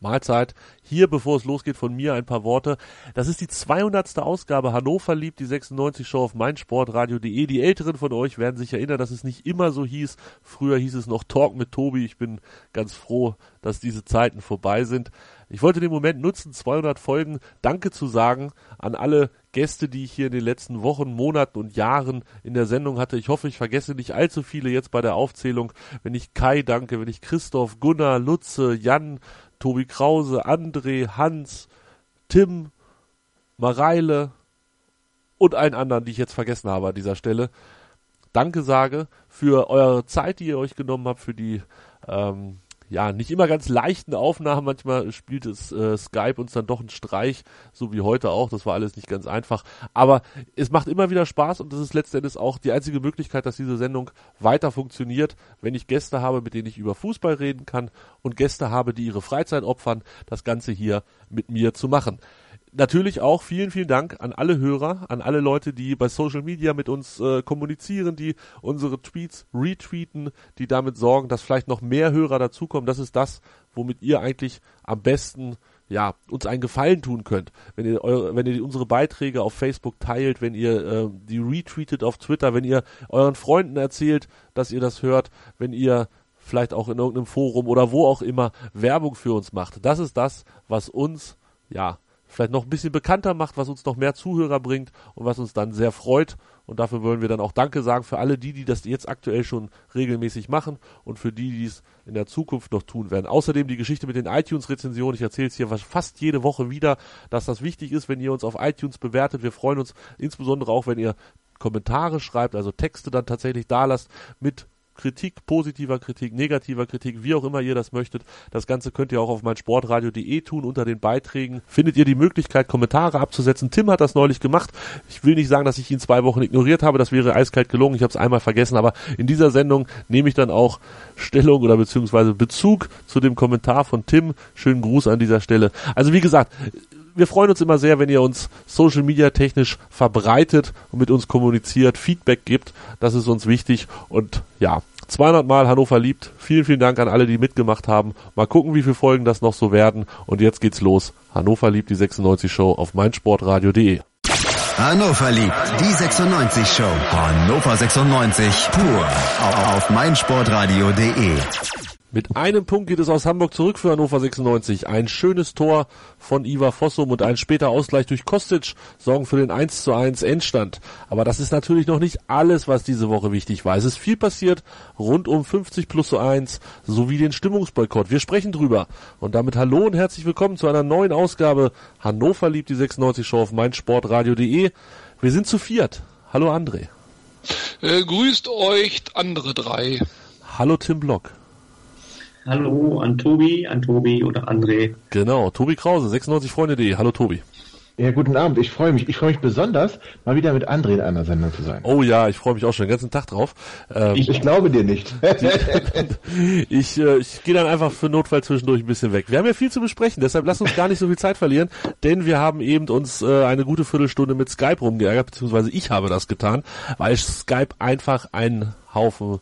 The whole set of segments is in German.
Mahlzeit. Hier, bevor es losgeht, von mir ein paar Worte. Das ist die 200. Ausgabe Hannover liebt, die 96 Show auf meinsportradio.de. Die Älteren von euch werden sich erinnern, dass es nicht immer so hieß. Früher hieß es noch Talk mit Tobi. Ich bin ganz froh, dass diese Zeiten vorbei sind. Ich wollte den Moment nutzen, 200 Folgen Danke zu sagen an alle Gäste, die ich hier in den letzten Wochen, Monaten und Jahren in der Sendung hatte. Ich hoffe, ich vergesse nicht allzu viele jetzt bei der Aufzählung. Wenn ich Kai danke, wenn ich Christoph, Gunnar, Lutze, Jan, Tobi Krause, André, Hans, Tim, Mareile und allen anderen, die ich jetzt vergessen habe an dieser Stelle. Danke sage für eure Zeit, die ihr euch genommen habt, für die ähm, ja, nicht immer ganz leichten Aufnahmen. Manchmal spielt es äh, Skype uns dann doch einen Streich, so wie heute auch. Das war alles nicht ganz einfach. Aber es macht immer wieder Spaß und das ist letztendlich auch die einzige Möglichkeit, dass diese Sendung weiter funktioniert, wenn ich Gäste habe, mit denen ich über Fußball reden kann und Gäste habe, die ihre Freizeit opfern, das Ganze hier mit mir zu machen natürlich auch vielen, vielen Dank an alle Hörer, an alle Leute, die bei Social Media mit uns äh, kommunizieren, die unsere Tweets retweeten, die damit sorgen, dass vielleicht noch mehr Hörer dazukommen. Das ist das, womit ihr eigentlich am besten ja, uns einen Gefallen tun könnt, wenn ihr eure, wenn ihr unsere Beiträge auf Facebook teilt, wenn ihr äh, die retweetet auf Twitter, wenn ihr euren Freunden erzählt, dass ihr das hört, wenn ihr vielleicht auch in irgendeinem Forum oder wo auch immer Werbung für uns macht. Das ist das, was uns ja vielleicht noch ein bisschen bekannter macht, was uns noch mehr Zuhörer bringt und was uns dann sehr freut. Und dafür wollen wir dann auch Danke sagen für alle die, die das jetzt aktuell schon regelmäßig machen und für die, die es in der Zukunft noch tun werden. Außerdem die Geschichte mit den iTunes-Rezensionen. Ich erzähle es hier fast jede Woche wieder, dass das wichtig ist, wenn ihr uns auf iTunes bewertet. Wir freuen uns insbesondere auch, wenn ihr Kommentare schreibt, also Texte dann tatsächlich da lasst mit Kritik, positiver Kritik, negativer Kritik, wie auch immer ihr das möchtet. Das Ganze könnt ihr auch auf meinsportradio.de tun. Unter den Beiträgen findet ihr die Möglichkeit, Kommentare abzusetzen. Tim hat das neulich gemacht. Ich will nicht sagen, dass ich ihn zwei Wochen ignoriert habe. Das wäre eiskalt gelungen. Ich habe es einmal vergessen. Aber in dieser Sendung nehme ich dann auch Stellung oder beziehungsweise Bezug zu dem Kommentar von Tim. Schönen Gruß an dieser Stelle. Also wie gesagt, wir freuen uns immer sehr, wenn ihr uns Social Media technisch verbreitet und mit uns kommuniziert, Feedback gibt. Das ist uns wichtig. Und ja, 200 Mal Hannover liebt. Vielen, vielen Dank an alle, die mitgemacht haben. Mal gucken, wie viele Folgen das noch so werden. Und jetzt geht's los. Hannover liebt die 96 Show auf meinsportradio.de. Hannover liebt die 96 Show. Hannover 96 pur auf meinsportradio.de. Mit einem Punkt geht es aus Hamburg zurück für Hannover 96. Ein schönes Tor von Ivar Fossum und ein später Ausgleich durch Kostic sorgen für den 1 zu 1 Endstand. Aber das ist natürlich noch nicht alles, was diese Woche wichtig war. Es ist viel passiert rund um 50 plus 1 sowie den Stimmungsboykott. Wir sprechen drüber. Und damit hallo und herzlich willkommen zu einer neuen Ausgabe Hannover liebt die 96 Show auf meinsportradio.de. Wir sind zu viert. Hallo André. Äh, grüßt euch andere drei. Hallo Tim Block. Hallo an Tobi, an Tobi oder André. Genau, Tobi Krause, 96freunde.de. Hallo Tobi. Ja, guten Abend. Ich freue mich. Ich freue mich besonders, mal wieder mit André in einer Sendung zu sein. Oh ja, ich freue mich auch schon den ganzen Tag drauf. Ähm, ich, ich, glaube dir nicht. ich äh, ich gehe dann einfach für Notfall zwischendurch ein bisschen weg. Wir haben ja viel zu besprechen, deshalb lass uns gar nicht so viel Zeit verlieren, denn wir haben eben uns äh, eine gute Viertelstunde mit Skype rumgeärgert, beziehungsweise ich habe das getan, weil Skype einfach ein Haufen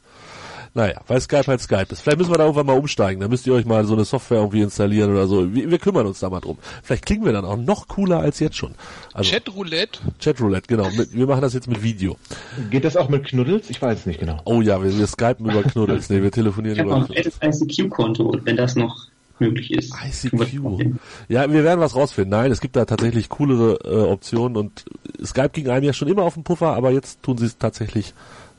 naja, weil Skype halt Skype ist. Vielleicht müssen wir da irgendwann mal umsteigen. Da müsst ihr euch mal so eine Software irgendwie installieren oder so. Wir, wir kümmern uns da mal drum. Vielleicht klingen wir dann auch noch cooler als jetzt schon. Also, Chatroulette? Chatroulette, genau. Mit, wir machen das jetzt mit Video. Geht das auch mit Knuddels? Ich weiß es nicht genau. Oh ja, wir, wir skypen über Knuddels. Nee, wir telefonieren ich über Knuddels. ein ICQ-Konto, wenn das noch möglich ist. ICQ. Ja, wir werden was rausfinden. Nein, es gibt da tatsächlich coolere äh, Optionen und Skype ging einem ja schon immer auf den Puffer, aber jetzt tun sie es tatsächlich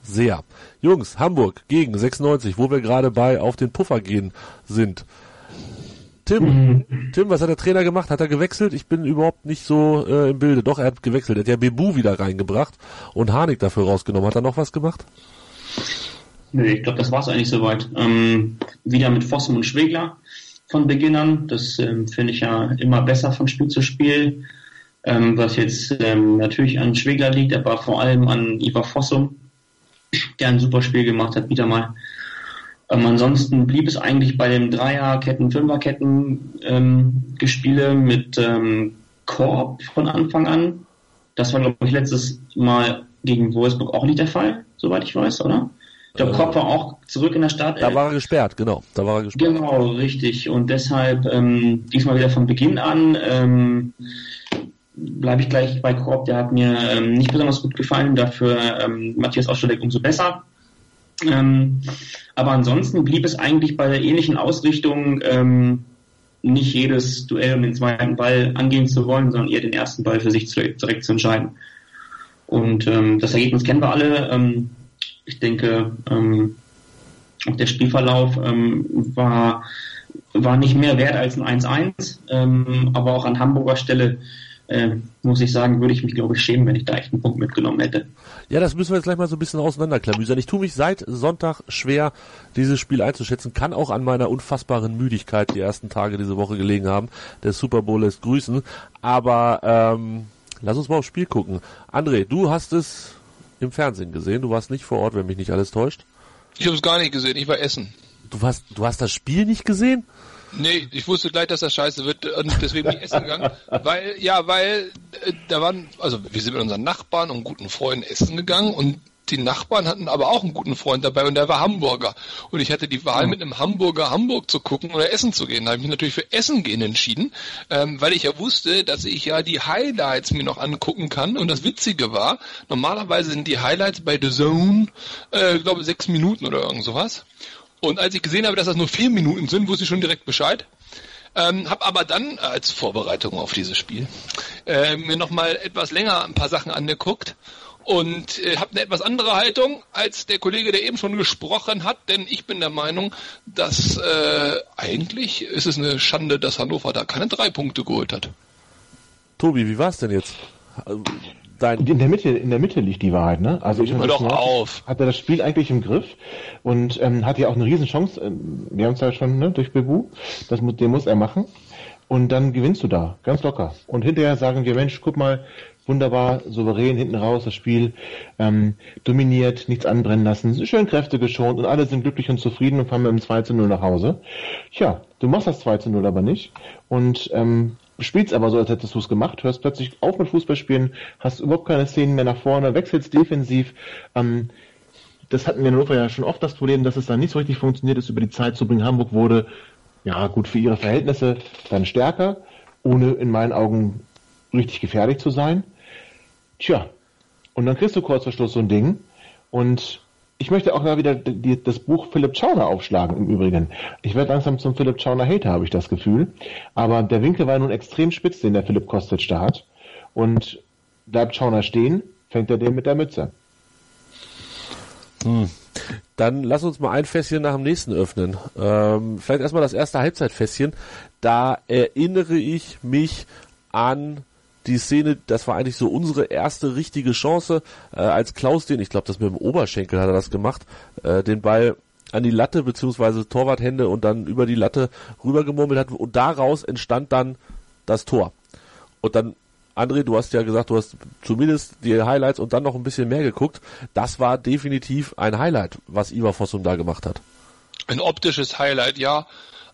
sehr. Jungs, Hamburg gegen 96, wo wir gerade bei auf den Puffer gehen sind. Tim, mhm. Tim, was hat der Trainer gemacht? Hat er gewechselt? Ich bin überhaupt nicht so äh, im Bilde. Doch, er hat gewechselt. Er hat ja Bebu wieder reingebracht und Harnik dafür rausgenommen. Hat er noch was gemacht? Nee, ich glaube, das war es eigentlich soweit. Ähm, wieder mit Fossum und Schwegler von Beginn an. Das ähm, finde ich ja immer besser von Spiel zu Spiel. Ähm, was jetzt ähm, natürlich an Schwegler liegt, aber vor allem an Ivar Fossum, der ein super Spiel gemacht hat, wieder mal. Ähm, ansonsten blieb es eigentlich bei dem Dreierketten, Fünferketten ähm, Gespiele mit ähm, Korb von Anfang an. Das war, glaube ich, letztes Mal gegen Wolfsburg auch nicht der Fall, soweit ich weiß, oder? Der Kopf war auch zurück in der Start. Da war er gesperrt, genau. Da war er gesperrt. Genau, richtig. Und deshalb ähm, diesmal wieder von Beginn an. Ähm, bleibe ich gleich bei Korb, der hat mir ähm, nicht besonders gut gefallen, dafür ähm, Matthias Osterleck umso besser. Ähm, aber ansonsten blieb es eigentlich bei der ähnlichen Ausrichtung, ähm, nicht jedes Duell um den zweiten Ball angehen zu wollen, sondern eher den ersten Ball für sich direkt zu entscheiden. Und ähm, das Ergebnis kennen wir alle. Ähm, ich denke, ähm, auch der Spielverlauf ähm, war, war nicht mehr wert als ein 1-1, ähm, aber auch an Hamburger Stelle äh, muss ich sagen, würde ich mich, glaube ich, schämen, wenn ich da echt einen Punkt mitgenommen hätte. Ja, das müssen wir jetzt gleich mal so ein bisschen auseinanderklamüsern. Ich tue mich seit Sonntag schwer, dieses Spiel einzuschätzen. Kann auch an meiner unfassbaren Müdigkeit die ersten Tage diese Woche gelegen haben. Der Super Bowl lässt grüßen. Aber ähm, lass uns mal aufs Spiel gucken. André, du hast es im Fernsehen gesehen. Du warst nicht vor Ort, wenn mich nicht alles täuscht. Ich habe es gar nicht gesehen. Ich war essen. Du hast, du hast das Spiel nicht gesehen? Nee, ich wusste gleich, dass das scheiße wird und deswegen bin ich essen gegangen. Weil, ja, weil äh, da waren, also wir sind mit unseren Nachbarn und guten Freunden essen gegangen und die Nachbarn hatten aber auch einen guten Freund dabei und der war Hamburger. Und ich hatte die Wahl, mit einem Hamburger Hamburg zu gucken oder Essen zu gehen. Da habe ich mich natürlich für Essen gehen entschieden, ähm, weil ich ja wusste, dass ich ja die Highlights mir noch angucken kann. Und das Witzige war, normalerweise sind die Highlights bei The Zone, äh, glaube sechs Minuten oder irgend sowas. Und als ich gesehen habe, dass das nur vier Minuten sind, wusste ich schon direkt Bescheid. Ähm, habe aber dann als Vorbereitung auf dieses Spiel äh, mir nochmal etwas länger ein paar Sachen angeguckt und äh, habe eine etwas andere Haltung als der Kollege, der eben schon gesprochen hat, denn ich bin der Meinung, dass äh, eigentlich ist es eine Schande, dass Hannover da keine drei Punkte geholt hat. Tobi, wie war es denn jetzt? Dein. In der Mitte, in der Mitte liegt die Wahrheit, ne? Also ich doch auf. Hat er das Spiel eigentlich im Griff und ähm, hat ja auch eine Riesenchance. Ähm, wir haben es ja schon ne, durch Bebu. Das muss, den muss er machen. Und dann gewinnst du da, ganz locker. Und hinterher sagen wir, Mensch, guck mal, wunderbar, souverän hinten raus, das Spiel ähm, dominiert, nichts anbrennen lassen, schön Kräfte geschont und alle sind glücklich und zufrieden und fahren mit dem 2 zu 0 nach Hause. Tja, du machst das 2 zu 0 aber nicht. Und ähm, spielst aber so, als hättest du es gemacht, hörst plötzlich auf mit Fußballspielen, hast überhaupt keine Szenen mehr nach vorne, wechselst defensiv. Ähm, das hatten wir in Hannover ja schon oft das Problem, dass es dann nicht so richtig funktioniert ist, über die Zeit zu bringen. Hamburg wurde, ja gut, für ihre Verhältnisse dann stärker, ohne in meinen Augen richtig gefährlich zu sein. Tja, und dann kriegst du kurz vor Schluss so ein Ding und ich möchte auch mal wieder die, das Buch Philipp Schauner aufschlagen, im Übrigen. Ich werde langsam zum Philipp Schauner Hater, habe ich das Gefühl. Aber der Winkel war nun extrem spitz, den der Philipp Kostic da hat. Und bleibt Schauner stehen, fängt er den mit der Mütze. Hm. Dann lass uns mal ein Fässchen nach dem nächsten öffnen. Ähm, vielleicht erstmal das erste Halbzeitfässchen. Da erinnere ich mich an die Szene, das war eigentlich so unsere erste richtige Chance, äh, als Klaus den, ich glaube, das mit dem Oberschenkel hat er das gemacht, äh, den Ball an die Latte beziehungsweise Torwarthände und dann über die Latte rübergemurmelt hat und daraus entstand dann das Tor. Und dann André, du hast ja gesagt, du hast zumindest die Highlights und dann noch ein bisschen mehr geguckt. Das war definitiv ein Highlight, was Ivar Fossum da gemacht hat. Ein optisches Highlight, ja.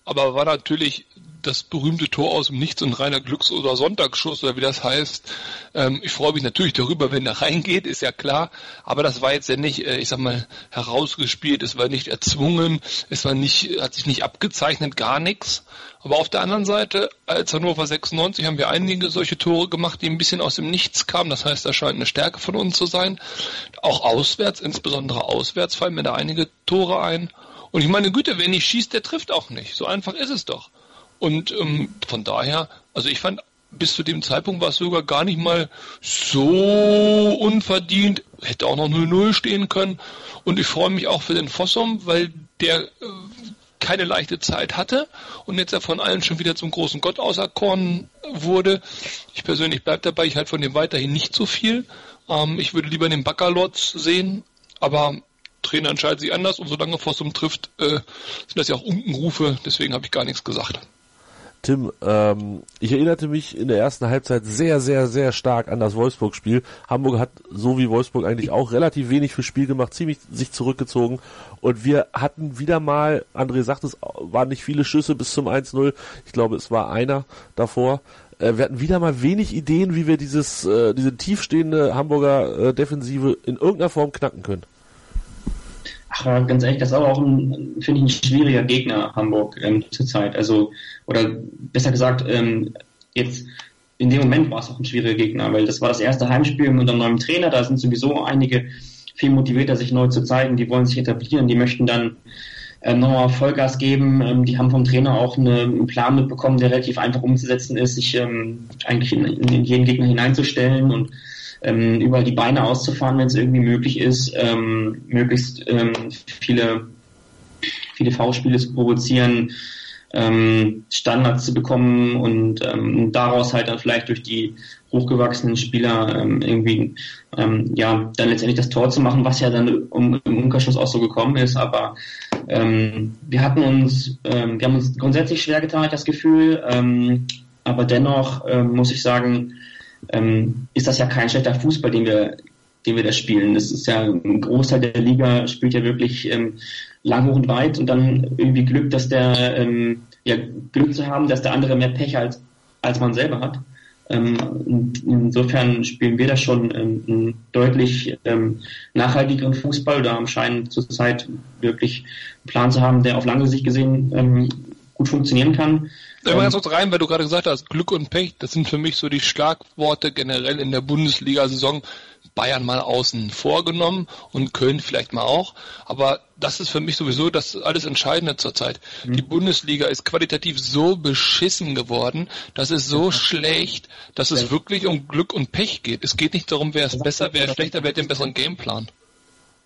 Aber war natürlich das berühmte Tor aus dem Nichts und reiner Glücks- oder Sonntagsschuss oder wie das heißt. Ähm, ich freue mich natürlich darüber, wenn er reingeht, ist ja klar. Aber das war jetzt ja nicht, äh, ich sag mal, herausgespielt. Es war nicht erzwungen. Es war nicht, hat sich nicht abgezeichnet, gar nichts. Aber auf der anderen Seite, als Hannover 96 haben wir einige solche Tore gemacht, die ein bisschen aus dem Nichts kamen. Das heißt, da scheint eine Stärke von uns zu sein. Auch auswärts, insbesondere auswärts fallen mir da einige Tore ein. Und ich meine Güte, wer nicht schießt, der trifft auch nicht. So einfach ist es doch. Und ähm, von daher, also ich fand, bis zu dem Zeitpunkt war es sogar gar nicht mal so unverdient. Hätte auch noch 0-0 stehen können. Und ich freue mich auch für den Fossum, weil der äh, keine leichte Zeit hatte und jetzt ja von allen schon wieder zum großen Gott auserkoren wurde. Ich persönlich bleibe dabei, ich halte von dem weiterhin nicht so viel. Ähm, ich würde lieber den Backerlotz sehen, aber Trainer entscheidet sich anders und solange Fossum trifft, äh, sind das ja auch Unkenrufe, deswegen habe ich gar nichts gesagt. Tim, ähm, ich erinnerte mich in der ersten Halbzeit sehr, sehr, sehr stark an das Wolfsburg-Spiel. Hamburg hat, so wie Wolfsburg eigentlich auch, relativ wenig für Spiel gemacht, ziemlich sich zurückgezogen. Und wir hatten wieder mal, André sagt es, waren nicht viele Schüsse bis zum 1-0. Ich glaube, es war einer davor. Äh, wir hatten wieder mal wenig Ideen, wie wir dieses, äh, diese tiefstehende Hamburger äh, Defensive in irgendeiner Form knacken können. Ach, ganz ehrlich, das ist aber auch ein, finde ich, ein schwieriger Gegner, Hamburg ähm, zurzeit. Also, oder besser gesagt, ähm, jetzt in dem Moment war es auch ein schwieriger Gegner, weil das war das erste Heimspiel mit einem neuen Trainer. Da sind sowieso einige viel motivierter, sich neu zu zeigen. Die wollen sich etablieren, die möchten dann ähm, nochmal Vollgas geben. Ähm, die haben vom Trainer auch eine, einen Plan mitbekommen, der relativ einfach umzusetzen ist, sich ähm, eigentlich in, in, jeden Gegner hineinzustellen und ähm, überall die Beine auszufahren, wenn es irgendwie möglich ist, ähm, möglichst ähm, viele, viele V-Spiele zu provozieren, ähm, Standards zu bekommen und ähm, daraus halt dann vielleicht durch die hochgewachsenen Spieler ähm, irgendwie ähm, ja dann letztendlich das Tor zu machen, was ja dann um, im Umkehrschluss auch so gekommen ist. Aber ähm, wir hatten uns, ähm, wir haben uns grundsätzlich schwer getan, das Gefühl. Ähm, aber dennoch ähm, muss ich sagen, ähm, ist das ja kein schlechter Fußball, den wir, den wir da spielen. Das ist ja ein Großteil der Liga spielt ja wirklich ähm, lang hoch und weit und dann irgendwie Glück, dass der ähm, ja Glück zu haben, dass der andere mehr Pech als als man selber hat. Ähm, insofern spielen wir da schon ähm, einen deutlich ähm, nachhaltigeren Fußball haben scheinen zurzeit wirklich einen Plan zu haben, der auf lange Sicht gesehen ähm, gut funktionieren kann. Da mal ganz kurz rein, weil du gerade gesagt hast, Glück und Pech, das sind für mich so die Schlagworte generell in der Bundesliga-Saison. Bayern mal außen vorgenommen und Köln vielleicht mal auch. Aber das ist für mich sowieso das alles Entscheidende zurzeit. Mhm. Die Bundesliga ist qualitativ so beschissen geworden, das ist so ja. schlecht, dass es wirklich um Glück und Pech geht. Es geht nicht darum, wer ist besser, wer ist schlechter, wer hat den besseren Gameplan.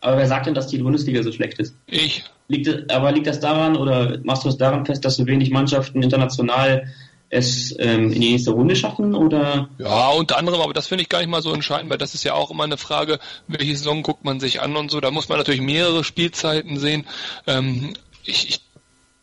Aber wer sagt denn, dass die Bundesliga so schlecht ist? Ich. Liegt, aber liegt das daran oder machst du es daran fest, dass so wenig Mannschaften international es ähm, in die nächste Runde schaffen oder? Ja, unter anderem, aber das finde ich gar nicht mal so entscheidend, weil das ist ja auch immer eine Frage, welche Saison guckt man sich an und so. Da muss man natürlich mehrere Spielzeiten sehen. Ähm, ich, ich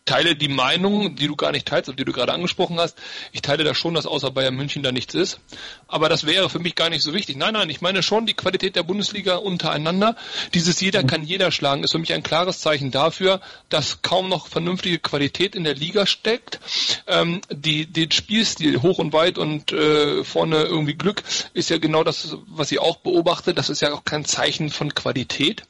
teile die Meinung, die du gar nicht teilst, die du gerade angesprochen hast. Ich teile da schon, dass außer Bayern München da nichts ist. Aber das wäre für mich gar nicht so wichtig. Nein, nein, ich meine schon die Qualität der Bundesliga untereinander. Dieses jeder kann jeder schlagen ist für mich ein klares Zeichen dafür, dass kaum noch vernünftige Qualität in der Liga steckt. Ähm, die, den Spielstil hoch und weit und äh, vorne irgendwie Glück ist ja genau das, was ich auch beobachte. Das ist ja auch kein Zeichen von Qualität.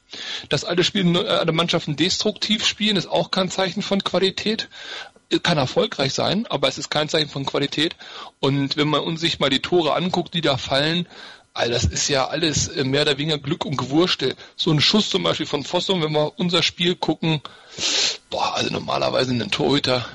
Dass alle Spiele, äh, alle Mannschaften destruktiv spielen, ist auch kein Zeichen von Qualität. Kann erfolgreich sein, aber es ist kein Zeichen von Qualität. Und wenn man uns sich mal die Tore anguckt, die da fallen, all das ist ja alles äh, mehr oder weniger Glück und Gewurstel. So ein Schuss zum Beispiel von Fossum, wenn wir unser Spiel gucken, boah, also normalerweise ein Torhüter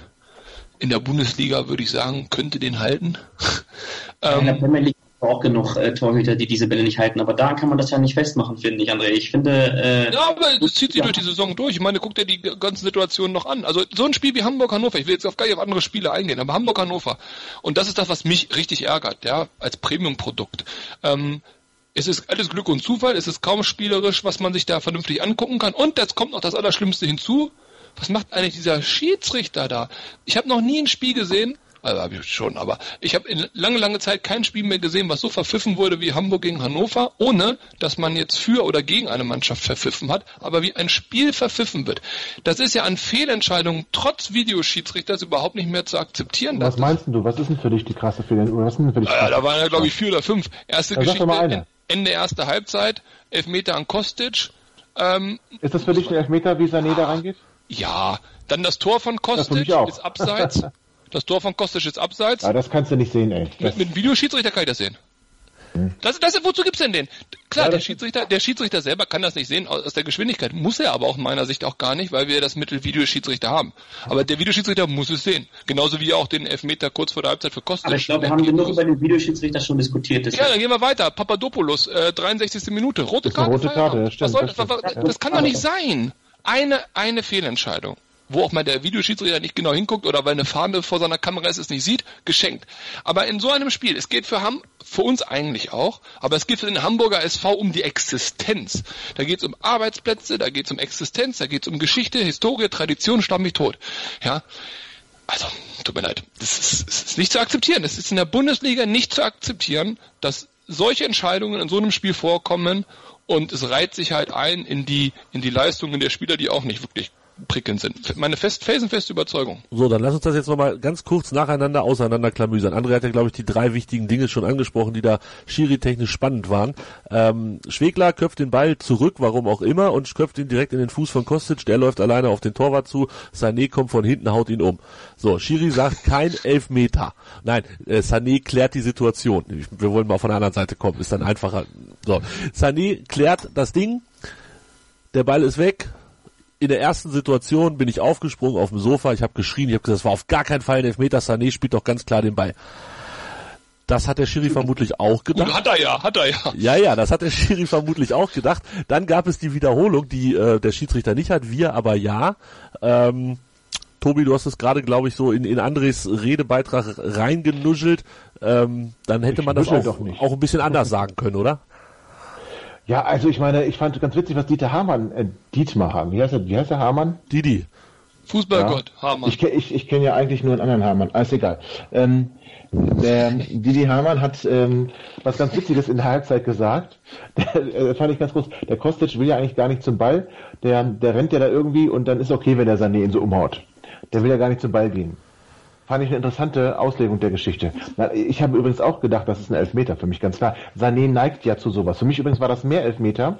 in der Bundesliga würde ich sagen, könnte den halten. in der Premier League auch genug äh, Torhüter, die diese Bälle nicht halten. Aber da kann man das ja nicht festmachen, finde ich, André. Ich finde. Äh, ja, aber das zieht sich ja. durch die Saison durch. Ich meine, guck dir die ganzen Situationen noch an. Also so ein Spiel wie Hamburg-Hannover, ich will jetzt auf gar nicht auf andere Spiele eingehen, aber Hamburg-Hannover. Und das ist das, was mich richtig ärgert, ja, als Premium-Produkt. Ähm, es ist alles Glück und Zufall, es ist kaum spielerisch, was man sich da vernünftig angucken kann. Und jetzt kommt noch das Allerschlimmste hinzu. Was macht eigentlich dieser Schiedsrichter da? Ich habe noch nie ein Spiel gesehen, also habe ich schon, aber ich habe in lange, lange Zeit kein Spiel mehr gesehen, was so verpfiffen wurde wie Hamburg gegen Hannover, ohne dass man jetzt für oder gegen eine Mannschaft verpfiffen hat, aber wie ein Spiel verpfiffen wird. Das ist ja an Fehlentscheidungen trotz Videoschiedsrichters überhaupt nicht mehr zu akzeptieren. Was meinst du? Was ist denn für dich die krasse Fehlentscheidung? Was sind für dich ja, da waren ja, glaube ich, vier oder fünf. Erste da Geschichte, Ende erste Halbzeit, Elfmeter an Kostic. Ähm, ist das für dich ein Elfmeter, wie Sané da reingeht? Ja, dann das Tor von Kostic ist abseits. Das Tor von Kostic ist abseits. Ja, das kannst du nicht sehen, ey. Mit, mit dem Videoschiedsrichter kann ich das sehen. Hm. Das, das, wozu gibt's denn den? Klar, ja, der Schiedsrichter, der Schiedsrichter selber kann das nicht sehen aus der Geschwindigkeit. Muss er aber auch meiner Sicht auch gar nicht, weil wir das Mittel Videoschiedsrichter haben. Aber der Videoschiedsrichter muss es sehen. Genauso wie auch den Elfmeter kurz vor der Halbzeit für Kostic. Aber ich glaube, wir haben genug über den Videoschiedsrichter schon diskutiert. Ja, dann gehen wir weiter. Papadopoulos, äh, 63. Minute. Rote Karte. Rote Karte, ja, stimmt, was soll, das, das, das, das kann doch nicht sein. Eine, eine Fehlentscheidung wo auch mal der Videoschiedsrichter nicht genau hinguckt oder weil eine Fahne vor seiner Kamera ist, es nicht sieht, geschenkt. Aber in so einem Spiel, es geht für Ham, für uns eigentlich auch, aber es geht für den Hamburger SV um die Existenz. Da geht es um Arbeitsplätze, da geht es um Existenz, da geht es um Geschichte, Historie, Tradition, stamm mich tot. Ja. Also, tut mir leid. Das ist, das ist nicht zu akzeptieren. Es ist in der Bundesliga nicht zu akzeptieren, dass solche Entscheidungen in so einem Spiel vorkommen und es reiht sich halt ein in die, in die Leistungen der Spieler, die auch nicht wirklich prickelnd sind. Meine fest, felsenfeste Überzeugung. So, dann lass uns das jetzt nochmal ganz kurz nacheinander auseinanderklamüsern. André hat ja, glaube ich, die drei wichtigen Dinge schon angesprochen, die da schiri-technisch spannend waren. Ähm, Schwegler köpft den Ball zurück, warum auch immer, und köpft ihn direkt in den Fuß von Kostic. Der läuft alleine auf den Torwart zu. Sané kommt von hinten, haut ihn um. So, Schiri sagt kein Elfmeter. Nein, äh, Sané klärt die Situation. Wir wollen mal von der anderen Seite kommen, ist dann einfacher. So, Sané klärt das Ding, der Ball ist weg. In der ersten Situation bin ich aufgesprungen auf dem Sofa, ich habe geschrien, ich habe gesagt, das war auf gar keinen Fall ein Elfmeter, Sané spielt doch ganz klar den Ball. Das hat der Schiri vermutlich auch gedacht. Gut, hat er ja, hat er ja. Ja, ja, das hat der Schiri vermutlich auch gedacht. Dann gab es die Wiederholung, die äh, der Schiedsrichter nicht hat, wir aber ja. Ähm, Tobi, du hast es gerade, glaube ich, so in, in Andres Redebeitrag reingenuschelt. Ähm, dann hätte Ich man das auch, doch nicht. auch ein bisschen anders sagen können, oder? Ja, also ich meine, ich fand ganz witzig, was Dieter Hamann, äh, Dietmar Hamann, wie heißt er, wie heißt der Hamann? Didi. Fußballgott, Hamann. Ich, ich, ich kenne ja eigentlich nur einen anderen Hamann, alles egal. Ähm, der Didi Hamann hat ähm, was ganz Witziges in der Halbzeit gesagt. Der, äh, fand ich ganz groß. Der Kostic will ja eigentlich gar nicht zum Ball. Der, der rennt ja da irgendwie und dann ist okay, wenn der Sané ihn so umhaut. Der will ja gar nicht zum Ball gehen. Fand ich eine interessante Auslegung der Geschichte. Ich habe übrigens auch gedacht, das ist ein Elfmeter, für mich ganz klar. Sané neigt ja zu sowas. Für mich übrigens war das mehr Elfmeter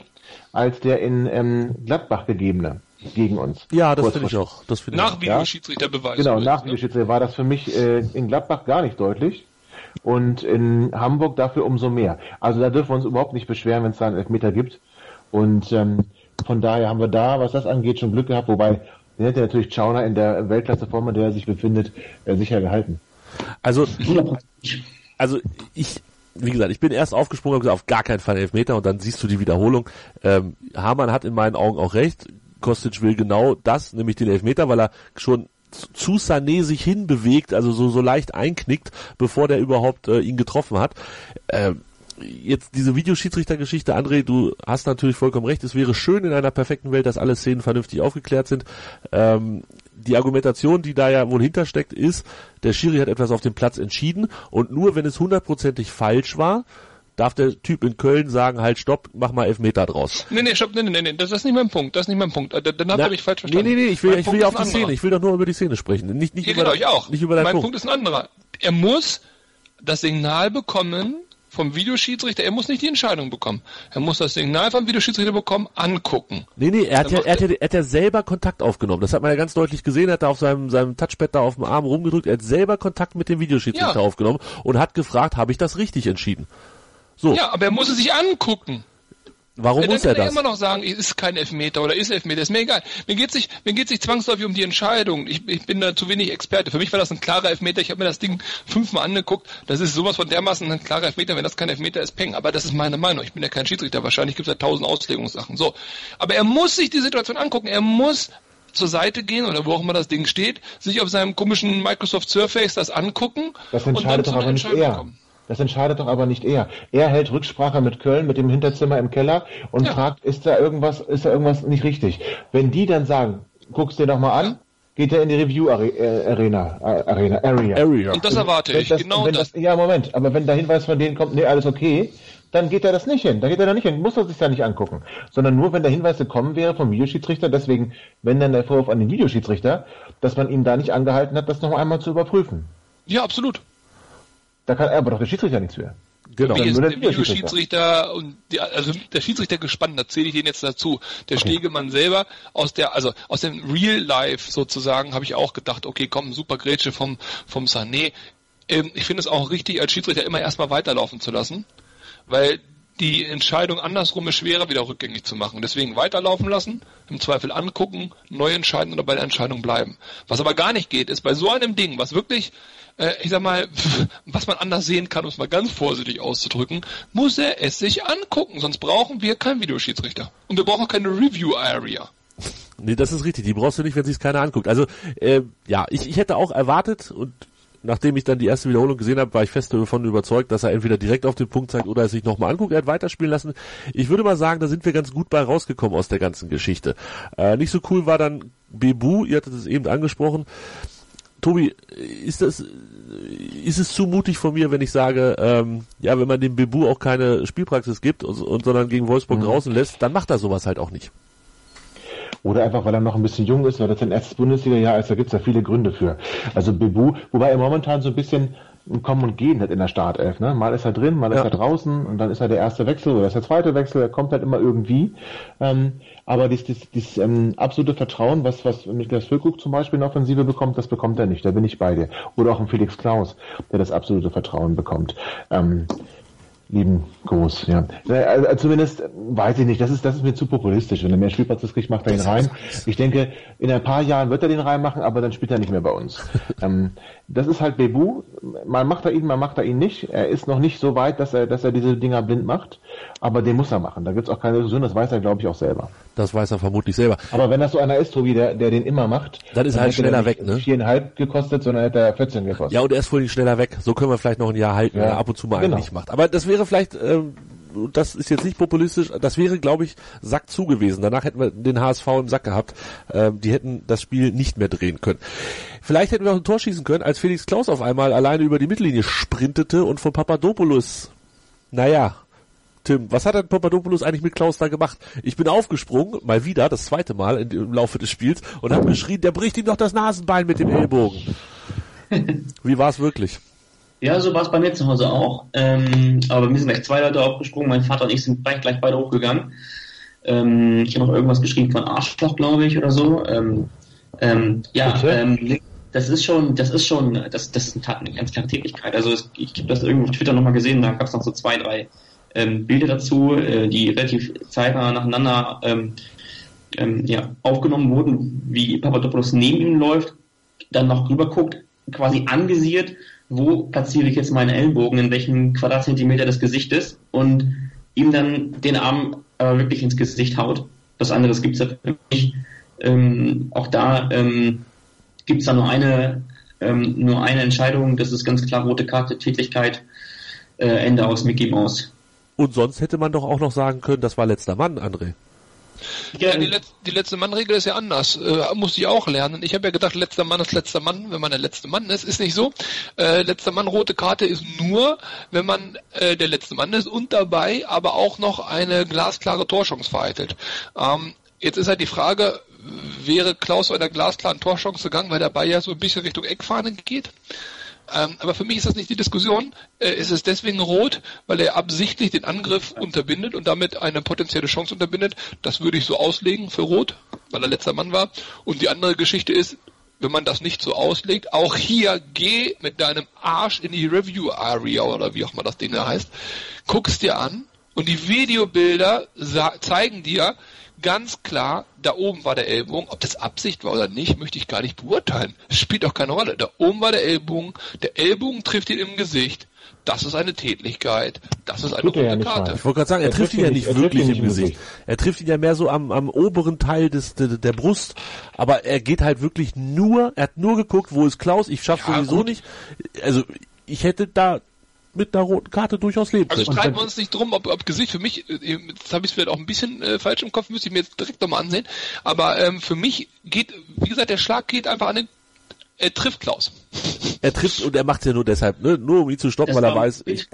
als der in ähm, Gladbach gegebene gegen uns. Ja, das finde ich auch. Das finde ich Nach. Videoschiedsrichterbeweis. Genau, übrigens, nach ne? Videoschiedsrichter war das für mich äh, in Gladbach gar nicht deutlich und in Hamburg dafür umso mehr. Also da dürfen wir uns überhaupt nicht beschweren, wenn es da einen Elfmeter gibt. Und ähm, von daher haben wir da, was das angeht, schon Glück gehabt, wobei den hätte natürlich Schauner in der Weltklasseform, in der er sich befindet, äh, sicher gehalten. Also, also ich, wie gesagt, ich bin erst aufgesprungen und gesagt, auf gar keinen Fall Elfmeter und dann siehst du die Wiederholung. Ähm, Hamann hat in meinen Augen auch recht. Kostic will genau das, nämlich den Elfmeter, weil er schon zu- zu Sané sich hinbewegt, also so, so leicht einknickt, bevor der überhaupt äh, ihn getroffen hat. Ähm, jetzt diese Videoschiedsrichtergeschichte, André, du hast natürlich vollkommen recht. Es wäre schön in einer perfekten Welt, dass alle Szenen vernünftig aufgeklärt sind. Ähm, die Argumentation, die da ja wohl hintersteckt, ist, der Schiri hat etwas auf dem Platz entschieden und nur wenn es hundertprozentig falsch war, darf der Typ in Köln sagen, halt stopp, mach mal Elfmeter draus. Nee, nee, stopp, nee, nee, nee, das ist nicht mein Punkt, das ist nicht mein Punkt. Äh, Dann, habt ihr mich falsch nee, verstanden. nee, nee, ich will, Mein ich Punkt will ist auf die anderer. Szene, ich will doch nur über die Szene sprechen, nicht, nicht Ja, über, genau, ich auch. nicht über deinen mein Punkt. Punkt ist ein anderer. Er muss das Signal bekommen vom Videoschiedsrichter, er muss nicht die Entscheidung bekommen. Er muss das Signal vom Videoschiedsrichter bekommen, angucken. Nee, nee, er hat, ja, er, hat ja, er hat ja selber Kontakt aufgenommen. Das hat man ja ganz deutlich gesehen. Er hat da auf seinem, seinem Touchpad da auf dem Arm rumgedrückt. Er hat selber Kontakt mit dem Videoschiedsrichter Ja. aufgenommen und hat gefragt, habe ich das richtig entschieden? So, Ja, aber er muss es sich angucken. Warum Ja, muss dann er kann er das? immer noch sagen, es ist kein Elfmeter oder ist Elfmeter, ist mir egal. Mir geht sich, mir geht sich zwangsläufig um die Entscheidung. Ich, ich bin da zu wenig Experte. Für mich war das ein klarer Elfmeter. Ich habe mir das Ding fünfmal angeguckt. Das ist sowas von dermaßen ein klarer Elfmeter. Wenn das kein Elfmeter ist, peng. Aber das ist meine Meinung. Ich bin ja kein Schiedsrichter. Wahrscheinlich gibt es da tausend Auslegungssachen. So. Aber er muss sich die Situation angucken. Er muss zur Seite gehen oder wo auch immer das Ding steht, sich auf seinem komischen Microsoft Surface das angucken Das und dann entscheidet zu doch einer aber nicht Entscheidung er. kommen. Das entscheidet doch aber nicht er. Er hält Rücksprache mit Köln, mit dem Hinterzimmer im Keller und Ja. fragt, ist da irgendwas, ist da irgendwas nicht richtig? Wenn die dann sagen, guck's dir doch mal an, geht er in die Review Are- Arena, äh, Arena, Area. Area. Und das erwarte Wenn ich. das, genau wenn das. das. Ja, Moment, aber wenn der Hinweis von denen kommt, nee, alles okay, dann geht er das nicht hin. Da geht er da nicht hin, muss er sich da nicht angucken. Sondern nur, wenn der Hinweis gekommen wäre vom Videoschiedsrichter, deswegen, wenn dann der Vorwurf an den Videoschiedsrichter, dass man ihn da nicht angehalten hat, das noch einmal zu überprüfen. Ja, absolut. Da kann aber doch der Schiedsrichter nichts für. Genau. Wie ist nur der der Videoschiedsrichter und die, also der Schiedsrichter gespannt, da zähle ich den jetzt dazu. Der Stegemann selber aus der, also aus dem Real Life sozusagen, habe ich auch gedacht, okay, komm, super Grätsche vom, vom Sané. Ähm, ich finde es auch richtig, als Schiedsrichter immer erstmal weiterlaufen zu lassen, weil die Entscheidung andersrum ist schwerer wieder rückgängig zu machen. Deswegen weiterlaufen lassen, im Zweifel angucken, neu entscheiden oder bei der Entscheidung bleiben. Was aber gar nicht geht, ist bei so einem Ding, was wirklich, äh, ich sag mal, was man anders sehen kann, um es mal ganz vorsichtig auszudrücken, muss er es sich angucken. Sonst brauchen wir keinen Videoschiedsrichter. Und wir brauchen keine Review Area. Nee, das ist richtig. Die brauchst du nicht, wenn sich keiner anguckt. Also, äh, ja, ich, ich hätte auch erwartet und nachdem ich dann die erste Wiederholung gesehen habe, war ich fest davon überzeugt, dass er entweder direkt auf den Punkt zeigt oder es sich nochmal anguckt. Er hat weiterspielen lassen. Ich würde mal sagen, da sind wir ganz gut bei rausgekommen aus der ganzen Geschichte. Äh, nicht so cool war dann Bebu, ihr hattet es eben angesprochen. Tobi, ist das, ist es zu mutig von mir, wenn ich sage, ähm, ja, wenn man dem Bebu auch keine Spielpraxis gibt und, und sondern gegen Wolfsburg draußen lässt, dann macht er sowas halt auch nicht. Oder einfach, weil er noch ein bisschen jung ist, weil das sein erstes Bundesliga-Jahr ist, da gibt's ja viele Gründe für. Also Bebu, wobei er momentan so ein bisschen ein Kommen und Gehen hat in der Startelf. Ne? Mal ist er drin, mal Ja. ist er draußen und dann ist er der erste Wechsel oder ist der zweite Wechsel, er kommt halt immer irgendwie. Ähm, aber dieses, dieses, dieses ähm, absolute Vertrauen, was, was Niklas Füllkrug zum Beispiel in der Offensive bekommt, das bekommt er nicht, da bin ich bei dir. Oder auch ein Felix Klaus, der das absolute Vertrauen bekommt. Ähm, lieben Gruß, ja. Äh, Also zumindest äh, weiß ich nicht, das ist, das ist mir zu populistisch. Wenn er mehr Spielpraxis kriegt, macht er ihn rein. Ich denke, in ein paar Jahren wird er den reinmachen, aber dann spielt er nicht mehr bei uns. ähm, das ist halt Bebu. Mal macht er ihn, mal macht er ihn nicht. Er ist noch nicht so weit, dass er, dass er diese Dinger blind macht, aber den muss er machen. Da gibt's auch keine Diskussion, das weiß er, glaube ich, auch selber. Das weiß er vermutlich selber. Aber wenn das so einer ist, Tobi, der, der den immer macht, Dann ist er halt schneller nicht weg, ne? Viereinhalb gekostet, sondern hätte er 14 gekostet. Ja, und er ist vorhin schneller weg. So können wir vielleicht noch ein Jahr halten, Ja. wenn er ab und zu mal einen Genau. nicht macht. Aber das wäre vielleicht, ähm, das ist jetzt nicht populistisch, das wäre, glaube ich, Sack zu gewesen. Danach hätten wir den HSV im Sack gehabt. Ähm, die hätten das Spiel nicht mehr drehen können. Vielleicht hätten wir auch ein Tor schießen können, als Felix Klaus auf einmal alleine über die Mittellinie sprintete und von Papadopoulos, naja, Tim, was hat denn Papadopoulos eigentlich mit Klaus da gemacht? Ich bin aufgesprungen, mal wieder, das zweite Mal im Laufe des Spiels und habe geschrien, der bricht ihm doch das Nasenbein mit dem Ellbogen. Wie war es wirklich? Ja, so war es bei mir zu Hause auch. Ähm, aber bei mir sind gleich zwei Leute aufgesprungen. Mein Vater und ich sind gleich, gleich beide hochgegangen. Ähm, ich habe noch irgendwas geschrieben von Arschloch, glaube ich, oder so. Ähm, ähm, ja, ähm, das ist schon, das ist schon, das, das ist eine ganz klare Tätigkeit. Also es, ich habe das irgendwo auf Twitter nochmal gesehen, da gab es noch so zwei, drei ähm, Bilder dazu, äh, die relativ zeitnah nacheinander ja, aufgenommen wurden, wie Papadopoulos neben ihm läuft, dann noch rüber guckt, quasi angesiert, wo platziere ich jetzt meinen Ellbogen, in welchem Quadratzentimeter des Gesichtes und ihm dann den Arm äh, wirklich ins Gesicht haut. Was anderes gibt's ja für mich. Ähm, auch da ähm, gibt's da nur eine, ähm, nur eine Entscheidung, das ist ganz klar rote Karte, Tätigkeit, äh, Ende aus Mickey Mouse. Und sonst hätte man doch auch noch sagen können, das war letzter Mann, André. Ja, die, Letz-, die letzte Mann-Regel ist ja anders. Äh, muss ich auch lernen. Ich habe ja gedacht, letzter Mann ist letzter Mann, wenn man der letzte Mann ist. Ist nicht so. Äh, letzter Mann rote Karte ist nur, wenn man äh, der letzte Mann ist und dabei aber auch noch eine glasklare Torchance vereitelt. Ähm, jetzt ist halt die Frage, wäre Klaus bei einer glasklaren Torchance gegangen, weil Ball ja so ein bisschen Richtung Eckfahne geht? Ähm, aber für mich ist das nicht die Diskussion. Äh, es deswegen rot, weil er absichtlich den Angriff unterbindet und damit eine potenzielle Chance unterbindet. Das würde ich so auslegen für rot, weil er letzter Mann war. Und die andere Geschichte ist, wenn man das nicht so auslegt, auch hier geh mit deinem Arsch in die Review Area oder wie auch immer das Ding da heißt, guck's dir an und die Videobilder zeigen dir ganz klar, da oben war der Ellbogen. Ob das Absicht war oder nicht, möchte ich gar nicht beurteilen. Es spielt auch keine Rolle. Da oben war der Ellbogen. Der Ellbogen trifft ihn im Gesicht. Das ist eine Tätlichkeit. Das ist eine rote Karte. mal. Ich wollte gerade sagen, er, Er trifft trifft ihn ja nicht wirklich nicht im Gesicht. Er trifft ihn ja mehr so am, am oberen Teil des, der, der Brust. Aber er geht halt wirklich nur, er hat nur geguckt, wo ist Klaus, ich schaff's Ja, sowieso gut. nicht. Also, ich hätte da mit einer roten Karte durchaus leben Also streiten wir uns nicht drum, ob, ob Gesicht für mich, äh, jetzt habe ich es vielleicht auch ein bisschen äh, falsch im Kopf, müsste ich mir jetzt direkt nochmal ansehen, aber ähm, für mich geht, wie gesagt, der Schlag geht einfach an den, er trifft Klaus. Er trifft und er macht's ja nur deshalb, ne? Nur um ihn zu stoppen, weil er weiß, ich,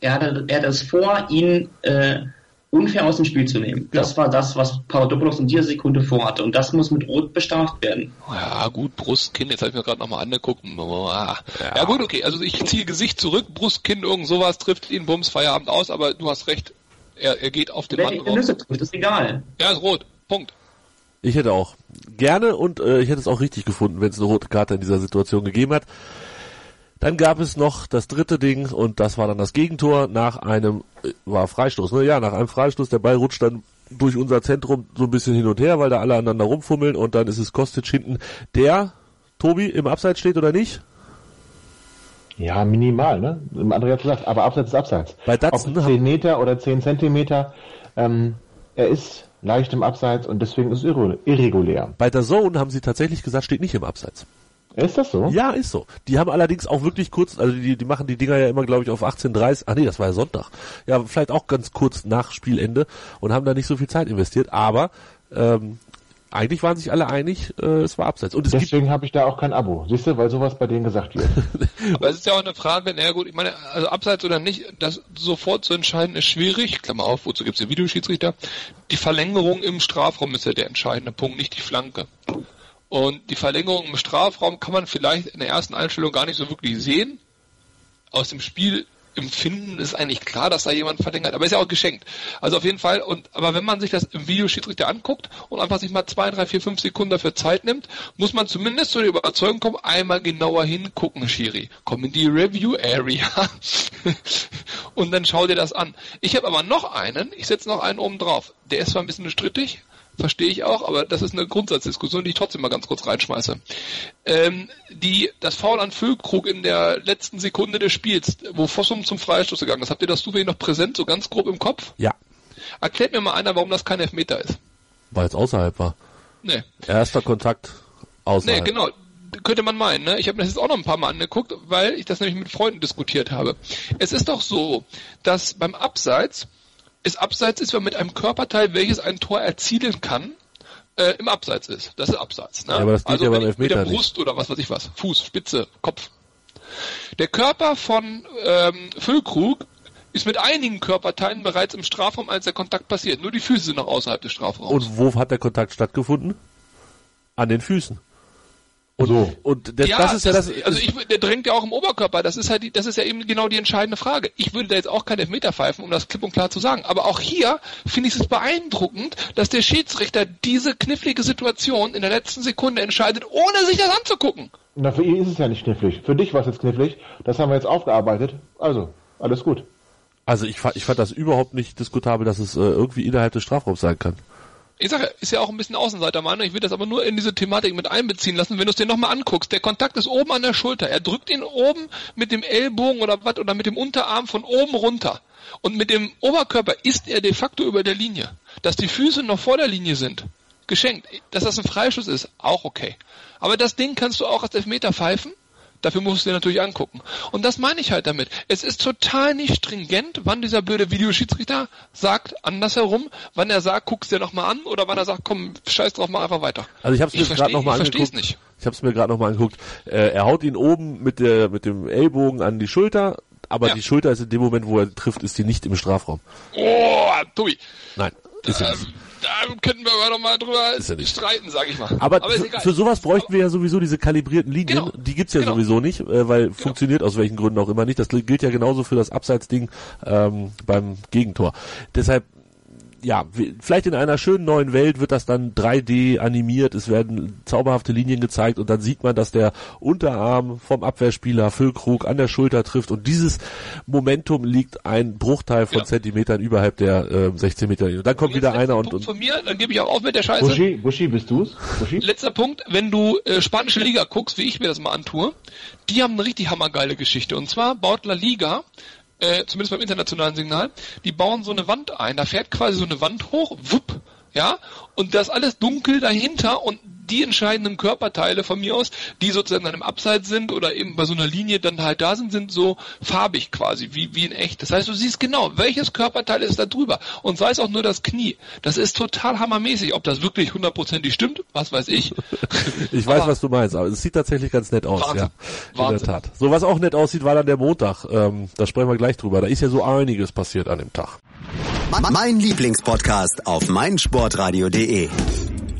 er hatte, er hatte es vor, ihn äh, unfair aus dem Spiel zu nehmen. Das war das, was Papadopoulos in dieser Sekunde vorhatte. Und das muss mit Rot bestraft werden. Ja, gut, Brustkinn, jetzt habe ich mir gerade nochmal angeguckt. Oh, ah. ja. gut, okay, also ich ziehe Gesicht zurück, Brustkinn, irgend sowas, trifft ihn, Bums, Feierabend aus, aber du hast recht, er, er geht auf den Wenn Mann er die drauf. Nüsse trifft, ist egal. Ja, ist rot, Punkt. ich hätte auch gerne und äh, ich hätte es auch richtig gefunden, wenn es eine rote Karte in dieser Situation gegeben hat. Dann gab es noch das dritte Ding und das war dann das Gegentor nach einem, äh, war Freistoß, ne? Ja, nach einem Freistoß. Der Ball rutscht dann durch unser Zentrum so ein bisschen hin und her, weil da alle aneinander rumfummeln und dann ist es Kostic hinten, der, Tobi, im Abseits steht oder nicht? Ja, minimal, ne? André hat gesagt, aber Abseits ist Abseits. Bei Datsen, Ob 10 Meter oder 10 Zentimeter, ähm, er ist leicht im Abseits und deswegen ist es irre- irregulär. Bei der Zone haben sie tatsächlich gesagt, steht nicht im Abseits. Ist das so? Ja, ist so. Die haben allerdings auch wirklich kurz, also die, die machen die Dinger ja immer, glaube ich, auf 18.30 Ah nee, das war ja Sonntag. Ja, vielleicht auch ganz kurz nach Spielende und haben da nicht so viel Zeit investiert. Aber ähm, eigentlich waren sich alle einig, äh, es war abseits. Und es Deswegen habe ich da auch kein Abo, siehst du, weil sowas bei denen gesagt wird. Aber es ist ja auch eine Frage, naja gut, ich meine, also abseits oder nicht, das sofort zu entscheiden ist schwierig. Klammer auf, wozu gibt es den Videoschiedsrichter? Die Verlängerung im Strafraum ist ja der entscheidende Punkt, nicht die Flanke. Und die Verlängerung im Strafraum kann man vielleicht in der ersten Einstellung gar nicht so wirklich sehen. Aus dem Spiel Empfinden ist eigentlich klar, dass da jemand verlängert, aber ist ja auch geschenkt. Also auf jeden Fall, und aber wenn man sich das im Videoschiedsrichter anguckt und einfach sich mal zwei, drei, vier, fünf Sekunden dafür Zeit nimmt, muss man zumindest zu der Überzeugung kommen, einmal genauer hingucken, Schiri. Komm in die Review Area und dann schau dir das an. Ich habe aber noch einen, ich setze noch einen oben drauf. Der ist zwar ein bisschen strittig, verstehe ich auch, aber das ist eine Grundsatzdiskussion, die ich trotzdem mal ganz kurz reinschmeiße. Ähm, die, das Foul an Füllkrug in der letzten Sekunde des Spiels, wo Fossum zum Freistoß gegangen ist, habt ihr das zufällig noch präsent, so ganz grob im Kopf? Ja. Erklärt mir mal einer, warum das kein Elfmeter ist. Weil es außerhalb war. Nee. Erster Kontakt außerhalb. Nee, genau. Könnte man meinen, ne? Ich habe mir das jetzt auch noch ein paar Mal angeguckt, weil ich das nämlich mit Freunden diskutiert habe. Es ist doch so, dass beim Abseits es Abseits ist, wenn mit einem Körperteil, welches ein Tor erzielen kann, äh, im Abseits ist. Das ist Abseits. Ne? Ja, aber das geht also ja beim wenn ich mit der Elfmeter Brust oder was weiß ich was, Fuß, Spitze, Kopf. Der Körper von ähm, Füllkrug ist mit einigen Körperteilen bereits im Strafraum, als der Kontakt passiert. Nur die Füße sind noch außerhalb des Strafraums. Und wo hat der Kontakt stattgefunden? An den Füßen. Und, So. und das, das ist ja das. Also ich, der drängt ja auch im Oberkörper. Das ist halt, die, das ist ja eben genau die entscheidende Frage. Ich würde da jetzt auch keinen Elfmeter pfeifen, um das klipp und klar zu sagen. Aber auch hier finde ich es beeindruckend, dass der Schiedsrichter diese knifflige Situation in der letzten Sekunde entscheidet, ohne sich das anzugucken. Na, für ihn ist es ja nicht knifflig. Für dich war es jetzt knifflig. Das haben wir jetzt aufgearbeitet. Also, alles gut. also ich, fand- ich fand das überhaupt nicht diskutabel, dass es äh, irgendwie innerhalb des Strafraums sein kann. Ich sage, ist ja auch ein bisschen Außenseitermeinung. Ich will das aber nur in diese Thematik mit einbeziehen lassen. Wenn du es dir nochmal anguckst, der Kontakt ist oben an der Schulter. Er drückt ihn oben mit dem Ellbogen oder was oder mit dem Unterarm von oben runter. Und mit dem Oberkörper ist er de facto über der Linie. Dass die Füße noch vor der Linie sind, geschenkt. Dass das ein Freischuss ist, auch okay. Aber das Ding kannst du auch als Elfmeter pfeifen. Dafür musst du dir natürlich angucken. Und das meine ich halt damit. Es ist total nicht stringent, wann dieser blöde Videoschiedsrichter sagt andersherum, wann er sagt, guck's dir nochmal an oder wann er sagt, komm, scheiß drauf, mach einfach weiter. Also ich habe es mir gerade verstehe noch mal ich versteh's angeguckt. nicht. Ich habe es mir gerade noch mal angeguckt. Äh, er haut ihn oben mit der mit dem Ellbogen an die Schulter, aber Ja. die Schulter ist in dem Moment, wo er trifft, ist die nicht im Strafraum. Oh, Tobi. Nein, ist ja nicht. Da könnten wir aber noch mal drüber Ist ja nicht. streiten, sag ich mal. Aber, ist für, sowas bräuchten wir ja sowieso diese kalibrierten Linien. Genau. Die gibt's ja Genau. sowieso nicht, äh, weil funktioniert aus welchen Gründen auch immer nicht. Das gilt ja genauso für das Abseitsding ähm, beim Gegentor. Deshalb ja, vielleicht in einer schönen neuen Welt wird das dann 3D animiert, es werden zauberhafte Linien gezeigt und dann sieht man, dass der Unterarm vom Abwehrspieler Füllkrug an der Schulter trifft und dieses Momentum liegt ein Bruchteil von Ja. Zentimetern überhalb der äh, 16 Meter Linie. Und dann kommt Jetzt wieder einer und, und von mir, dann gebe ich auch auf mit der Scheiße. Buschi, Buschi, bist du's? Buschi? Letzter Punkt, wenn du äh, spanische Liga guckst, wie ich mir das mal antue, die haben eine richtig hammergeile Geschichte. Und zwar baut La Liga, äh, zumindest beim internationalen Signal, die bauen so eine Wand ein. Da fährt quasi so eine Wand hoch, wupp, ja, und das alles dunkel dahinter und die entscheidenden Körperteile von mir aus, die sozusagen dann im Abseits sind oder eben bei so einer Linie dann halt da sind, sind so farbig quasi, wie, wie in echt. Das heißt, du siehst genau, welches Körperteil ist da drüber. Und sei es auch nur das Knie. Das ist total hammermäßig. Ob das wirklich hundertprozentig stimmt, was weiß ich. Ich weiß, Aber- was du meinst, aber es sieht tatsächlich ganz nett aus, Wahnsinn. ja. In Wahnsinn. der Tat. So was auch nett aussieht, war dann der Montag. Ähm, da sprechen wir gleich drüber. Da ist ja so einiges passiert an dem Tag. Mein Lieblingspodcast auf meinsportradio.de.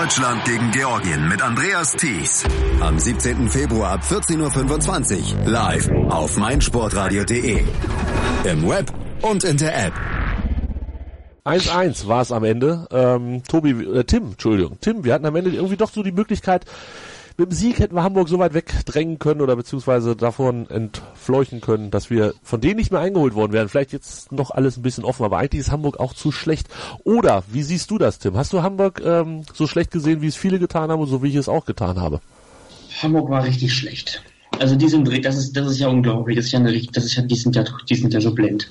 Deutschland gegen Georgien mit Andreas Thies. Am 17. Februar ab 14.25 Uhr live auf meinsportradio.de. Im Web und in der App. 1-1 war es am Ende. Ähm, Tobi, äh, Tim, Entschuldigung, Tim, wir hatten am Ende irgendwie doch so die Möglichkeit, mit dem Sieg hätten wir Hamburg so weit wegdrängen können oder beziehungsweise davon fleuchen können, dass wir von denen nicht mehr eingeholt worden wären. Vielleicht jetzt noch alles ein bisschen offen, aber eigentlich ist Hamburg auch zu schlecht. Oder wie siehst du das, Tim? Hast du Hamburg ähm, so schlecht gesehen, wie es viele getan haben und so wie ich es auch getan habe? Hamburg war richtig schlecht. Also die sind, das ist, das ist ja unglaublich. Das ist ja eine, das ist ja, die sind ja, die sind ja so blind.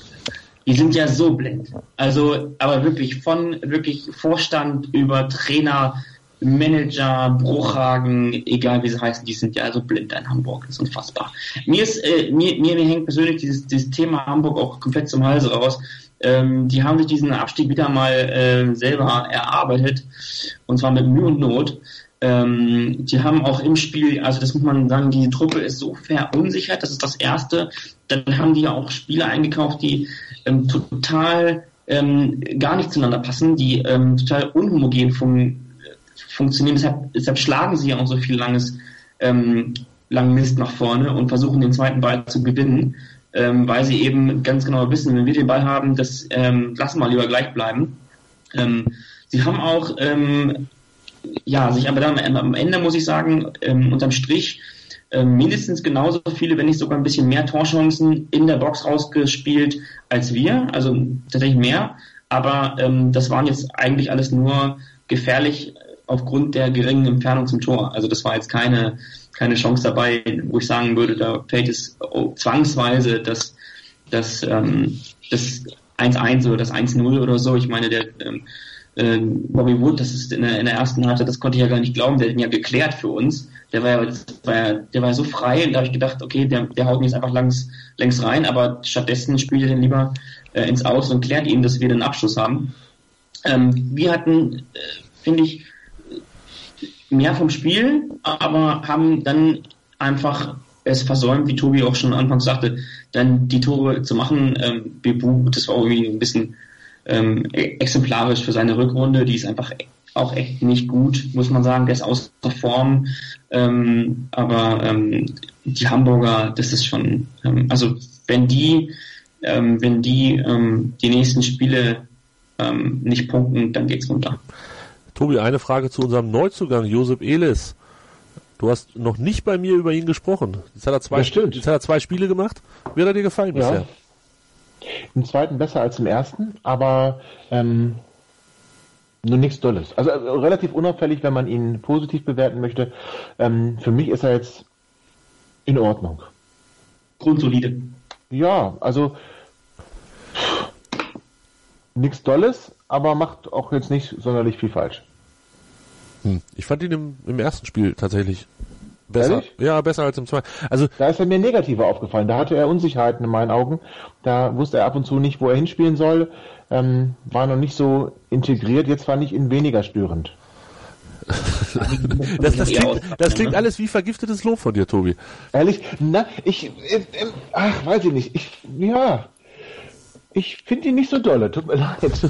Die sind ja so blind. Also, aber wirklich von wirklich Vorstand über Trainer, Manager, Bruchhagen, egal wie sie heißen, die sind ja so blind in Hamburg. Das ist unfassbar. Mir ist, äh, mir, mir, mir hängt persönlich dieses, dieses Thema Hamburg auch komplett zum Hals raus. Ähm, die haben sich diesen Abstieg wieder mal äh, selber erarbeitet. Und zwar mit Mühe und Not. Ähm, die haben auch im Spiel, also das muss man sagen, die Truppe ist so verunsichert, das ist das Erste. Dann haben die ja auch Spieler eingekauft, die ähm, total ähm, gar nicht zueinander passen, die ähm, total unhomogen fun funktionieren. Deshalb, deshalb schlagen sie ja auch so viel langes, ähm, langen Mist nach vorne und versuchen den zweiten Ball zu gewinnen, ähm, weil sie eben ganz genau wissen, wenn wir den Ball haben, das ähm, lassen wir lieber gleich bleiben. Ähm, sie haben auch ähm, ja, sich aber dann am Ende muss ich sagen, ähm, unterm Strich ähm, mindestens genauso viele, wenn nicht sogar ein bisschen mehr Torchancen in der Box rausgespielt als wir, also tatsächlich mehr. Aber ähm, das waren jetzt eigentlich alles nur gefährlich aufgrund der geringen Entfernung zum Tor. Also das war jetzt keine keine Chance dabei, wo ich sagen würde, da fällt es zwangsweise das das ähm, das 1-1 oder das 1-0 oder so. Ich meine, der ähm, äh, Bobby Wood, das ist in der, in der ersten hatte, das konnte ich ja gar nicht glauben, der hat ihn ja geklärt für uns. Der war ja, war ja, der war so frei und da habe ich gedacht, okay, der, der haut ihn jetzt einfach längs, längs rein, aber stattdessen spielt er den lieber äh, ins Aus und klärt ihn, dass wir den Abschluss haben. Ähm, wir hatten, äh, finde ich, mehr vom Spiel, aber haben dann einfach es versäumt, wie Tobi auch schon anfangs sagte, dann die Tore zu machen. Ähm, Bebu, das war irgendwie ein bisschen ähm, exemplarisch für seine Rückrunde. Die ist einfach auch echt nicht gut, muss man sagen. Der ist außer Form. Ähm, aber ähm, die Hamburger, das ist schon, ähm, also wenn die, ähm, wenn die ähm, die nächsten Spiele ähm, nicht punkten, dann geht's runter. Tobi, eine Frage zu unserem Neuzugang, Josep Elis. Du hast noch nicht bei mir über ihn gesprochen. Jetzt hat er zwei, jetzt hat er zwei Spiele gemacht. Wie hat er dir gefallen ja. bisher? Im zweiten besser als im ersten, aber ähm, nur nichts Dolles. Also äh, relativ unauffällig, wenn man ihn positiv bewerten möchte. Ähm, für mich ist er jetzt in Ordnung. Grundsolide. Ja, also nichts Dolles, aber macht auch jetzt nicht sonderlich viel falsch. Hm. Ich fand ihn im, im ersten Spiel tatsächlich Besser, Ehrlich? ja, besser als im zweiten. Also da ist er mir negativer aufgefallen. Da hatte er Unsicherheiten in meinen Augen. Da wusste er ab und zu nicht, wo er hinspielen soll. Ähm, war noch nicht so integriert. Jetzt fand ich ihn weniger störend. das, das, klingt, das klingt alles wie vergiftetes Lob von dir, Tobi. Ehrlich? Na, ich, äh, äh, ach, weiß ich nicht. Ich, ja, ich finde ihn nicht so dolle, tut mir leid.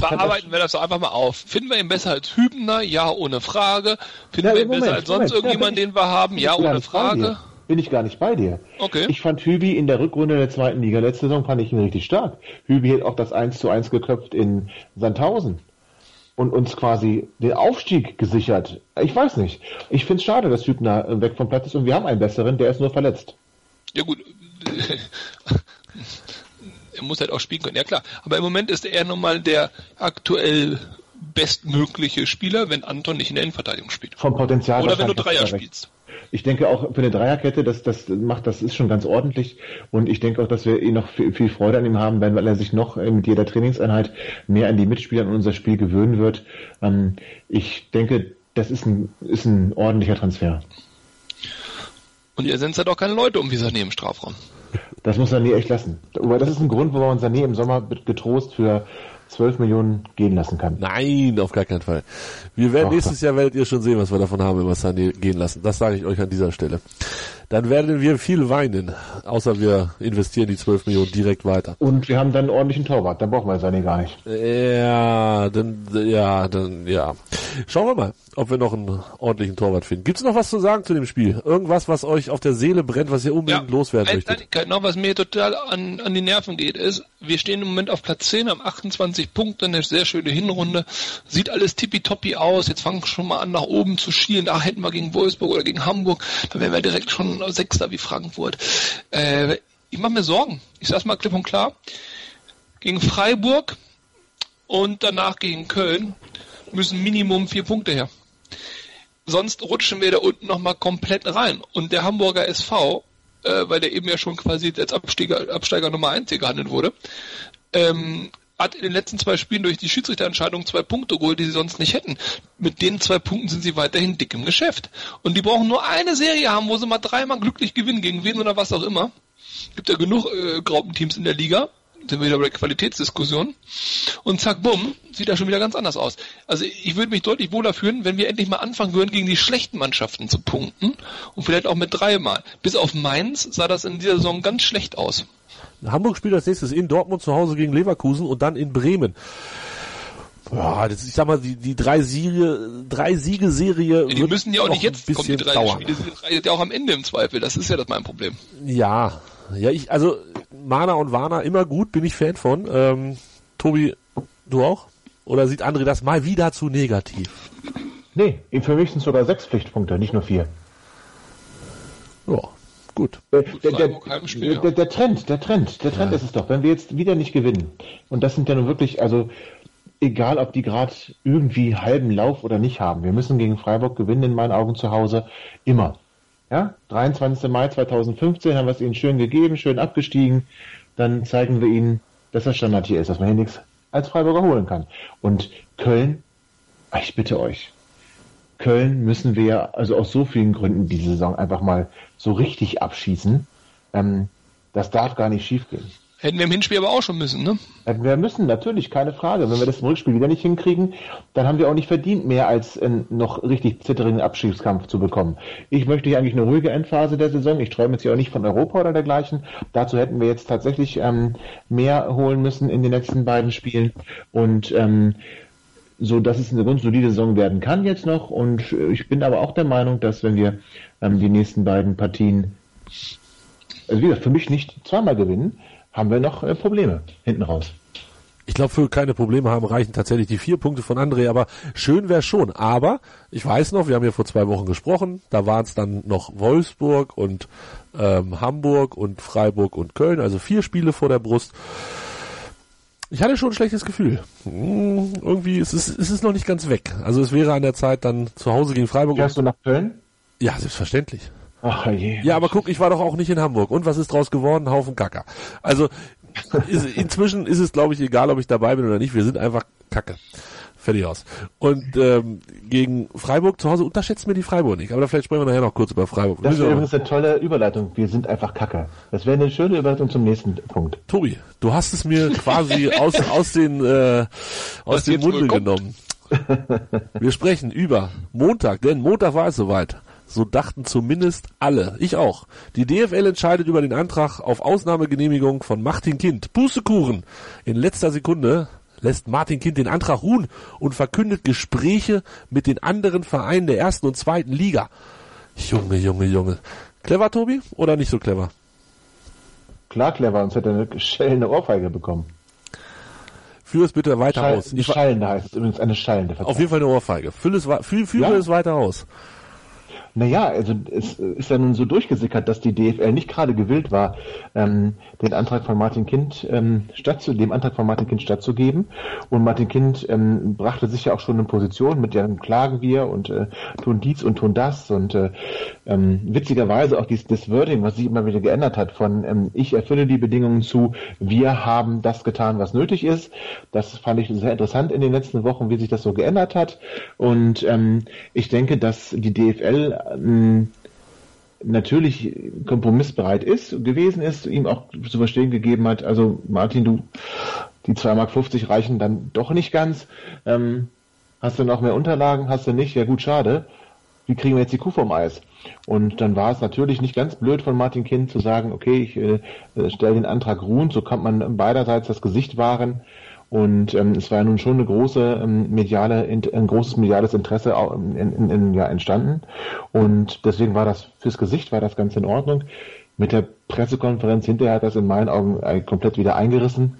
Bearbeiten wir das doch einfach mal auf. Finden wir ihn besser als Hübner? Ja, ohne Frage. Finden ja, wir ihn Moment, besser als sonst Moment. irgendjemand, ja, den wir haben? Ja, ohne Frage. Bin ich gar nicht bei dir. Okay. Ich fand Hübi in der Rückrunde der zweiten Liga letzte Saison fand ich ihn richtig stark. Hübi hat auch das 1 zu 1 geköpft in Sandhausen und uns quasi den Aufstieg gesichert. Ich weiß nicht. Ich finde es schade, dass Hübner weg vom Platz ist und wir haben einen besseren, der ist nur verletzt. Ja gut er muss halt auch spielen können, ja klar. Aber im Moment ist er nun mal der aktuell bestmögliche Spieler, wenn Anton nicht in der Innenverteidigung spielt. Vom Potenzial. Oder wenn du Dreier spielst. Ich denke auch für eine Dreierkette, das, das macht, das ist schon ganz ordentlich. Und ich denke auch, dass wir eh noch viel, viel Freude an ihm haben werden, weil er sich noch mit jeder Trainingseinheit mehr an die Mitspieler in unser Spiel gewöhnen wird. Ähm, ich denke, das ist ein, ist ein ordentlicher Transfer. Und ihr sind ja doch keine Leute um wie Sané im Strafraum. Das muss Sané echt lassen. Aber das ist ein Grund, warum man Sané im Sommer getrost für 12 Millionen gehen lassen kann. Nein, auf gar keinen Fall. Wir werden Ach, nächstes Jahr werdet ihr schon sehen, was wir davon haben, wenn wir Sané gehen lassen. Das sage ich euch an dieser Stelle dann werden wir viel weinen. Außer wir investieren die 12 Millionen direkt weiter. Und wir haben dann einen ordentlichen Torwart, dann brauchen wir Sané gar nicht. Ja, dann, ja, dann, ja. Schauen wir mal, ob wir noch einen ordentlichen Torwart finden. Gibt es noch was zu sagen zu dem Spiel? Irgendwas, was euch auf der Seele brennt, was ihr unbedingt ja, loswerden möchtet? Noch was mir total an, an die Nerven geht, ist, wir stehen im Moment auf Platz 10, haben 28 Punkte, eine sehr schöne Hinrunde. Sieht alles tippitoppi aus. Jetzt fangen wir schon mal an, nach oben zu schielen. Da hätten wir gegen Wolfsburg oder gegen Hamburg. Da wären wir direkt schon Sechster wie Frankfurt. Äh, mache mir Sorgen. Ich sag's mal klipp und klar. Gegen Freiburg und danach gegen Köln müssen Minimum vier Punkte her. Sonst rutschen wir da unten nochmal komplett rein. Und der Hamburger SV, äh, weil der eben ja schon quasi als Absteiger, Absteiger Nummer 1 hier gehandelt wurde, ähm, hat in den letzten zwei Spielen durch die Schiedsrichterentscheidung zwei Punkte geholt, die sie sonst nicht hätten. Mit den zwei Punkten sind sie weiterhin dick im Geschäft. Und die brauchen nur eine Serie haben, wo sie mal dreimal glücklich gewinnen, gegen wen oder was auch immer. Gibt ja genug äh, Graupenteams in der Liga. Sind wir wieder bei der Qualitätsdiskussion. Und zack, bumm, sieht das schon wieder ganz anders aus. Also ich würde mich deutlich wohler fühlen, wenn wir endlich mal anfangen würden, gegen die schlechten Mannschaften zu punkten. Und vielleicht auch mit dreimal. Bis auf Mainz sah das in dieser Saison ganz schlecht aus. Hamburg spielt als nächstes in Dortmund zu Hause gegen Leverkusen und dann in Bremen. Ja, das, ich sag mal, die, die drei Siege, drei Siegeserie. Ja, die müssen ja auch nicht jetzt kommen, die drei dauern. Spiele sind ja auch am Ende im Zweifel. Das ist ja das mein Problem. Ja, ja, ich, also, Mana und Warner immer gut, bin ich Fan von. Ähm, Tobi, du auch? Oder sieht André das mal wieder zu negativ? Nee, für mich sind es sogar sechs Pflichtpunkte, nicht nur vier. Ja, gut. Der, der, der, der, der Trend, der Trend, der Trend ja. ist es doch, wenn wir jetzt wieder nicht gewinnen. Und das sind ja nun wirklich, also egal ob die gerade irgendwie halben Lauf oder nicht haben. Wir müssen gegen Freiburg gewinnen, in meinen Augen zu Hause, immer. Ja, 23. Mai 2015 haben wir es ihnen schön gegeben, schön abgestiegen. Dann zeigen wir ihnen, dass das Standard hier ist, dass man hier nichts als Freiburger holen kann. Und Köln, ich bitte euch, Köln müssen wir also aus so vielen Gründen diese Saison einfach mal so richtig abschießen. Ähm, das darf gar nicht schiefgehen. Hätten wir im Hinspiel aber auch schon müssen, ne? Hätten wir müssen, natürlich, keine Frage. Wenn wir das im Rückspiel wieder nicht hinkriegen, dann haben wir auch nicht verdient, mehr als einen noch richtig zitterigen Abschiedskampf zu bekommen. Ich möchte hier eigentlich eine ruhige Endphase der Saison. Ich träume jetzt hier auch nicht von Europa oder dergleichen. Dazu hätten wir jetzt tatsächlich ähm, mehr holen müssen in den letzten beiden Spielen. Und ähm, so dass es eine grundsolide Saison werden kann jetzt noch. Und äh, ich bin aber auch der Meinung, dass wenn wir ähm, die nächsten beiden Partien, also wie gesagt, für mich nicht zweimal gewinnen, haben wir noch äh, Probleme hinten raus. Ich glaube, für keine Probleme haben reichen tatsächlich die vier Punkte von André, aber schön wäre schon. Aber ich weiß noch, wir haben ja vor zwei Wochen gesprochen, da waren es dann noch Wolfsburg und ähm, Hamburg und Freiburg und Köln, also vier Spiele vor der Brust. Ich hatte schon ein schlechtes Gefühl. Hm, irgendwie ist es, ist es noch nicht ganz weg. Also es wäre an der Zeit dann zu Hause gegen Freiburg. Fährst du nach Köln? Ja, selbstverständlich. Ach je. Ja, aber guck, ich war doch auch nicht in Hamburg. Und was ist draus geworden? Haufen Kacker. Also ist, inzwischen ist es, glaube ich, egal, ob ich dabei bin oder nicht. Wir sind einfach Kacke. Fertig aus. Und ähm, gegen Freiburg zu Hause unterschätzt mir die Freiburg nicht. Aber da vielleicht sprechen wir nachher noch kurz über Freiburg. Das wäre übrigens eine tolle Überleitung. Wir sind einfach Kacke. Das wäre eine schöne Überleitung zum nächsten Punkt. Tobi, du hast es mir quasi aus, aus den äh, aus dem Munde genommen. Wir sprechen über Montag, denn Montag war es soweit. So dachten zumindest alle. Ich auch. Die DFL entscheidet über den Antrag auf Ausnahmegenehmigung von Martin Kind. Pustekuchen. In letzter Sekunde lässt Martin Kind den Antrag ruhen und verkündet Gespräche mit den anderen Vereinen der ersten und zweiten Liga. Junge, Junge, Junge. Clever, Tobi? Oder nicht so clever? Klar clever, sonst hätte er eine schellende Ohrfeige bekommen. Führ es bitte weiter Schall, aus. Die schallende heißt es übrigens eine schallende. Auf jeden Fall eine Ohrfeige. Füll es, fühl, führe ja. es weiter aus. Naja, also es ist ja nun so durchgesickert, dass die DFL nicht gerade gewillt war, ähm, den Antrag von Martin Kind ähm, stattzugeben, dem Antrag von Martin Kind stattzugeben. Und Martin Kind ähm, brachte sich ja auch schon in Position, mit dem klagen wir und äh, tun dies und tun das. Und äh, ähm, witzigerweise auch dies, das Wording, was sich immer wieder geändert hat, von ähm, ich erfülle die Bedingungen zu, wir haben das getan, was nötig ist. Das fand ich sehr interessant in den letzten Wochen, wie sich das so geändert hat. Und ähm, ich denke, dass die DFL ähm, natürlich kompromissbereit ist, gewesen ist, ihm auch zu verstehen gegeben hat, also Martin, du, die 2,50 Mark reichen dann doch nicht ganz. Ähm, hast du noch mehr Unterlagen? Hast du nicht? Ja gut, schade. Wie kriegen wir jetzt die Kuh vom Eis? Und dann war es natürlich nicht ganz blöd von Martin Kind zu sagen, okay, ich äh, stelle den Antrag ruhen, so kann man beiderseits das Gesicht wahren. Und ähm, es war nun schon eine große ähm, mediale, ein großes mediales Interesse in, in, in, ja, entstanden. Und deswegen war das fürs Gesicht war das ganz in Ordnung. Mit der Pressekonferenz hinterher hat das in meinen Augen äh, komplett wieder eingerissen.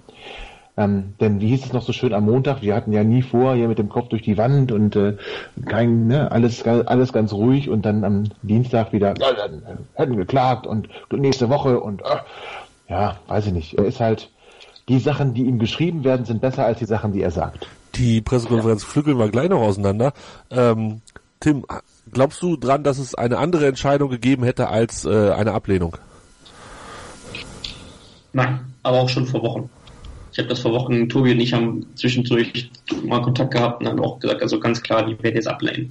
Ähm, denn wie hieß es noch so schön am Montag? Wir hatten ja nie vor, hier mit dem Kopf durch die Wand und äh, kein, ne, alles, alles ganz ruhig und dann am Dienstag wieder, äh, hätten geklagt und nächste Woche und äh, ja, weiß ich nicht. Er ist halt, die Sachen, die ihm geschrieben werden, sind besser als die Sachen, die er sagt. Die Pressekonferenz ja. pflügeln wir gleich noch auseinander. Ähm, Tim, glaubst du dran, dass es eine andere Entscheidung gegeben hätte als äh, eine Ablehnung? Nein, aber auch schon vor Wochen. Ich habe das vor Wochen, Tobi und ich haben zwischendurch mal Kontakt gehabt und haben auch gesagt, also ganz klar, die werde jetzt ablehnen.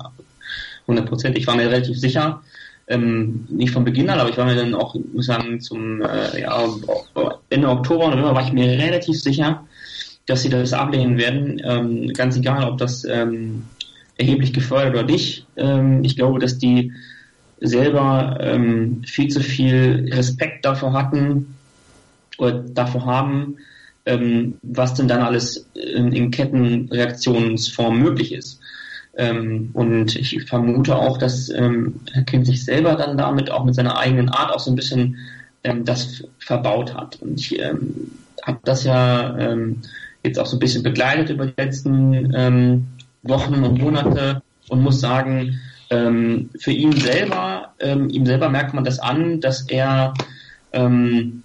100 Prozent. Ich war mir relativ sicher, ähm, nicht von Beginn an, aber ich war mir dann auch, muss sagen, zum äh, ja, Ende Oktober und November war ich mir relativ sicher, dass sie das ablehnen werden. Ähm, ganz egal, ob das ähm, erheblich gefördert oder nicht. Ähm, ich glaube, dass die selber ähm, viel zu viel Respekt davor hatten oder davor haben, ähm, was denn dann alles in, in Kettenreaktionsform möglich ist. Ähm, und ich vermute auch, dass ähm, Herr Kind sich selber dann damit auch mit seiner eigenen Art auch so ein bisschen ähm, das verbaut hat. Und ich ähm, habe das ja ähm, jetzt auch so ein bisschen begleitet über die letzten ähm, Wochen und Monate und muss sagen, ähm, für ihn selber, ähm, ihm selber merkt man das an, dass er ähm,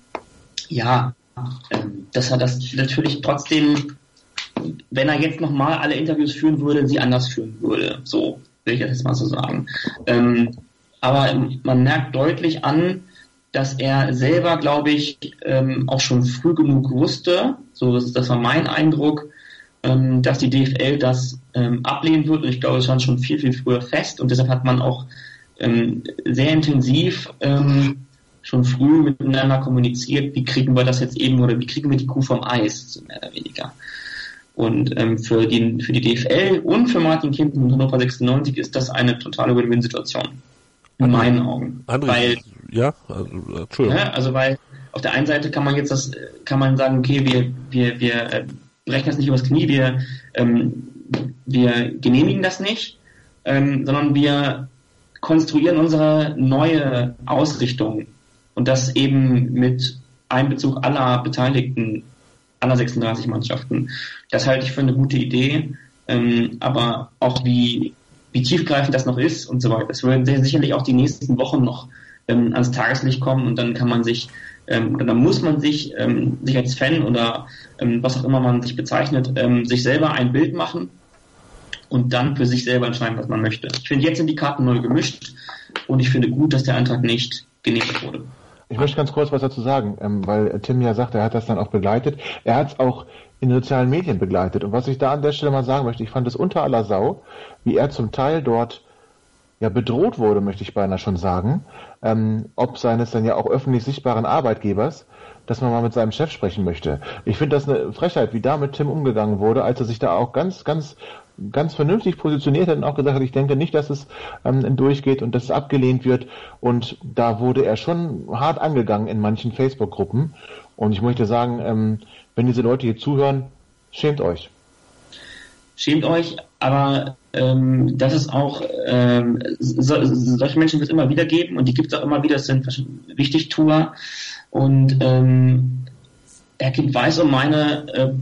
ja, dass er das natürlich trotzdem wenn er jetzt nochmal alle Interviews führen würde, sie anders führen würde. So will ich das jetzt mal so sagen. Ähm, aber man merkt deutlich an, dass er selber, glaube ich, ähm, auch schon früh genug wusste, so das, das war mein Eindruck, ähm, dass die DFL das ähm, ablehnen wird. Und ich glaube, es stand schon viel, viel früher fest. Und deshalb hat man auch ähm, sehr intensiv ähm, schon früh miteinander kommuniziert, wie kriegen wir das jetzt eben oder wie kriegen wir die Kuh vom Eis, so mehr oder weniger. Und ähm, für, die, für die DFL und für Martin Kind und Hannover 96 ist das eine totale Win-Win-Situation. In meinen Augen. André, weil, ja, also, Entschuldigung. Ja, also weil auf der einen Seite kann man jetzt das, kann man sagen, okay, wir, wir, wir äh, brechen das nicht übers Knie, wir, ähm, wir genehmigen das nicht, ähm, sondern wir konstruieren unsere neue Ausrichtung und das eben mit Einbezug aller Beteiligten aller 36 Mannschaften. Das halte ich für eine gute Idee, ähm, aber auch wie, wie tiefgreifend das noch ist und so weiter. Das werden sicherlich auch die nächsten Wochen noch ähm, ans Tageslicht kommen und dann kann man sich ähm, dann muss man sich, ähm, sich als Fan oder ähm, was auch immer man sich bezeichnet, ähm, sich selber ein Bild machen und dann für sich selber entscheiden, was man möchte. Ich finde, jetzt sind die Karten neu gemischt und ich finde gut, dass der Antrag nicht genehmigt wurde. Ich möchte ganz kurz was dazu sagen, ähm, weil Tim ja sagt, er hat das dann auch begleitet. Er hat es auch in sozialen Medien begleitet. Und was ich da an der Stelle mal sagen möchte, ich fand es unter aller Sau, wie er zum Teil dort ja bedroht wurde, möchte ich beinahe schon sagen, ähm, ob seines dann ja auch öffentlich sichtbaren Arbeitgebers, dass man mal mit seinem Chef sprechen möchte. Ich finde das eine Frechheit, wie da mit Tim umgegangen wurde, als er sich da auch ganz, ganz ganz vernünftig positioniert hat und auch gesagt hat, ich denke nicht, dass es ähm, durchgeht und dass es abgelehnt wird. Und da wurde er schon hart angegangen in manchen Facebook-Gruppen. Und ich möchte sagen, ähm, wenn diese Leute hier zuhören, schämt euch. Schämt euch, aber ähm, das ist auch, ähm, so, solche Menschen wird es immer wieder geben und die gibt es auch immer wieder, das sind Wichtigtuer. Und ähm, er weiß um meine äh,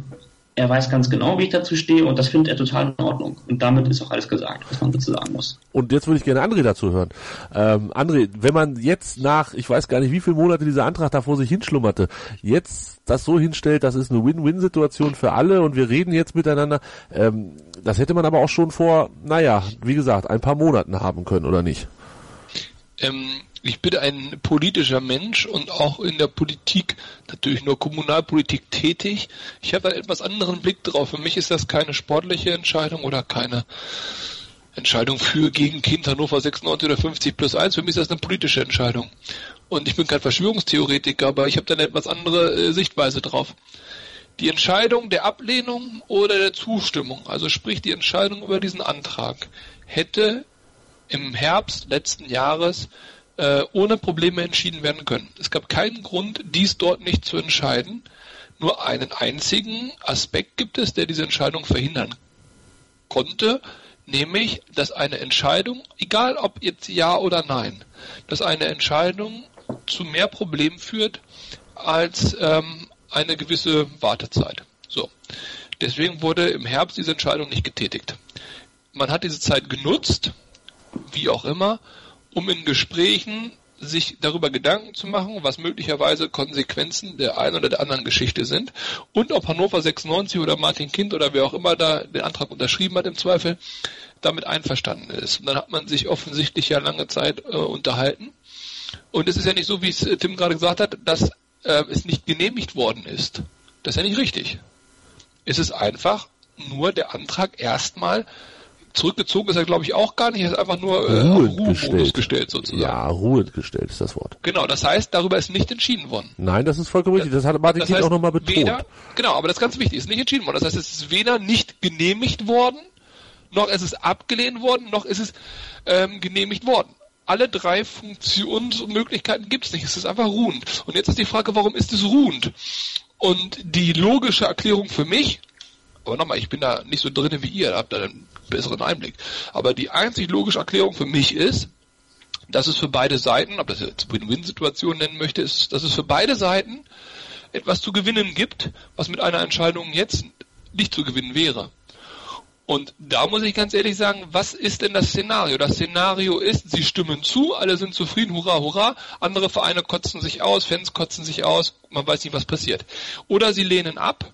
er weiß ganz genau, wie ich dazu stehe und das findet er total in Ordnung. Und damit ist auch alles gesagt, was man dazu sagen muss. Und jetzt würde ich gerne André dazu hören. Ähm, André, wenn man jetzt nach, ich weiß gar nicht, wie viele Monate dieser Antrag da vor sich hinschlummerte, jetzt das so hinstellt, das ist eine Win-Win-Situation für alle und wir reden jetzt miteinander, ähm, das hätte man aber auch schon vor, naja, wie gesagt, ein paar Monaten haben können, oder nicht? Ähm, ich bin ein politischer Mensch und auch in der Politik, natürlich nur Kommunalpolitik tätig. Ich habe einen etwas anderen Blick drauf. Für mich ist das keine sportliche Entscheidung oder keine Entscheidung für gegen Kind Hannover 96 oder 50 plus 1. Für mich ist das eine politische Entscheidung. Und ich bin kein Verschwörungstheoretiker, aber ich habe da eine etwas andere äh, Sichtweise drauf. Die Entscheidung der Ablehnung oder der Zustimmung, also sprich die Entscheidung über diesen Antrag, hätte im Herbst letzten Jahres äh, ohne Probleme entschieden werden können. Es gab keinen Grund, dies dort nicht zu entscheiden. Nur einen einzigen Aspekt gibt es, der diese Entscheidung verhindern konnte, nämlich, dass eine Entscheidung, egal ob jetzt ja oder nein, dass eine Entscheidung zu mehr Problemen führt als ähm, eine gewisse Wartezeit. So. Deswegen wurde im Herbst diese Entscheidung nicht getätigt. Man hat diese Zeit genutzt, wie auch immer, um in Gesprächen sich darüber Gedanken zu machen, was möglicherweise Konsequenzen der einen oder der anderen Geschichte sind und ob Hannover 96 oder Martin Kind oder wer auch immer da den Antrag unterschrieben hat im Zweifel, damit einverstanden ist. Und dann hat man sich offensichtlich ja lange Zeit äh, unterhalten. Und es ist ja nicht so, wie es äh, Tim gerade gesagt hat, dass äh, es nicht genehmigt worden ist. Das ist ja nicht richtig. Es ist einfach nur der Antrag erstmal zurückgezogen ist er, glaube ich, auch gar nicht. Er ist einfach nur äh, Ruhemodus gestellt. gestellt, sozusagen. Ja, ruhend gestellt ist das Wort. Genau, das heißt, darüber ist nicht entschieden worden. Nein, das ist vollkommen richtig. Das hat Martin das heißt, auch nochmal betont. Weder, genau, aber das ist ganz wichtig, ist nicht entschieden worden. Das heißt, es ist weder nicht genehmigt worden, noch ist es abgelehnt worden, noch ist es ähm, genehmigt worden. Alle drei Funktionsmöglichkeiten gibt es nicht. Es ist einfach ruhend. Und jetzt ist die Frage, warum ist es ruhend? Und die logische Erklärung für mich, aber nochmal, ich bin da nicht so drin wie ihr, habt da besseren Einblick. Aber die einzig logische Erklärung für mich ist, dass es für beide Seiten, ob das jetzt Win-Win-Situation nennen möchte, ist, dass es für beide Seiten etwas zu gewinnen gibt, was mit einer Entscheidung jetzt nicht zu gewinnen wäre. Und da muss ich ganz ehrlich sagen, was ist denn das Szenario? Das Szenario ist, sie stimmen zu, alle sind zufrieden, hurra, hurra, andere Vereine kotzen sich aus, Fans kotzen sich aus, man weiß nicht, was passiert. Oder sie lehnen ab,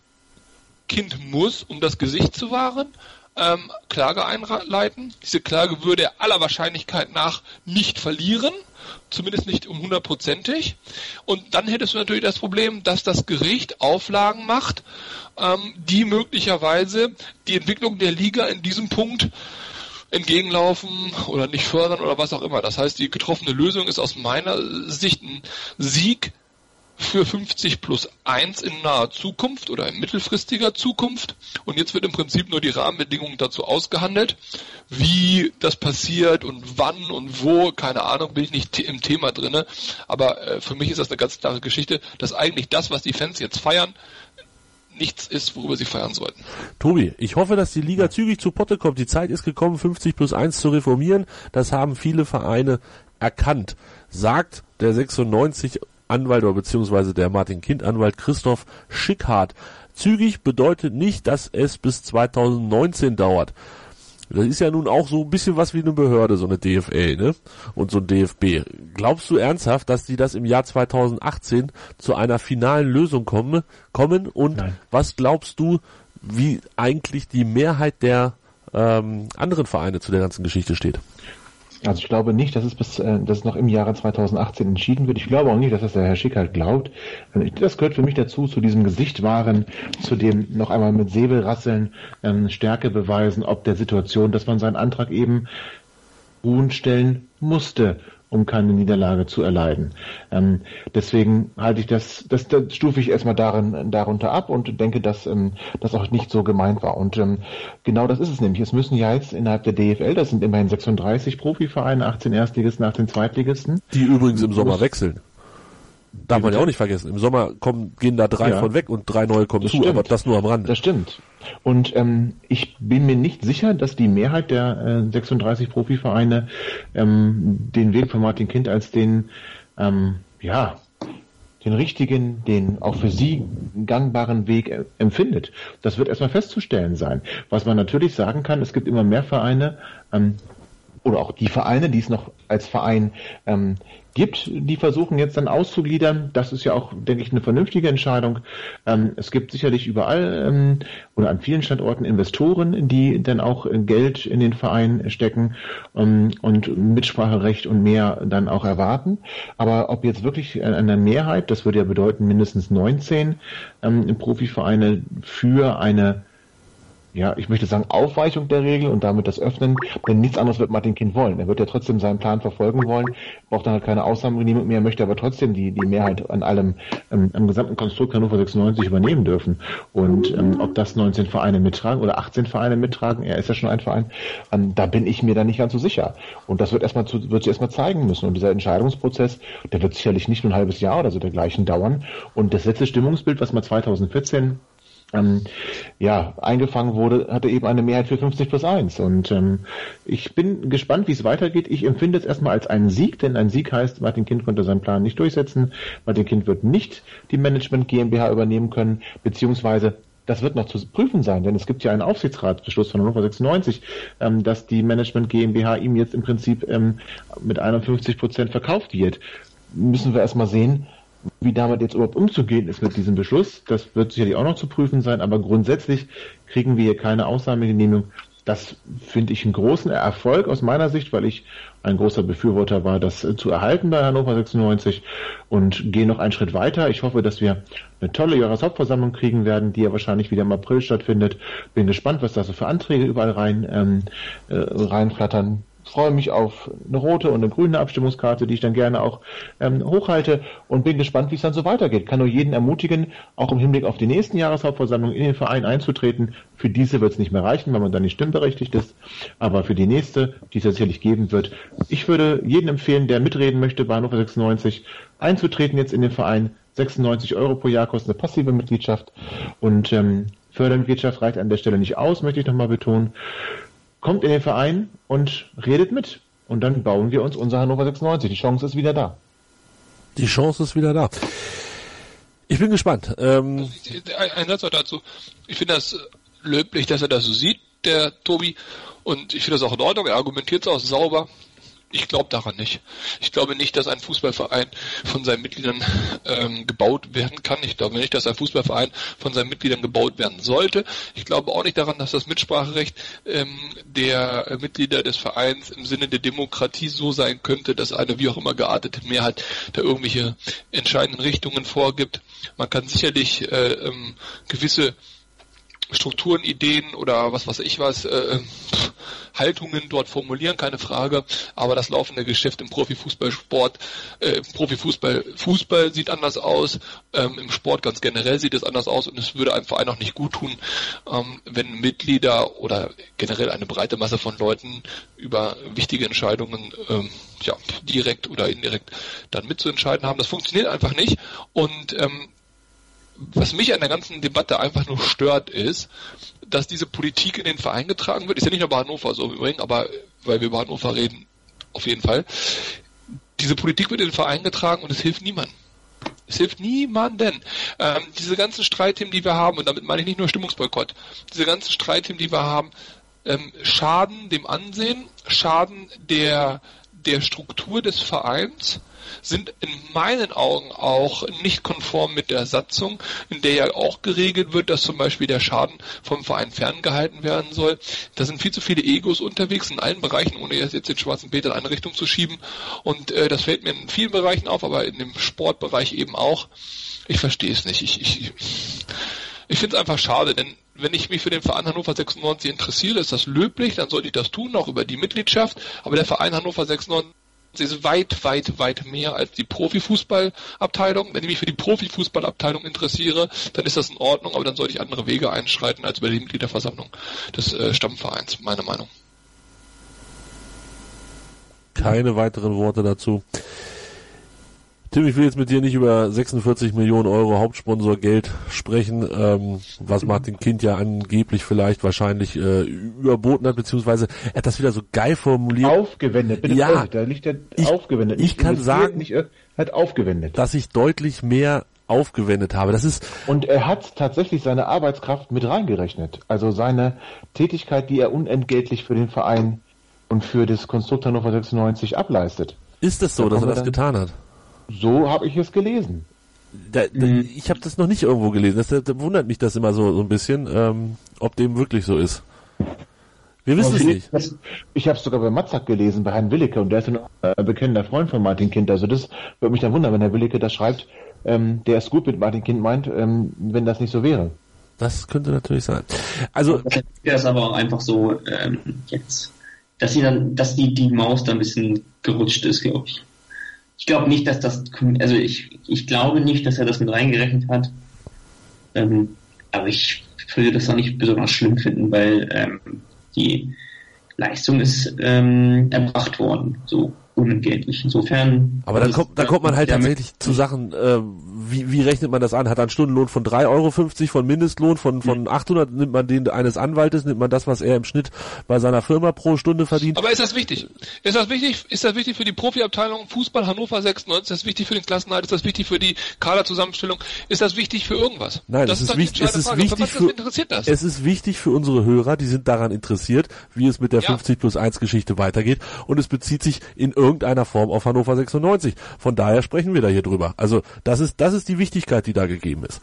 Kind muss, um das Gesicht zu wahren, ähm, Klage einleiten. Diese Klage würde er aller Wahrscheinlichkeit nach nicht verlieren, zumindest nicht um hundertprozentig. Und dann hättest du natürlich das Problem, dass das Gericht Auflagen macht, ähm, die möglicherweise die Entwicklung der Liga in diesem Punkt entgegenlaufen oder nicht fördern oder was auch immer. Das heißt, die getroffene Lösung ist aus meiner Sicht ein Sieg für 50 plus 1 in naher Zukunft oder in mittelfristiger Zukunft. Und jetzt wird im Prinzip nur die Rahmenbedingungen dazu ausgehandelt. Wie das passiert und wann und wo, keine Ahnung, bin ich nicht im Thema drinne. Aber äh, für mich ist das eine ganz klare Geschichte, dass eigentlich das, was die Fans jetzt feiern, nichts ist, worüber sie feiern sollten. Tobi, ich hoffe, dass die Liga zügig zu Potte kommt. Die Zeit ist gekommen, 50 plus 1 zu reformieren. Das haben viele Vereine erkannt. Sagt der 96 Anwalt oder beziehungsweise der Martin Kind Anwalt Christoph Schickhardt. Zügig bedeutet nicht, dass es bis 2019 dauert. Das ist ja nun auch so ein bisschen was wie eine Behörde, so eine DFL, ne? Und so ein DFB. Glaubst du ernsthaft, dass die das im Jahr 2018 zu einer finalen Lösung kommen, kommen? Und Nein. was glaubst du, wie eigentlich die Mehrheit der ähm, anderen Vereine zu der ganzen Geschichte steht? Also ich glaube nicht, dass es bis, äh, dass es noch im Jahre 2018 entschieden wird. Ich glaube auch nicht, dass das der Herr Schick halt glaubt. Also das gehört für mich dazu, zu diesem Gesicht wahren, zu dem noch einmal mit Säbelrasseln ähm, Stärke beweisen, ob der Situation, dass man seinen Antrag eben ruhen stellen musste um keine Niederlage zu erleiden. Ähm, deswegen halte ich das, das, das stufe ich erstmal darin, darunter ab und denke, dass ähm, das auch nicht so gemeint war. Und ähm, genau das ist es nämlich. Es müssen ja jetzt innerhalb der DFL, das sind immerhin 36 Profivereine, 18 Erstligisten, 18 Zweitligisten. Die übrigens im Sommer wechseln. Darf man ja auch nicht vergessen. Im Sommer kommen, gehen da drei ja. von weg und drei neue kommen das zu, stimmt. aber das nur am Rande. Das stimmt. Und ähm, ich bin mir nicht sicher, dass die Mehrheit der äh, 36 Profivereine ähm, den Weg von Martin Kind als den, ähm, ja, den richtigen, den auch für sie gangbaren Weg äh, empfindet. Das wird erstmal festzustellen sein. Was man natürlich sagen kann, es gibt immer mehr Vereine, ähm, oder auch die Vereine, die es noch als Verein ähm, gibt, die versuchen jetzt dann auszugliedern. Das ist ja auch, denke ich, eine vernünftige Entscheidung. Ähm, es gibt sicherlich überall ähm, oder an vielen Standorten Investoren, die dann auch Geld in den Verein stecken ähm, und Mitspracherecht und mehr dann auch erwarten. Aber ob jetzt wirklich eine Mehrheit, das würde ja bedeuten mindestens 19 ähm, Profivereine für eine ja, ich möchte sagen, Aufweichung der Regel und damit das Öffnen, denn nichts anderes wird Martin Kind wollen. Er wird ja trotzdem seinen Plan verfolgen wollen, braucht dann halt keine Ausnahmegenehmigung mehr, möchte aber trotzdem die, die Mehrheit an allem, ähm, am gesamten Konstrukt Hannover 96 übernehmen dürfen. Und ähm, ob das 19 Vereine mittragen oder 18 Vereine mittragen, er ist ja schon ein Verein, ähm, da bin ich mir dann nicht ganz so sicher. Und das wird erstmal zu, wird sich erstmal zeigen müssen. Und dieser Entscheidungsprozess, der wird sicherlich nicht nur ein halbes Jahr oder so dergleichen dauern. Und das letzte Stimmungsbild, was mal 2014 ähm, ja, eingefangen wurde, hatte eben eine Mehrheit für 50 plus 1. Und ähm, ich bin gespannt, wie es weitergeht. Ich empfinde es erstmal als einen Sieg, denn ein Sieg heißt, Martin Kind konnte seinen Plan nicht durchsetzen. Martin Kind wird nicht die Management GmbH übernehmen können, beziehungsweise Das wird noch zu prüfen sein, denn es gibt ja einen Aufsichtsratsbeschluss von Hannover 96, ähm, dass die Management GmbH ihm jetzt im Prinzip ähm, mit 51 Prozent verkauft wird. Müssen wir erstmal sehen, wie damit jetzt überhaupt umzugehen ist mit diesem Beschluss. Das wird sicherlich auch noch zu prüfen sein, aber grundsätzlich kriegen wir hier keine Ausnahmegenehmigung. Das finde ich einen großen Erfolg aus meiner Sicht, weil ich ein großer Befürworter war, das zu erhalten bei Hannover 96 und gehe noch einen Schritt weiter. Ich hoffe, dass wir eine tolle Jahreshauptversammlung kriegen werden, die ja wahrscheinlich wieder im April stattfindet. Bin gespannt, was da so für Anträge überall rein ähm, äh, reinflattern freue mich auf eine rote und eine grüne Abstimmungskarte, die ich dann gerne auch ähm, hochhalte und bin gespannt, wie es dann so weitergeht. Kann nur jeden ermutigen, auch im Hinblick auf die nächsten Jahreshauptversammlungen in den Verein einzutreten. Für diese wird es nicht mehr reichen, weil man dann nicht stimmberechtigt ist, aber für die nächste, die es ja sicherlich geben wird. Ich würde jedem empfehlen, der mitreden möchte bei Hannover 96, einzutreten jetzt in den Verein. 96 Euro pro Jahr kostet eine passive Mitgliedschaft und ähm, Fördermitgliedschaft reicht an der Stelle nicht aus, möchte ich nochmal betonen kommt in den Verein und redet mit. Und dann bauen wir uns unser Hannover 96. Die Chance ist wieder da. Die Chance ist wieder da. Ich bin gespannt. Ähm ein Satz noch dazu. Ich finde das löblich, dass er das so sieht, der Tobi. Und ich finde das auch in Ordnung. Er argumentiert es auch sauber. Ich glaube daran nicht. Ich glaube nicht, dass ein Fußballverein von seinen Mitgliedern ähm, gebaut werden kann. Ich glaube nicht, dass ein Fußballverein von seinen Mitgliedern gebaut werden sollte. Ich glaube auch nicht daran, dass das Mitspracherecht ähm, der Mitglieder des Vereins im Sinne der Demokratie so sein könnte, dass eine wie auch immer geartete Mehrheit da irgendwelche entscheidenden Richtungen vorgibt. Man kann sicherlich äh, ähm, gewisse Strukturen, Ideen oder was weiß ich was, äh, Haltungen dort formulieren, keine Frage. Aber das laufende Geschäft im Profifußballsport, äh, Profifußball, Fußball sieht anders aus, ähm, im Sport ganz generell sieht es anders aus und es würde einem Verein auch nicht gut tun, ähm, wenn Mitglieder oder generell eine breite Masse von Leuten über wichtige Entscheidungen ähm, ja, direkt oder indirekt dann mitzuentscheiden haben. Das funktioniert einfach nicht und ähm, was mich an der ganzen Debatte einfach nur stört, ist, dass diese Politik in den Verein getragen wird. Ist ja nicht nur bei Hannover so übrigens, aber weil wir über Hannover reden, auf jeden Fall. Diese Politik wird in den Verein getragen und es hilft niemandem. Es hilft niemanden. Ähm, diese ganzen Streitthemen, die wir haben, und damit meine ich nicht nur Stimmungsboykott, diese ganzen Streitthemen, die wir haben, ähm, schaden dem Ansehen, schaden der, der Struktur des Vereins sind in meinen Augen auch nicht konform mit der Satzung, in der ja auch geregelt wird, dass zum Beispiel der Schaden vom Verein ferngehalten werden soll. Da sind viel zu viele Egos unterwegs in allen Bereichen, ohne jetzt den schwarzen Peter in eine Richtung zu schieben. Und äh, das fällt mir in vielen Bereichen auf, aber in dem Sportbereich eben auch. Ich verstehe es nicht. Ich, ich, ich finde es einfach schade, denn wenn ich mich für den Verein Hannover 96 interessiere, ist das löblich, dann sollte ich das tun, auch über die Mitgliedschaft. Aber der Verein Hannover 96 ist weit, weit, weit mehr als die Profifußballabteilung. Wenn ich mich für die Profifußballabteilung interessiere, dann ist das in Ordnung, aber dann sollte ich andere Wege einschreiten als über die Mitgliederversammlung des äh, Stammvereins, meine Meinung. Keine weiteren Worte dazu. Tim, ich will jetzt mit dir nicht über 46 Millionen Euro Hauptsponsorgeld sprechen, ähm, was Martin Kind ja angeblich vielleicht wahrscheinlich äh, überboten hat, beziehungsweise er hat das wieder so geil formuliert. Aufgewendet, bitte ja, da liegt er ich, aufgewendet. Ich kann sagen, nicht, hat aufgewendet. dass ich deutlich mehr aufgewendet habe. Das ist und er hat tatsächlich seine Arbeitskraft mit reingerechnet, also seine Tätigkeit, die er unentgeltlich für den Verein und für das Konstrukt Hannover 96 ableistet. Ist es so, da dass er das getan hat? So habe ich es gelesen. Da, da, mhm. Ich habe das noch nicht irgendwo gelesen. Das, da wundert mich das immer so, so ein bisschen, ähm, ob dem wirklich so ist. Wir wissen es nicht. Das, ich habe es sogar bei Matzak gelesen, bei Herrn Willicke, und der ist ein äh, bekennender Freund von Martin Kind. Also das würde mich dann wundern, wenn Herr Willicke das schreibt, ähm, der es gut mit Martin Kind meint, ähm, wenn das nicht so wäre. Das könnte natürlich sein. Also das ist aber auch einfach so ähm, jetzt, dass sie dann, dass die die Maus da ein bisschen gerutscht ist, glaube ich. Ich glaube nicht, dass das, also ich, ich glaube nicht, dass er das mit reingerechnet hat. Ähm, aber ich würde das auch nicht besonders schlimm finden, weil ähm, die Leistung ist ähm, erbracht worden. So. Unentgeltlich. Insofern. Aber dann kommt, dann kommt man halt tatsächlich zu Sachen, äh, wie, wie rechnet man das an? Hat er einen Stundenlohn von 3,50 Euro von Mindestlohn, von, von 800 nimmt man den eines Anwaltes, nimmt man das, was er im Schnitt bei seiner Firma pro Stunde verdient. Aber ist das wichtig? Ist das wichtig? Ist das wichtig für die Profiabteilung Fußball Hannover 96? Ist das wichtig für den Klassenhalt? Ist das wichtig für die Kaderzusammenstellung? Ist das wichtig für irgendwas? Nein, das es ist, wichtig, es ist wichtig für, es ist wichtig für unsere Hörer, die sind daran interessiert, wie es mit der ja. 50 plus 1 Geschichte weitergeht und es bezieht sich in irgendeiner Form auf Hannover 96. Von daher sprechen wir da hier drüber. Also, das ist, das ist die Wichtigkeit, die da gegeben ist.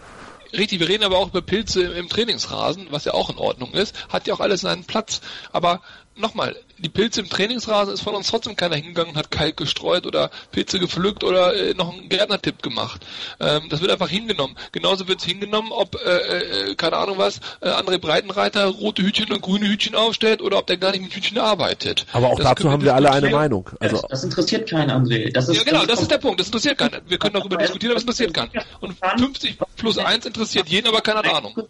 Richtig, wir reden aber auch über Pilze im Trainingsrasen, was ja auch in Ordnung ist. Hat ja auch alles seinen Platz. Aber nochmal, die Pilze im Trainingsrasen ist von uns trotzdem keiner hingegangen und hat Kalk gestreut oder Pilze gepflückt oder äh, noch einen Gärtnertipp gemacht. Ähm, das wird einfach hingenommen. Genauso wird es hingenommen, ob, äh, äh, keine Ahnung was, äh, André Breitenreiter rote Hütchen und grüne Hütchen aufstellt oder ob der gar nicht mit Hütchen arbeitet. Aber auch das dazu haben wir alle eine Meinung. Also das, das interessiert keinen, André. Das ist, ja genau, das, das ist der Punkt. Das interessiert keinen. Wir können darüber diskutieren, aber es interessiert keinen. Und 50 plus 1 interessiert jeden, aber keiner hat Ahnung.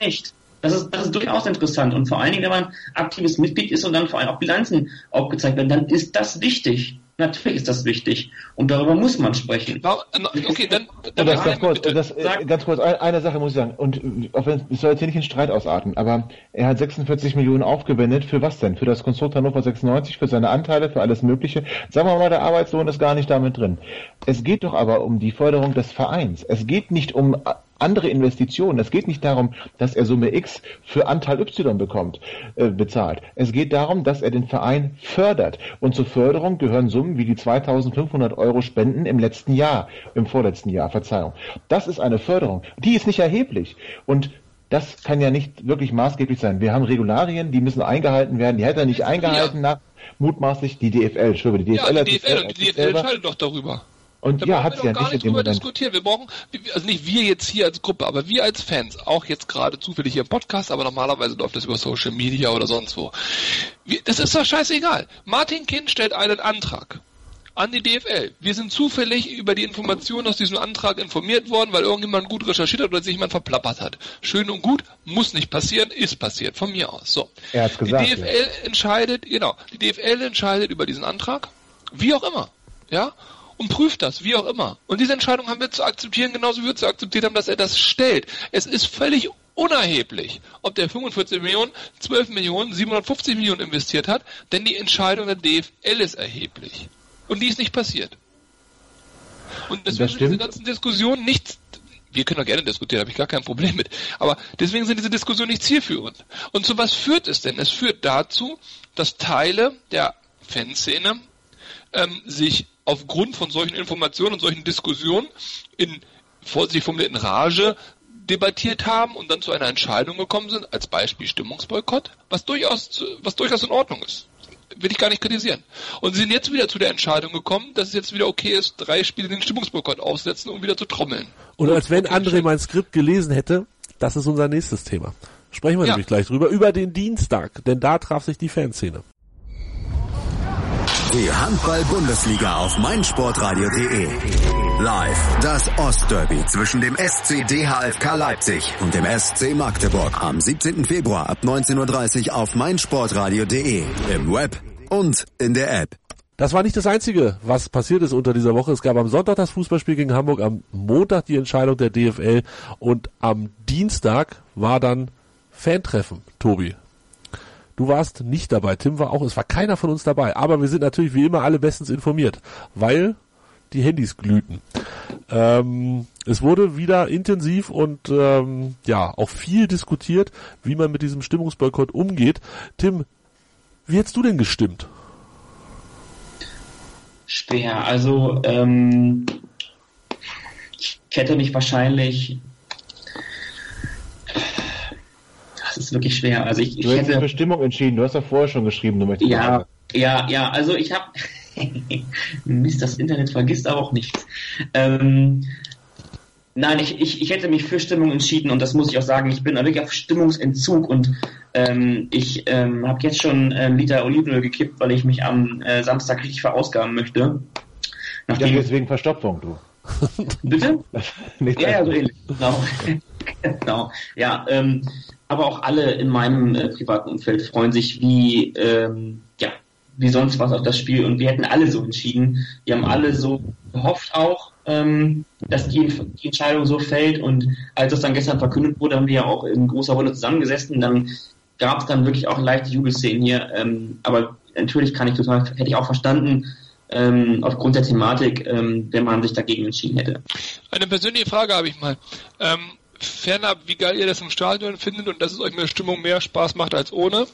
Nicht. Das ist, das ist durchaus interessant. Und vor allen Dingen, wenn man aktives Mitglied ist und dann vor allem auch Bilanzen aufgezeigt werden, dann ist das wichtig. Natürlich ist das wichtig. Und darüber muss man sprechen. Okay, dann, dann das, ganz, kurz, das, äh, ganz kurz, eine Sache muss ich sagen. Und auch wenn es soll jetzt hier nicht in Streit ausarten, aber er hat 46 Millionen aufgewendet. Für was denn? Für das Konstrukt Hannover 96, für seine Anteile, für alles Mögliche. Sagen wir mal, der Arbeitslohn ist gar nicht damit drin. Es geht doch aber um die Förderung des Vereins. Es geht nicht um andere Investitionen. Es geht nicht darum, dass er Summe X für Anteil Y bekommt, äh, bezahlt. Es geht darum, dass er den Verein fördert. Und zur Förderung gehören Summen wie die 2500 Euro Spenden im letzten Jahr, im vorletzten Jahr, Verzeihung. Das ist eine Förderung. Die ist nicht erheblich. Und das kann ja nicht wirklich maßgeblich sein. Wir haben Regularien, die müssen eingehalten werden. Die hätte er nicht eingehalten ja. nach mutmaßlich die DFL. Entschuldigung, die DFL, ja, die DFL, die DFL entscheidet doch darüber. Und da ja, hat ja gar nicht drüber diskutieren. Wir brauchen, also nicht wir jetzt hier als Gruppe, aber wir als Fans, auch jetzt gerade zufällig hier im Podcast, aber normalerweise läuft das über Social Media oder sonst wo. Wir, das ist doch scheißegal. Martin Kind stellt einen Antrag an die DFL. Wir sind zufällig über die Informationen aus diesem Antrag informiert worden, weil irgendjemand gut recherchiert hat oder sich jemand verplappert hat. Schön und gut, muss nicht passieren, ist passiert, von mir aus. So. Er hat's gesagt, die DFL ja. entscheidet, genau, die DFL entscheidet über diesen Antrag, wie auch immer. Ja, und prüft das, wie auch immer. Und diese Entscheidung haben wir zu akzeptieren, genauso wie wir zu akzeptiert haben, dass er das stellt. Es ist völlig unerheblich, ob der 45 Millionen, 12 Millionen, 750 Millionen investiert hat, denn die Entscheidung der DFL ist erheblich. Und die ist nicht passiert. Und deswegen sind diese ganzen Diskussionen nicht, wir können doch gerne diskutieren, habe ich gar kein Problem mit, aber deswegen sind diese Diskussionen nicht zielführend. Und zu was führt es denn? Es führt dazu, dass Teile der Fanszene ähm, sich aufgrund von solchen Informationen und solchen Diskussionen in vorsichtig formulierten Rage debattiert haben und dann zu einer Entscheidung gekommen sind, als Beispiel Stimmungsboykott, was durchaus, was durchaus in Ordnung ist. Will ich gar nicht kritisieren. Und sie sind jetzt wieder zu der Entscheidung gekommen, dass es jetzt wieder okay ist, drei Spiele den Stimmungsboykott aufsetzen, um wieder zu trommeln. Und als wenn okay, André mein Skript gelesen hätte, das ist unser nächstes Thema. Sprechen wir ja. nämlich gleich drüber, über den Dienstag, denn da traf sich die Fanszene. Die Handball-Bundesliga auf meinsportradio.de. Live das Ostderby zwischen dem SC DHFK Leipzig und dem SC Magdeburg am 17. Februar ab 19.30 Uhr auf meinsportradio.de. Im Web und in der App. Das war nicht das Einzige, was passiert ist unter dieser Woche. Es gab am Sonntag das Fußballspiel gegen Hamburg, am Montag die Entscheidung der DFL und am Dienstag war dann Fantreffen, Tobi. Du warst nicht dabei. Tim war auch, es war keiner von uns dabei. Aber wir sind natürlich wie immer alle bestens informiert, weil die Handys glühten. Ähm, es wurde wieder intensiv und ähm, ja, auch viel diskutiert, wie man mit diesem Stimmungsboykott umgeht. Tim, wie hättest du denn gestimmt? Schwer. Also ähm, ich hätte mich wahrscheinlich das ist wirklich schwer. Also ich, ich du hätte für Stimmung entschieden. Du hast ja vorher schon geschrieben, du möchtest. Ja, machen. ja, ja. Also ich habe Mist, das Internet vergisst aber auch nichts. Ähm, nein, ich, ich, ich hätte mich für Stimmung entschieden und das muss ich auch sagen. Ich bin wirklich auf Stimmungsentzug und ähm, ich ähm, habe jetzt schon einen Liter Olivenöl gekippt, weil ich mich am äh, Samstag richtig verausgaben möchte. Nachdem ja, deswegen Verstopfung, du. Bitte? ja, ja, so ähnlich. Genau. genau. Ja, ähm, aber auch alle in meinem äh, privaten Umfeld freuen sich, wie, ähm, ja, wie sonst was auf das Spiel und wir hätten alle so entschieden. Wir haben alle so gehofft auch, ähm, dass die, die, Entscheidung so fällt und als das dann gestern verkündet wurde, haben wir ja auch in großer Runde zusammengesessen. Dann gab es dann wirklich auch leichte Jubelszenen hier. Ähm, aber natürlich kann ich total, hätte ich auch verstanden, ähm, aufgrund der Thematik, ähm, wenn man sich dagegen entschieden hätte. Eine persönliche Frage habe ich mal. Ähm, fernab, wie geil ihr das im Stadion findet und dass es euch mit Stimmung mehr Spaß macht als ohne.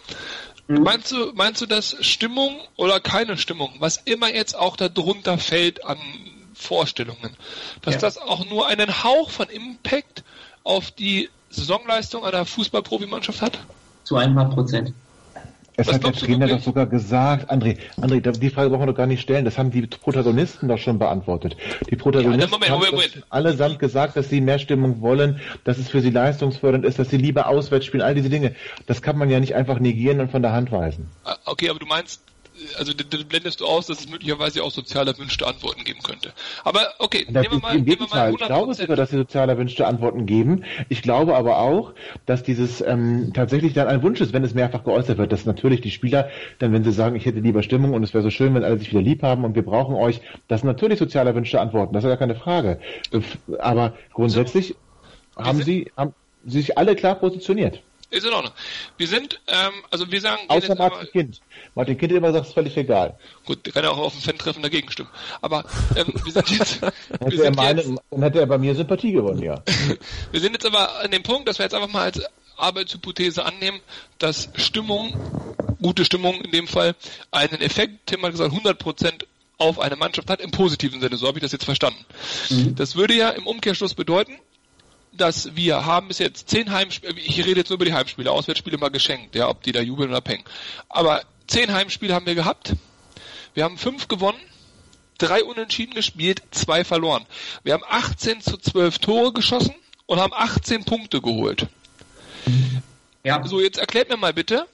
Mhm. Meinst du, meinst du, dass Stimmung oder keine Stimmung, was immer jetzt auch darunter fällt an Vorstellungen, dass ja. das auch nur einen Hauch von Impact auf die Saisonleistung einer Fußballprofimannschaft hat? Zu 100 Prozent. Es Was hat der Trainer doch sogar gesagt, André, André, die Frage brauchen wir doch gar nicht stellen, das haben die Protagonisten doch schon beantwortet. Die Protagonisten ja, Moment, haben Moment, Moment. allesamt gesagt, dass sie mehr Stimmung wollen, dass es für sie leistungsfördernd ist, dass sie lieber auswärts spielen, all diese Dinge. Das kann man ja nicht einfach negieren und von der Hand weisen. Ah, okay, aber du meinst, also das blendest du aus, dass es möglicherweise auch sozial erwünschte Antworten geben könnte. Aber okay, nehmen wir mal, Im Gegenteil, ich glaube sogar, dass sie sozial erwünschte Antworten geben. Ich glaube aber auch, dass dieses ähm, tatsächlich dann ein Wunsch ist, wenn es mehrfach geäußert wird, dass natürlich die Spieler, dann wenn sie sagen, ich hätte lieber Stimmung und es wäre so schön, wenn alle sich wieder lieb haben und wir brauchen euch, das sind natürlich sozial erwünschte Antworten, das ist ja keine Frage. Aber grundsätzlich so, haben sie haben sich alle klar positioniert. Ist in Ordnung. Wir sind, ähm, also wir sagen... Außer Martin aber, Kind. Martin Kind immer sagt, es ist völlig egal. Gut, der kann ja auch auf dem Fan-Treffen dagegen stimmen. Aber ähm, wir sind jetzt... hätte wir sind meine, jetzt, dann hätte er bei mir Sympathie gewonnen, ja. wir sind jetzt aber an dem Punkt, dass wir jetzt einfach mal als Arbeitshypothese annehmen, dass Stimmung, gute Stimmung in dem Fall, einen Effekt, Tim hat gesagt, 100% auf eine Mannschaft hat, im positiven Sinne, so habe ich das jetzt verstanden. Mhm. Das würde ja im Umkehrschluss bedeuten, dass wir haben bis jetzt zehn Heimspiele, ich rede jetzt nur über die Heimspiele, Auswärtsspiele mal geschenkt, ja, ob die da jubeln oder peng. Aber zehn Heimspiele haben wir gehabt. Wir haben fünf gewonnen, drei unentschieden gespielt, zwei verloren. Wir haben 18 zu 12 Tore geschossen und haben 18 Punkte geholt. Ja. So, jetzt erklärt mir mal bitte,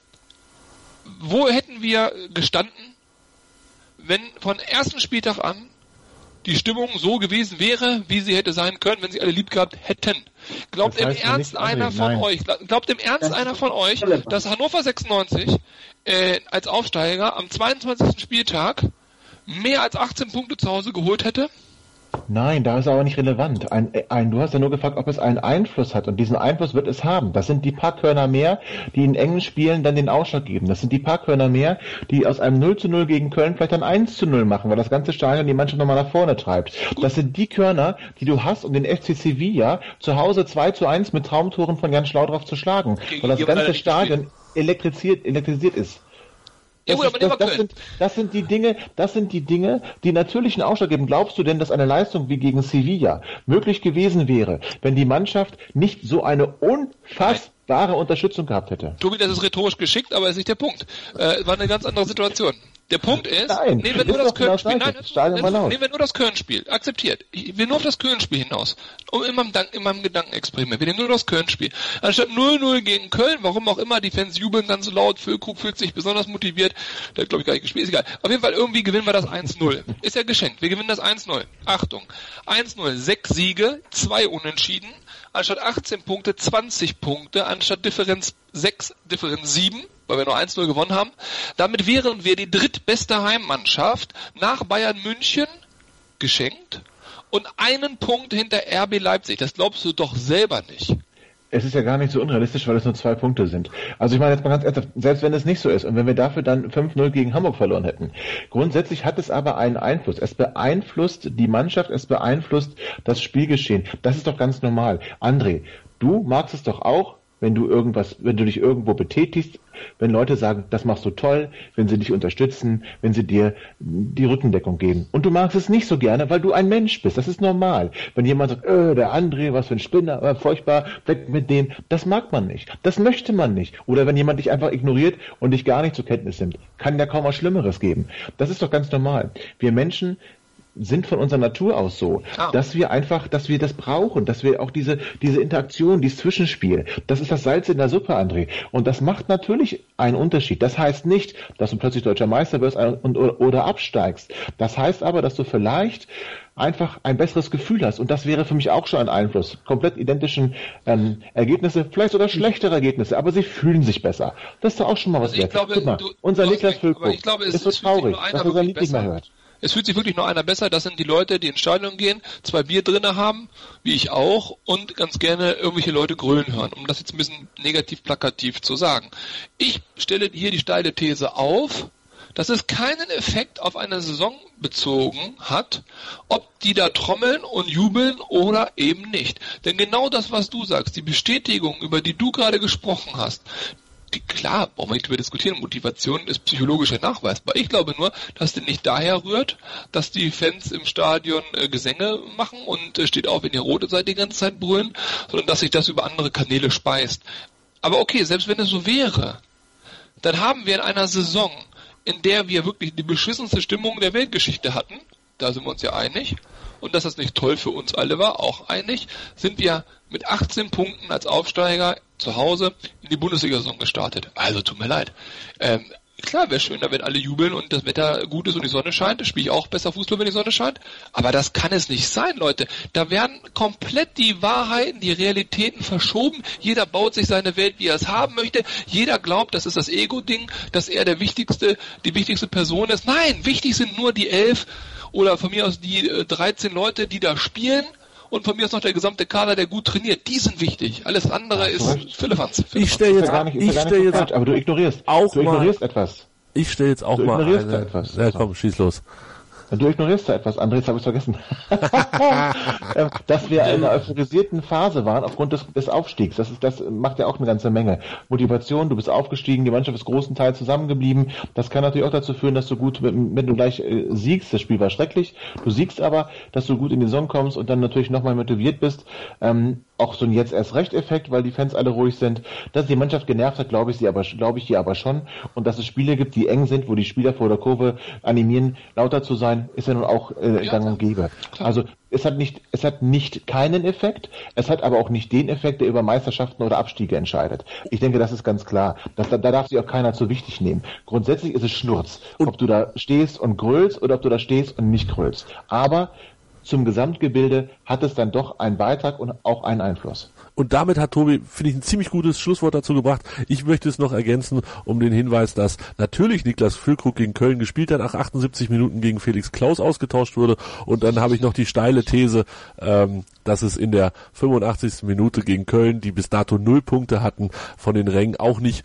wo hätten wir gestanden, wenn von ersten Spieltag an die Stimmung so gewesen wäre, wie sie hätte sein können, wenn sie alle lieb gehabt hätten. Glaubt im Ernst einer von Nein. euch, glaubt im Ernst einer von euch, dass Hannover 96 äh, als Aufsteiger am 22. Spieltag mehr als 18 Punkte zu Hause geholt hätte? Nein, da ist aber nicht relevant. Ein, ein, du hast ja nur gefragt, ob es einen Einfluss hat und diesen Einfluss wird es haben. Das sind die paar Körner mehr, die in engen Spielen dann den Ausschlag geben. Das sind die paar Körner mehr, die aus einem 0 zu 0 gegen Köln vielleicht ein 1 zu 0 machen, weil das ganze Stadion die Mannschaft nochmal nach vorne treibt. Das sind die Körner, die du hast, um den FC Sevilla zu Hause 2 zu 1 mit Traumtoren von Jan Schlaudraff zu schlagen, weil das ganze Stadion elektrisiert, elektrisiert ist. Das, ja, gut, ist, das, das, sind, das sind die Dinge, das sind die Dinge, die natürlichen Ausschlag geben. Glaubst du denn, dass eine Leistung wie gegen Sevilla möglich gewesen wäre, wenn die Mannschaft nicht so eine unfassbare Unterstützung gehabt hätte? Tobi, das ist rhetorisch geschickt, aber ist nicht der Punkt. Äh, war eine ganz andere Situation. Der Punkt ist, nein, nehmen wir nur das Köln-Spiel, nein, nehmen, nehmen wir nur das Köln-Spiel, akzeptiert. Ich will nur auf das Köln-Spiel hinaus. Um in meinem, in meinem Gedankenexperiment. Wir nehmen nur das Köln-Spiel. Anstatt 0-0 gegen Köln, warum auch immer, die Fans jubeln so laut, Füllkrug fühlt sich besonders motiviert, der hat glaube ich gar nicht gespielt, ist egal. Auf jeden Fall, irgendwie gewinnen wir das 1-0. Ist ja geschenkt. Wir gewinnen das 1-0. Achtung. 1-0, sechs Siege, zwei Unentschieden, anstatt 18 Punkte 20 Punkte, anstatt Differenz 6, Differenz 7 weil wir nur 1-0 gewonnen haben. Damit wären wir die drittbeste Heimmannschaft nach Bayern München geschenkt und einen Punkt hinter RB Leipzig. Das glaubst du doch selber nicht. Es ist ja gar nicht so unrealistisch, weil es nur zwei Punkte sind. Also ich meine jetzt mal ganz ernsthaft, selbst wenn es nicht so ist und wenn wir dafür dann 5-0 gegen Hamburg verloren hätten. Grundsätzlich hat es aber einen Einfluss. Es beeinflusst die Mannschaft, es beeinflusst das Spielgeschehen. Das ist doch ganz normal. André, du magst es doch auch, wenn du irgendwas, wenn du dich irgendwo betätigst, wenn Leute sagen, das machst du toll, wenn sie dich unterstützen, wenn sie dir die Rückendeckung geben. Und du magst es nicht so gerne, weil du ein Mensch bist. Das ist normal. Wenn jemand sagt, äh, der André, was für ein Spinner, äh, furchtbar, weg mit dem, das mag man nicht. Das möchte man nicht. Oder wenn jemand dich einfach ignoriert und dich gar nicht zur Kenntnis nimmt, kann ja kaum was Schlimmeres geben. Das ist doch ganz normal. Wir Menschen sind von unserer Natur aus so, ah. dass wir einfach, dass wir das brauchen, dass wir auch diese, diese Interaktion, dieses Zwischenspiel, das ist das Salz in der Suppe, André. Und das macht natürlich einen Unterschied. Das heißt nicht, dass du plötzlich deutscher Meister wirst und, oder absteigst. Das heißt aber, dass du vielleicht einfach ein besseres Gefühl hast. Und das wäre für mich auch schon ein Einfluss. Komplett identischen ähm, Ergebnisse, vielleicht sogar schlechtere Ergebnisse, aber sie fühlen sich besser. Das ist doch auch schon mal was also wert. Glaube, Guck mal, du, unser Niklas Füllkrug ist so traurig, dass er sein Lied nicht mehr hört. Es fühlt sich wirklich nur einer besser. Das sind die Leute, die ins Stadion gehen, zwei Bier drinne haben, wie ich auch, und ganz gerne irgendwelche Leute grölen hören, um das jetzt ein bisschen negativ plakativ zu sagen. Ich stelle hier die steile These auf, dass es keinen Effekt auf eine Saison bezogen hat, ob die da trommeln und jubeln oder eben nicht. Denn genau das, was du sagst, die Bestätigung, über die du gerade gesprochen hast, die, klar, brauchen wir nicht darüber diskutieren, Motivation ist psychologisch nachweisbar. Ich glaube nur, dass die nicht daher rührt, dass die Fans im Stadion äh, Gesänge machen und äh, steht auf, wenn ihr rote seid, die ganze Zeit brüllen, sondern dass sich das über andere Kanäle speist. Aber okay, selbst wenn es so wäre, dann haben wir in einer Saison in der wir wirklich die beschissenste Stimmung der Weltgeschichte hatten, da sind wir uns ja einig, und dass das nicht toll für uns alle war, auch einig, sind wir mit 18 Punkten als Aufsteiger zu Hause in die Bundesliga-Saison gestartet. Also tut mir leid. Ähm, klar wäre schöner, wenn alle jubeln und das Wetter gut ist und die Sonne scheint. Das spiele ich auch besser Fußball, wenn die Sonne scheint. Aber das kann es nicht sein, Leute. Da werden komplett die Wahrheiten, die Realitäten verschoben. Jeder baut sich seine Welt, wie er es haben möchte. Jeder glaubt, das ist das Ego-Ding, dass er der wichtigste, die wichtigste Person ist. Nein, wichtig sind nur die elf oder von mir aus die äh, 13 Leute, die da spielen und von mir ist noch der gesamte Kader, der gut trainiert. Die sind wichtig. Alles andere ist Philippans. Ich stelle jetzt, nicht, ich stelle jetzt, aber du ignorierst, auch du ignorierst mal, etwas. Ich stelle jetzt auch du mal ignorierst eine, etwas. Ja, komm, schieß los. Du ignorierst da etwas, André, jetzt habe ich vergessen. Ähm, dass wir in einer euphorisierten Phase waren aufgrund des, des Aufstiegs. Das, ist, das macht ja auch eine ganze Menge. Motivation, du bist aufgestiegen, die Mannschaft ist großen Teil zusammengeblieben. Das kann natürlich auch dazu führen, dass du gut, wenn du gleich äh, siegst, das Spiel war schrecklich, du siegst aber, dass du gut in die Saison kommst und dann natürlich nochmal motiviert bist. Ähm, auch so ein jetzt erst recht Effekt, weil die Fans alle ruhig sind. Dass die Mannschaft genervt hat, glaube ich sie aber, glaube ich die aber schon. Und dass es Spiele gibt, die eng sind, wo die Spieler vor der Kurve animieren, lauter zu sein, ist ja nun auch äh, ja, gang und gäbe. Also es hat nicht, es hat nicht keinen Effekt, es hat aber auch nicht den Effekt, der über Meisterschaften oder Abstiege entscheidet. Ich denke, das ist ganz klar. Das, da, da darf sich auch keiner zu wichtig nehmen. Grundsätzlich ist es Schnurz, ob du da stehst und grölst oder ob du da stehst und nicht grölst. Aber zum Gesamtgebilde hat es dann doch einen Beitrag und auch einen Einfluss. Und damit hat Tobi, finde ich, ein ziemlich gutes Schlusswort dazu gebracht. Ich möchte es noch ergänzen, um den Hinweis, dass natürlich Niklas Füllkrug gegen Köln gespielt hat, nach 78 Minuten gegen Felix Klaus ausgetauscht wurde. Und dann habe ich noch die steile These, ähm, dass es in der 85. Minute gegen Köln, die bis dato null Punkte hatten, von den Rängen auch nicht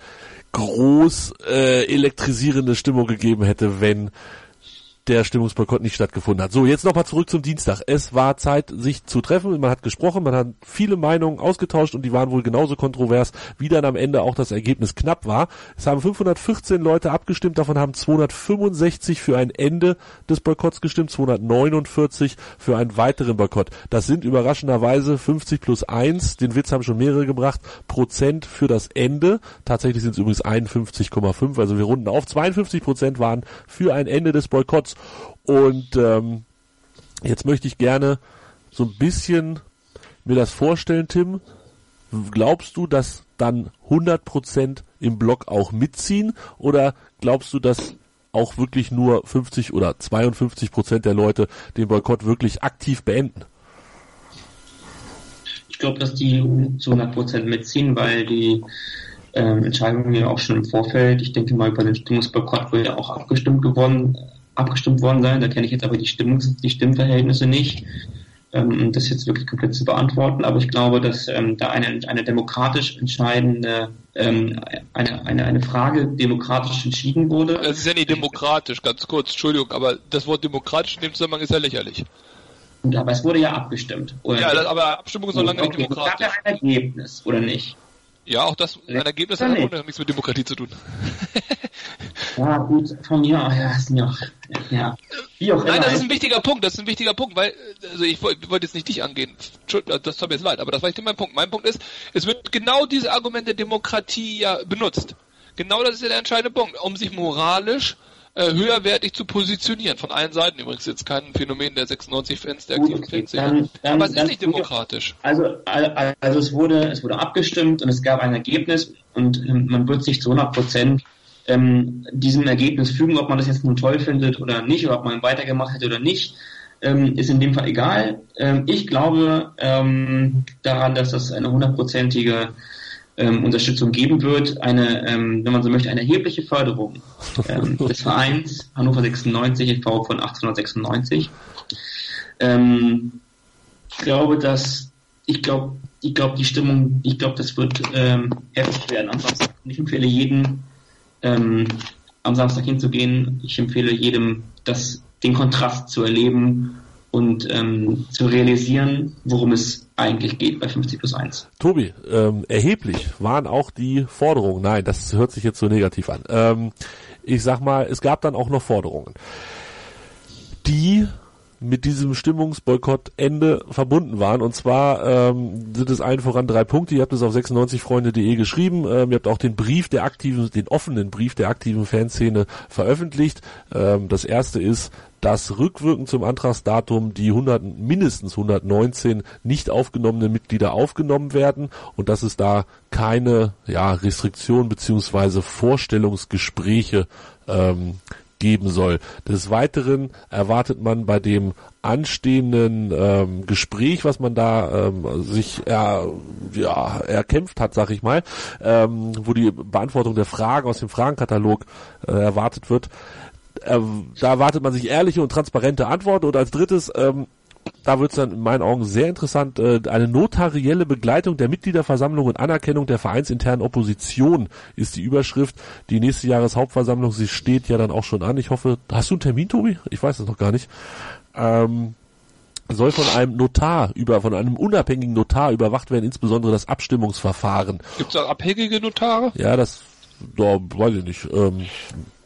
groß äh, elektrisierende Stimmung gegeben hätte, wenn der Stimmungsboykott nicht stattgefunden hat. So, jetzt nochmal zurück zum Dienstag. Es war Zeit, sich zu treffen. Man hat gesprochen, man hat viele Meinungen ausgetauscht und die waren wohl genauso kontrovers, wie dann am Ende auch das Ergebnis knapp war. Es haben 514 Leute abgestimmt, davon haben 265 für ein Ende des Boykotts gestimmt, 249 für einen weiteren Boykott. Das sind überraschenderweise 50 plus 1, den Witz haben schon mehrere gebracht, Prozent für das Ende. Tatsächlich sind es übrigens 51,5, also wir runden auf. 52 Prozent waren für ein Ende des Boykotts. Und ähm, jetzt möchte ich gerne so ein bisschen mir das vorstellen, Tim. Glaubst du, dass dann 100% im Block auch mitziehen oder glaubst du, dass auch wirklich nur 50 oder 52% der Leute den Boykott wirklich aktiv beenden? Ich glaube, dass die zu 100 mitziehen, weil die ähm, Entscheidungen ja auch schon im Vorfeld, ich denke mal, über den Stimmungsboykott wurde ja auch abgestimmt geworden, abgestimmt worden sein. Da kenne ich jetzt aber die, Stimmungs-, die Stimmverhältnisse nicht, ähm, das jetzt wirklich komplett zu beantworten. Aber ich glaube, dass ähm, da eine, eine demokratisch entscheidende, ähm, eine, eine, eine Frage demokratisch entschieden wurde. Es ist ja nicht demokratisch, ganz kurz, Entschuldigung, aber das Wort demokratisch in dem Zusammenhang ist ja lächerlich. Gut, aber es wurde ja abgestimmt. Oder ja, aber Abstimmung ist noch lange okay, nicht demokratisch. Es gab ja ein Ergebnis, oder nicht? Ja, auch das, ein Ergebnis hat auch nichts mit Demokratie zu tun. ja, gut, von mir, ja, ist mir auch, ja. Wie auch Nein, das ist ein wichtiger Punkt, das ist ein wichtiger Punkt, weil, also ich wollte wollt jetzt nicht dich angehen, das tut mir jetzt leid, aber das war nicht mein Punkt. Mein Punkt ist, es wird genau diese Argumente Demokratie ja benutzt. Genau das ist ja der entscheidende Punkt, um sich moralisch äh, höherwertig zu positionieren. Von allen Seiten übrigens jetzt kein Phänomen der 96-Fans, der aktiven Fanszene. Aber es ist nicht demokratisch. Also, also es wurde, es wurde abgestimmt und es gab ein Ergebnis und ähm, man wird sich zu 100 Prozent ähm, diesem Ergebnis fügen, ob man das jetzt nun toll findet oder nicht, oder ob man weitergemacht hätte oder nicht, ähm, ist in dem Fall egal. Ähm, ich glaube ähm, daran, dass das eine hundertprozentige ähm, Unterstützung geben wird, eine, ähm, wenn man so möchte, eine erhebliche Förderung ähm, des Vereins Hannover 96 e.V. von 1896. Ähm, ich glaube, dass ich glaube, ich glaube, die Stimmung, ich glaube, das wird ähm, heftig werden am Samstag. Ich empfehle jedem, ähm, am Samstag hinzugehen. Ich empfehle jedem, das, den Kontrast zu erleben und zu realisieren, worum es eigentlich geht bei 50 plus 1. Tobi, ähm, erheblich waren auch die Forderungen. Nein, das hört sich jetzt so negativ an. Ähm, ich sag mal, es gab dann auch noch Forderungen, die mit diesem Stimmungsboykottende verbunden waren. Und zwar ähm, sind es allen voran drei Punkte. Ihr habt es auf 96freunde.de geschrieben. Ähm, ihr habt auch den Brief der aktiven, den offenen Brief der aktiven Fanszene veröffentlicht. Ähm, das erste ist, dass rückwirkend zum Antragsdatum die 100, mindestens 119 nicht aufgenommenen Mitglieder aufgenommen werden und dass es da keine ja, Restriktion beziehungsweise Vorstellungsgespräche ähm, geben soll. Des Weiteren erwartet man bei dem anstehenden ähm, Gespräch, was man da ähm, sich er, ja, erkämpft hat, sag ich mal, ähm, wo die Beantwortung der Fragen aus dem Fragenkatalog äh, erwartet wird, äh, da erwartet man sich ehrliche und transparente Antworten und als drittes ähm, da wird es dann in meinen Augen sehr interessant, äh, eine notarielle Begleitung der Mitgliederversammlung und Anerkennung der vereinsinternen Opposition ist die Überschrift. Die nächste Jahreshauptversammlung, sie steht ja dann auch schon an. Ich hoffe, hast du einen Termin, Tobi? Ich weiß es noch gar nicht. Ähm, soll von einem Notar über, von einem unabhängigen Notar überwacht werden, insbesondere das Abstimmungsverfahren. Gibt es auch abhängige Notare? Ja, das, da weiß ich nicht. Ähm,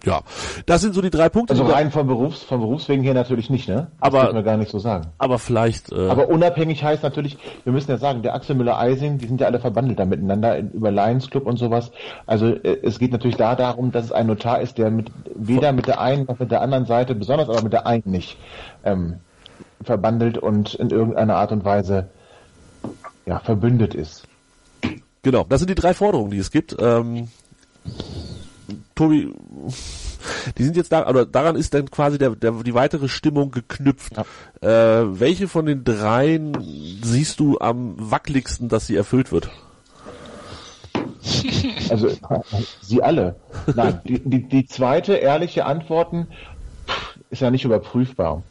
ja, das sind so die drei Punkte. Also rein vom Berufs, vom Berufswegen her natürlich nicht, ne? Das aber wir gar nicht so sagen. Aber vielleicht. Äh, aber unabhängig heißt natürlich, wir müssen ja sagen, der Axel Müller-Eising, die sind ja alle verbandelt da miteinander über Lions Club und sowas. Also äh, es geht natürlich da darum, dass es ein Notar ist, der mit weder mit der einen noch mit der anderen Seite, besonders aber mit der einen nicht ähm, verbandelt und in irgendeiner Art und Weise ja verbündet ist. Genau, das sind die drei Forderungen, die es gibt. Ähm, Tobi, die sind jetzt da, oder daran ist dann quasi der, der, die weitere Stimmung geknüpft. Ja. Äh, welche von den dreien siehst du am wackeligsten, dass sie erfüllt wird? Also sie alle. Nein, die, die, die zweite ehrliche Antworten ist ja nicht überprüfbar.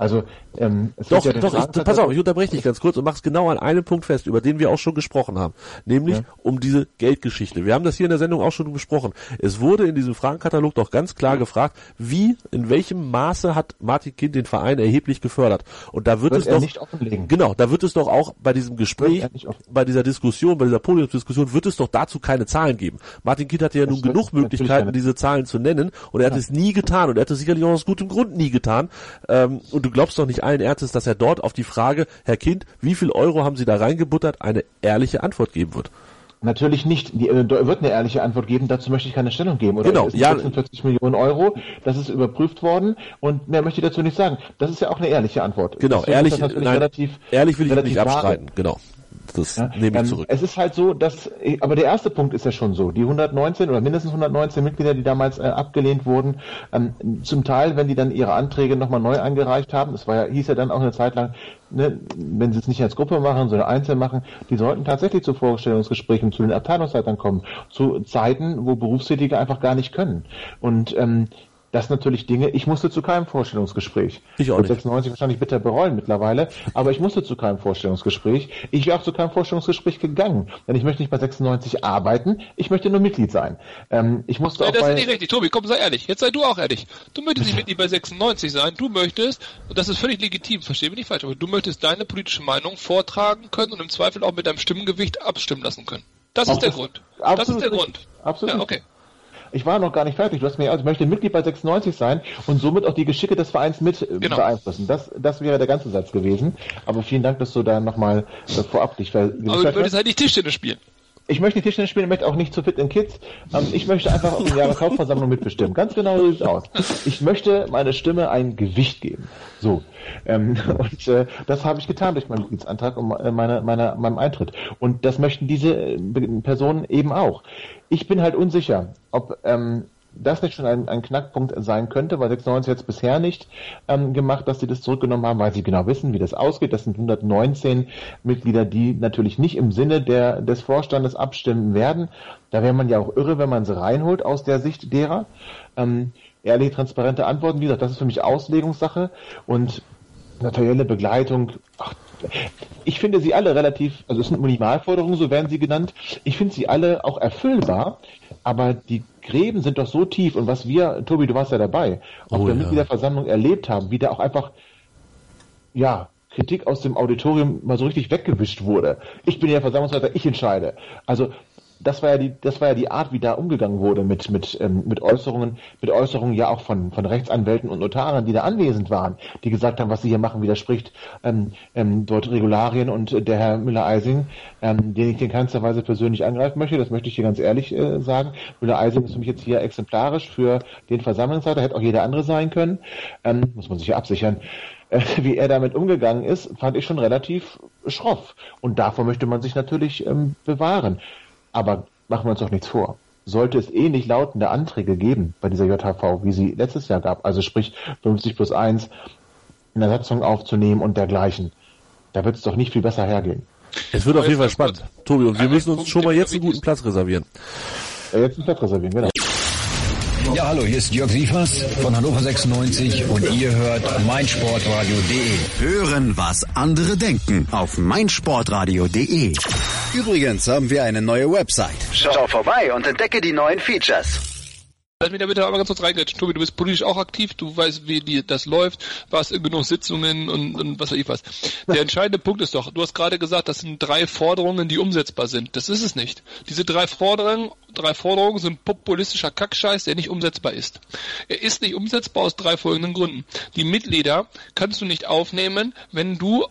Also ähm, es doch, ja doch, ich, pass auf, ich unterbreche dich ganz kurz und mach's genau an einem Punkt fest, über den wir auch schon gesprochen haben, nämlich ja. um diese Geldgeschichte. Wir haben das hier in der Sendung auch schon besprochen. Es wurde in diesem Fragenkatalog doch ganz klar gefragt, wie, in welchem Maße hat Martin Kind den Verein erheblich gefördert? Und da wird, wird es doch nicht offenlegen. Genau, da wird es doch auch bei diesem Gespräch, bei dieser Diskussion, bei dieser Podiumsdiskussion, wird es doch dazu keine Zahlen geben. Martin Kind hatte ja das nun genug Möglichkeiten, diese Zahlen zu nennen, und er hat ja. es nie getan und er hat es sicherlich auch aus gutem Grund nie getan. Ähm, und du glaubst doch nicht allen Ernstes, dass er dort auf die Frage, Herr Kind, wie viel Euro haben Sie da reingebuttert, eine ehrliche Antwort geben wird. Natürlich nicht. Die, äh, wird eine ehrliche Antwort geben. Dazu möchte ich keine Stellung geben. Oder genau. Ja. 46 Millionen Euro. Das ist überprüft worden. Und mehr möchte ich dazu nicht sagen. Das ist ja auch eine ehrliche Antwort. Genau. Ehrlich, nein, relativ, ehrlich will ich nicht abstreiten. Genau. Das ja, nehme ich ähm, zurück. Es ist halt so, dass, aber der erste Punkt ist ja schon so. Die 119 oder mindestens 119 Mitglieder, die damals äh, abgelehnt wurden, ähm, zum Teil, wenn die dann ihre Anträge nochmal neu eingereicht haben, es war ja, hieß ja dann auch eine Zeit lang, ne, wenn sie es nicht als Gruppe machen, sondern einzeln machen, die sollten tatsächlich zu Vorstellungsgesprächen zu den Abteilungsleitern kommen, zu Zeiten, wo Berufstätige einfach gar nicht können. Und ähm, das sind natürlich Dinge, ich musste zu keinem Vorstellungsgespräch. Ich auch nicht. 96 wahrscheinlich bitter bereuen mittlerweile, aber ich musste zu keinem Vorstellungsgespräch. Ich wäre auch zu keinem Vorstellungsgespräch gegangen, denn ich möchte nicht bei 96 arbeiten, ich möchte nur Mitglied sein. Ähm, ich musste Nein, auch das bei... ist nicht richtig. Tobi, komm, sei ehrlich. Jetzt sei du auch ehrlich. Du möchtest nicht Mitglied bei 96 sein, du möchtest, und das ist völlig legitim, verstehe mich nicht falsch, aber du möchtest deine politische Meinung vortragen können und im Zweifel auch mit deinem Stimmgewicht abstimmen lassen können. Das ist der Grund. Das ist der Grund. Absolut. Ja, okay ich war noch gar nicht fertig. Du hast mir, also ich möchte Mitglied bei 96 sein und somit auch die Geschicke des Vereins mit äh, genau. beeinflussen. Das, das wäre der ganze Satz gewesen. Aber vielen Dank, dass du da nochmal äh, vorab dich ver Aber du würdest halt nicht Tischtennis spielen. Ich möchte Tischtennis spielen, ich möchte auch nicht zu fit in Kids. Ähm, ich möchte einfach auf der Jahreshauptversammlung mitbestimmen. Ganz genau so sieht es aus. Ich möchte meiner Stimme ein Gewicht geben. So. Ähm, und äh, das habe ich getan durch meinen Mitgliedsantrag und äh, meine, meine, meinem Eintritt. Und das möchten diese äh, Personen eben auch. Ich bin halt unsicher, ob ähm, das nicht schon ein, ein Knackpunkt sein könnte, weil 96 jetzt bisher nicht ähm, gemacht, dass sie das zurückgenommen haben, weil sie genau wissen, wie das ausgeht. Das sind 119 Mitglieder, die natürlich nicht im Sinne der, des Vorstandes abstimmen werden. Da wäre man ja auch irre, wenn man sie reinholt aus der Sicht derer. Ähm, ehrliche, transparente Antworten, wie gesagt, das ist für mich Auslegungssache und notarielle Begleitung, ach, ich finde sie alle relativ, also es sind Minimalforderungen, so werden sie genannt. Ich finde sie alle auch erfüllbar, aber die Gräben sind doch so tief und was wir, Tobi, du warst ja dabei, auf oh, der ja. Mitgliederversammlung erlebt haben, wie da auch einfach, ja, Kritik aus dem Auditorium mal so richtig weggewischt wurde. Ich bin ja Versammlungsleiter, ich entscheide. Also das war ja die, das war ja die Art, wie da umgegangen wurde mit mit ähm, mit Äußerungen, mit Äußerungen ja auch von von Rechtsanwälten und Notaren, die da anwesend waren, die gesagt haben, was sie hier machen, widerspricht ähm, ähm, dort Regularien und der Herr Müller-Eising, ähm, den ich in keinster Weise persönlich angreifen möchte, das möchte ich hier ganz ehrlich äh, sagen. Müller-Eising ist für mich jetzt hier exemplarisch für den Versammlungsleiter, hätte auch jeder andere sein können, ähm, muss man sich ja absichern äh, wie er damit umgegangen ist, fand ich schon relativ schroff. Und davor möchte man sich natürlich ähm, bewahren. Aber machen wir uns doch nichts vor. Sollte es ähnlich lautende Anträge geben bei dieser JHV, wie sie letztes Jahr gab, also sprich 50 plus 1 in der Satzung aufzunehmen und dergleichen, da wird es doch nicht viel besser hergehen. Es wird auf jeden Fall spannend. Tobi, und wir müssen uns schon mal jetzt einen guten Platz reservieren. Ja, jetzt einen Platz reservieren, genau. Ja, hallo, hier ist Jörg Sievers von Hannover 96 und ihr hört meinsportradio.de. Hören, was andere denken auf meinsportradio.de. Übrigens haben wir eine neue Website. Schau vorbei und entdecke die neuen Features. Lass mich da bitte aber ganz kurz reingrätschen. Tobi, du bist politisch auch aktiv, du weißt, wie die, das läuft, warst in genug Sitzungen und, und was weiß ich was. Der entscheidende Punkt ist doch, du hast gerade gesagt, das sind drei Forderungen, die umsetzbar sind. Das ist es nicht. Diese drei Forderungen, drei Forderungen sind populistischer Kackscheiß, der nicht umsetzbar ist. Er ist nicht umsetzbar aus drei folgenden Gründen. Die Mitglieder kannst du nicht aufnehmen, wenn du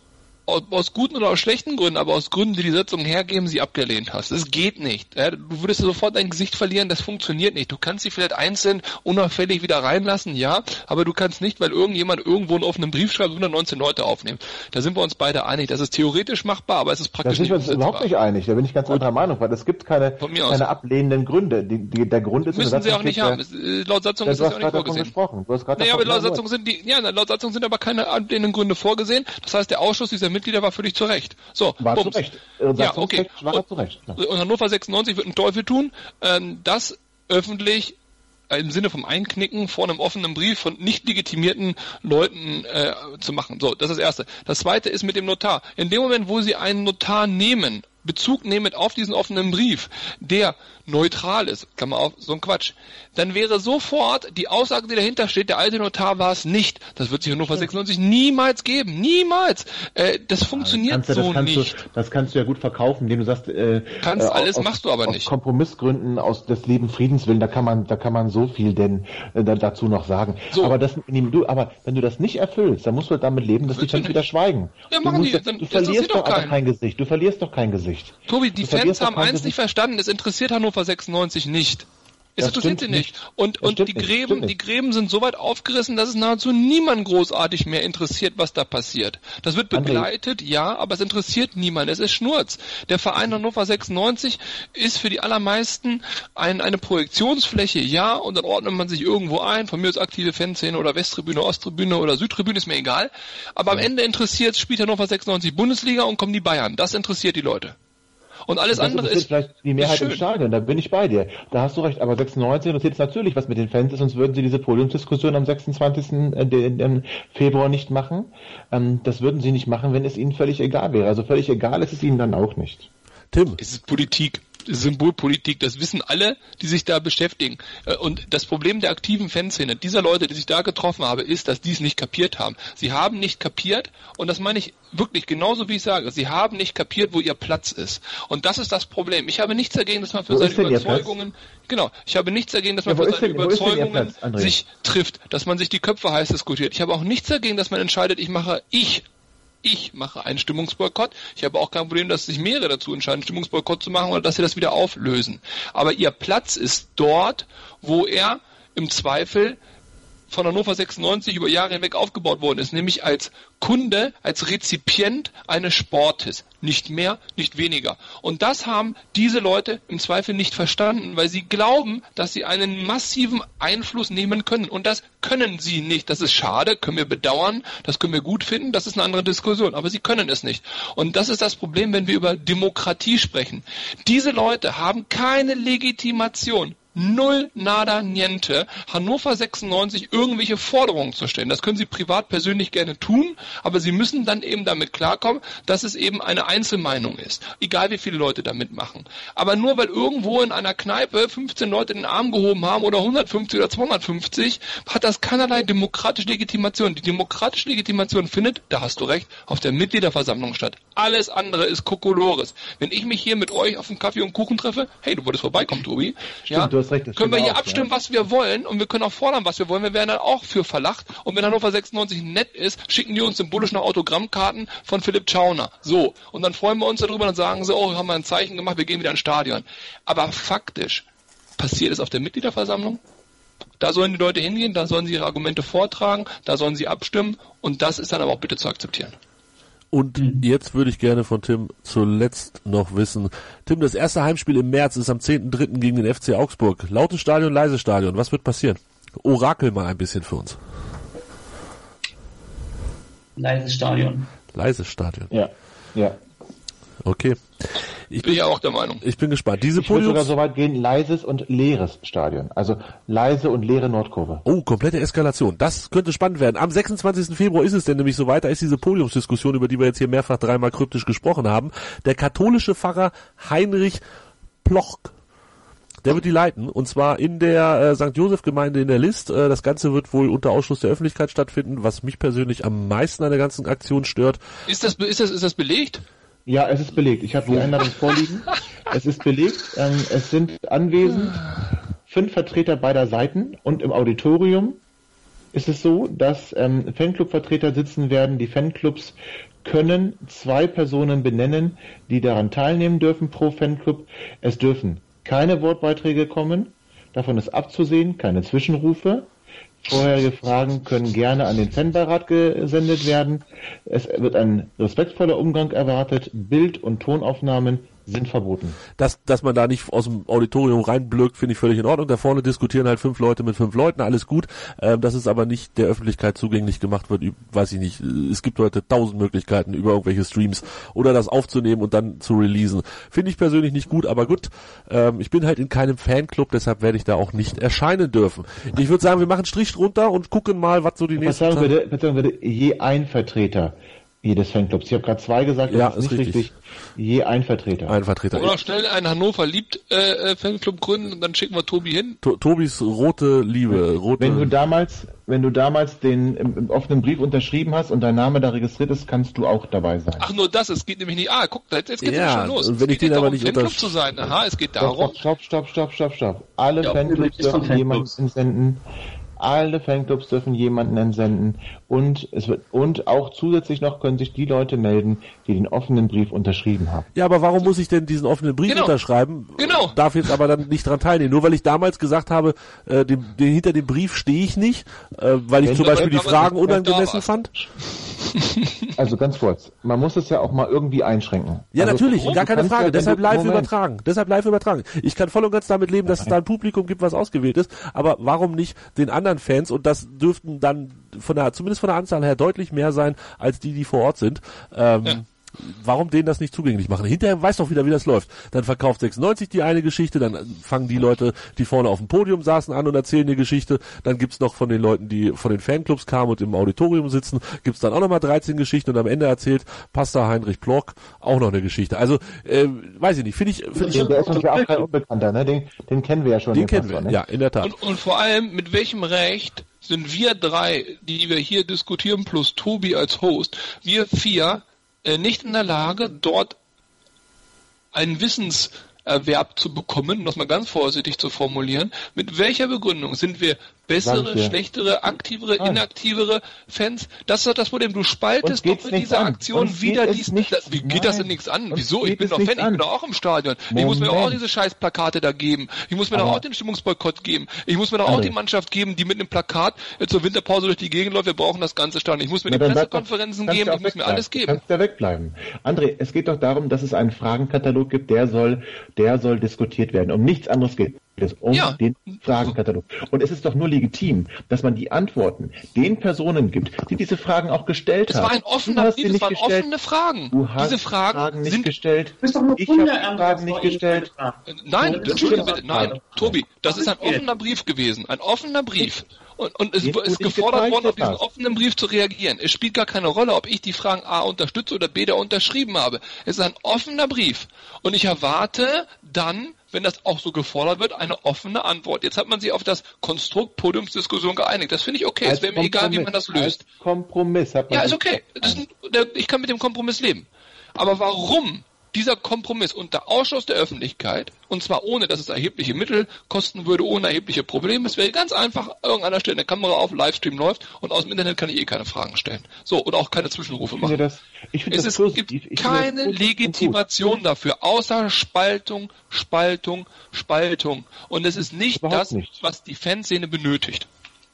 aus guten oder aus schlechten Gründen, aber aus Gründen, die die Sitzung hergeben, sie abgelehnt hast. Das geht nicht. Ja, du würdest sofort dein Gesicht verlieren, das funktioniert nicht. Du kannst sie vielleicht einzeln unauffällig wieder reinlassen, ja, aber du kannst nicht, weil irgendjemand irgendwo einen offenen Brief schreibt, 119 Leute aufnehmen. Da sind wir uns beide einig. Das ist theoretisch machbar, aber es ist praktisch da sind wir uns überhaupt nicht einig. Da bin ich ganz Gut. anderer Meinung, weil es gibt keine, keine ablehnenden Gründe. Die, die, der Grund ist, müssen sie auch nicht haben. Äh, laut Satzung ist das ja auch nicht vorgesehen. Gesprochen. Du hast naja, aber laut Satzung sind die, ja, laut Satzung sind aber keine ablehnenden Gründe vorgesehen. Das heißt, der Ausschuss dieser Mitglieder war völlig zu Recht. So, war Bums. zu Recht. Ja, okay. War zu Recht. Ja. Und Hannover 96 wird einen Teufel tun, ähm, das öffentlich äh, im Sinne vom Einknicken vor einem offenen Brief von nicht legitimierten Leuten äh, zu machen. So, das ist das Erste. Das Zweite ist mit dem Notar. In dem Moment, wo Sie einen Notar nehmen, Bezug nehmend auf diesen offenen Brief, der neutral ist, kann man auf, so ein Quatsch, dann wäre sofort die Aussage, die dahinter steht, der alte Notar war es nicht. Das wird sich Hannover 96 niemals geben. Niemals. Äh, das funktioniert ja, so nicht. Du, das kannst du ja gut verkaufen, indem du sagst, äh, kannst äh, alles, aus, machst du aber nicht. Aus Kompromissgründen, aus des Leben Friedenswillen, da kann man, da kann man so viel denn äh, dazu noch sagen. So. Aber das, du, aber wenn du das nicht erfüllst, dann musst du damit leben, dass die Fans wieder schweigen. Ja, machen du, die, dann, du verlierst doch aber kein Gesicht. Du verlierst doch kein Gesicht. Tobi, die Fans haben eins nicht verstanden. Es interessiert Hannover 96 nicht. Es das interessiert sie nicht. Und, und die Gräben, die Gräben sind so weit aufgerissen, dass es nahezu niemand großartig mehr interessiert, was da passiert. Das wird begleitet, André. ja, aber es interessiert niemand. Es ist Schnurz. Der Verein Hannover 96 ist für die allermeisten ein, eine Projektionsfläche, ja, und dann ordnet man sich irgendwo ein, von mir aus aktive Fanszene oder Westtribüne, Osttribüne oder Südtribüne, ist mir egal. Aber am Ende interessiert, spielt Hannover 96 Bundesliga und kommen die Bayern. Das interessiert die Leute. Und alles andere ist vielleicht die Mehrheit im Stadion, da bin ich bei dir. Da hast du recht, aber 96 interessiert es natürlich, was mit den Fans ist, sonst würden sie diese Podiumsdiskussion am 26. Äh, Februar nicht machen. Ähm, das würden sie nicht machen, wenn es ihnen völlig egal wäre. Also völlig egal ist es ihnen dann auch nicht. Tim. Es ist Politik. Symbolpolitik, das wissen alle, die sich da beschäftigen. Äh, und das Problem der aktiven Fanszene, dieser Leute, die sich da getroffen habe, ist, dass die es nicht kapiert haben. Sie haben nicht kapiert, und das meine ich wirklich genauso wie ich sage, sie haben nicht kapiert, wo ihr Platz ist. Und das ist das Problem. Ich habe nichts dagegen, dass man für wo seine Überzeugungen, genau, ich habe nichts dagegen, dass man ja, für seine denn, Überzeugungen sich trifft, dass man sich die Köpfe heiß diskutiert. Ich habe auch nichts dagegen, dass man entscheidet, ich mache ich Ich mache einen Stimmungsboykott. Ich habe auch kein Problem, dass sich mehrere dazu entscheiden, Stimmungsboykott zu machen oder dass sie das wieder auflösen. Aber ihr Platz ist dort, wo er im Zweifel von Hannover 96 über Jahre hinweg aufgebaut worden ist, nämlich als Kunde, als Rezipient eines Sportes. Nicht mehr, nicht weniger. Und das haben diese Leute im Zweifel nicht verstanden, weil sie glauben, dass sie einen massiven Einfluss nehmen können. Und das können sie nicht. Das ist schade, können wir bedauern, das können wir gut finden, das ist eine andere Diskussion. Aber sie können es nicht. Und das ist das Problem, wenn wir über Demokratie sprechen. Diese Leute haben keine Legitimation null, nada, niente, Hannover 96 irgendwelche Forderungen zu stellen. Das können Sie privat persönlich gerne tun, aber Sie müssen dann eben damit klarkommen, dass es eben eine Einzelmeinung ist. Egal wie viele Leute da mitmachen. Aber nur weil irgendwo in einer Kneipe 15 Leute den Arm gehoben haben oder 150 oder 250, hat das keinerlei demokratische Legitimation. Die demokratische Legitimation findet, da hast du recht, auf der Mitgliederversammlung statt. Alles andere ist Kokolores. Wenn ich mich hier mit euch auf einen Kaffee und Kuchen treffe, hey, du wolltest vorbeikommen, Tobi. Stimmt, ja, hast recht. können wir hier auch, abstimmen, ja. was wir wollen und wir können auch fordern, was wir wollen. Wir werden dann auch für verlacht. Und wenn Hannover 96 nett ist, schicken die uns symbolisch noch Autogrammkarten von Philipp Schauner. So. Und dann freuen wir uns darüber und sagen sie, oh, wir haben ein Zeichen gemacht, wir gehen wieder ins Stadion. Aber faktisch passiert es auf der Mitgliederversammlung. Da sollen die Leute hingehen, da sollen sie ihre Argumente vortragen, da sollen sie abstimmen und das ist dann aber auch bitte zu akzeptieren. Und mhm. jetzt würde ich gerne von Tim zuletzt noch wissen. Tim, das erste Heimspiel im März ist am 10.3. gegen den FC Augsburg. Lautes Stadion, leises Stadion. Was wird passieren? Orakel mal ein bisschen für uns. Leises Stadion. Leises Stadion. Ja, ja. Okay. Ich bin ja auch der Meinung. Ich bin gespannt. Diese ich würde sogar so weit gehen, leises und leeres Stadion. Also leise und leere Nordkurve. Oh, komplette Eskalation. Das könnte spannend werden. Am 26. Februar ist es denn nämlich soweit. Da ist diese Podiumsdiskussion, über die wir jetzt hier mehrfach dreimal kryptisch gesprochen haben. Der katholische Pfarrer Heinrich Ploch der wird die leiten und zwar in der äh, St. Josef Gemeinde in der List. Äh, das Ganze wird wohl unter Ausschluss der Öffentlichkeit stattfinden, was mich persönlich am meisten an der ganzen Aktion stört. Ist das ist das ist das belegt? Ja, es ist belegt. Ich habe die Einladung vorliegen. Es ist belegt. Ähm, es sind anwesend fünf Vertreter beider Seiten und im Auditorium ist es so, dass ähm, Fanclub-Vertreter sitzen werden. Die Fanclubs können zwei Personen benennen, die daran teilnehmen dürfen pro Fanclub. Es dürfen keine Wortbeiträge kommen. Davon ist abzusehen, keine Zwischenrufe. Vorherige Fragen können gerne an den Fanbeirat gesendet werden. Es wird ein respektvoller Umgang erwartet. Bild- und Tonaufnahmen sind verboten. Dass, dass man da nicht aus dem Auditorium reinblöckt, finde ich völlig in Ordnung. Da vorne diskutieren halt fünf Leute mit fünf Leuten, alles gut. Ähm, dass es aber nicht der Öffentlichkeit zugänglich gemacht wird, weiß ich nicht. Es gibt heute tausend Möglichkeiten über irgendwelche Streams oder das aufzunehmen und dann zu releasen. Finde ich persönlich nicht gut, aber gut. Ähm, ich bin halt in keinem Fanclub, deshalb werde ich da auch nicht erscheinen dürfen. Ich würde sagen, wir machen Strich drunter und gucken mal, was so die nächsten... Verzeihung bitte, Verzeihung bitte, je ein Vertreter jedes Fanclubs. Ich habe gerade zwei gesagt, das ja, ist nicht richtig. richtig. Je ein Vertreter. Ein Vertreter. Oder schnell einen Hannover liebt äh, äh, Fanclub gründen und dann schicken wir Tobi hin. To Tobis rote Liebe. Rote wenn du damals, wenn du damals den im, im, offenen Brief unterschrieben hast und dein Name da registriert ist, kannst du auch dabei sein. Ach nur das, es geht nämlich nicht. Ah, guck, jetzt, jetzt geht ja, es schon los. Und wenn es ich den aber nicht Fanclub zu sein. Aha, es geht darum. Stopp, stopp, stopp, stopp, stopp, Alle ja, Fanclubs dürfen jemanden senden alle Fanclubs dürfen jemanden entsenden und es wird und auch zusätzlich noch können sich die Leute melden, die den offenen Brief unterschrieben haben. Ja, aber warum muss ich denn diesen offenen Brief genau. unterschreiben? Genau. Darf jetzt aber dann nicht dran teilnehmen. Nur weil ich damals gesagt habe, äh, dem, dem, hinter dem Brief stehe ich nicht, äh, weil ich Wenn zum Beispiel die Fragen unangemessen fand. Also ganz kurz, man muss es ja auch mal irgendwie einschränken. Ja, also, natürlich, gar keine Frage. Ja, Deshalb live Moment. übertragen. Deshalb live übertragen. Ich kann voll und ganz damit leben, dass es da ein Publikum gibt, was ausgewählt ist. Aber warum nicht den anderen Fans? Und das dürften dann von der, zumindest von der Anzahl her deutlich mehr sein als die, die vor Ort sind. Ähm, ja warum denen das nicht zugänglich machen? Hinterher weiß doch wieder, wie das läuft. Dann verkauft 96 die eine Geschichte, dann fangen die Leute, die vorne auf dem Podium saßen, an und erzählen die Geschichte. Dann gibt's noch von den Leuten, die von den Fanclubs kamen und im Auditorium sitzen, gibt's dann auch nochmal 13 Geschichten und am Ende erzählt Pastor Heinrich Block auch noch eine Geschichte. Also, äh, weiß ich nicht, finde ich... Find ich der ist auch kein Unbekannter, ne? Den, den kennen wir ja schon. Den, den kennen Pastor, wir, ne? ja, in der Tat. Und, und vor allem, mit welchem Recht sind wir drei, die wir hier diskutieren, plus Tobi als Host, wir vier nicht in der Lage, dort einen Wissens Erwerb zu bekommen, um das mal ganz vorsichtig zu formulieren. Mit welcher Begründung sind wir bessere, schlechtere, aktivere, Nein. inaktivere Fans? Das ist doch das Problem. Du spaltest doch mit dieser Aktion wieder dies. Wie geht Nein. das denn nichts an? Wieso? Ich bin doch Fan, an. ich bin doch auch im Stadion. Moment. Ich muss mir doch auch diese scheiß Plakate da geben. Ich muss mir doch auch den Stimmungsboykott geben. Ich muss mir doch auch die Mannschaft geben, die mit einem Plakat zur Winterpause durch die Gegend läuft. Wir brauchen das ganze Stadion. Ich muss mir Na, die Pressekonferenzen geben. Ich muss mir alles geben. Kannst da wegbleiben. André, es geht doch darum, dass es einen Fragenkatalog gibt, der soll, der soll diskutiert werden. Um nichts anderes geht es um ja. den Fragenkatalog. Und es ist doch nur legitim, dass man die Antworten den Personen gibt, die diese Fragen auch gestellt haben. Es war ein offener Brief, es waren gestellt. offene Fragen. Du hast diese Fragen, Fragen nicht sind, gestellt. ich habe Fragen nicht gestellt. Nein, entschuldige bitte, nein, Tobi, das ist ein offener Brief gewesen, ein offener Brief. Und, und es ist gefordert worden, auf diesen offenen Brief zu reagieren. Es spielt gar keine Rolle, ob ich die Fragen A unterstütze oder B da unterschrieben habe. Es ist ein offener Brief. Und ich erwarte dann, wenn das auch so gefordert wird, eine offene Antwort. Jetzt hat man sich auf das Konstrukt Podiumsdiskussion geeinigt. Das finde ich okay. es wäre mir egal, wie man das löst. Als Kompromiss hat man Ja, ist okay. Ist, ich kann mit dem Kompromiss leben. Aber warum dieser Kompromiss unter Ausschluss der Öffentlichkeit, und zwar ohne, dass es erhebliche Mittel kosten würde, ohne erhebliche Probleme. Es wäre ganz einfach, irgendeiner stellt eine Kamera auf, Livestream läuft und aus dem Internet kann ich eh keine Fragen stellen. So, und auch keine Zwischenrufe machen. Das, ich es ist, gibt ich keine Legitimation dafür, außer Spaltung, Spaltung, Spaltung. Und es ist nicht Überhaupt das, nicht. was die Fanszene benötigt.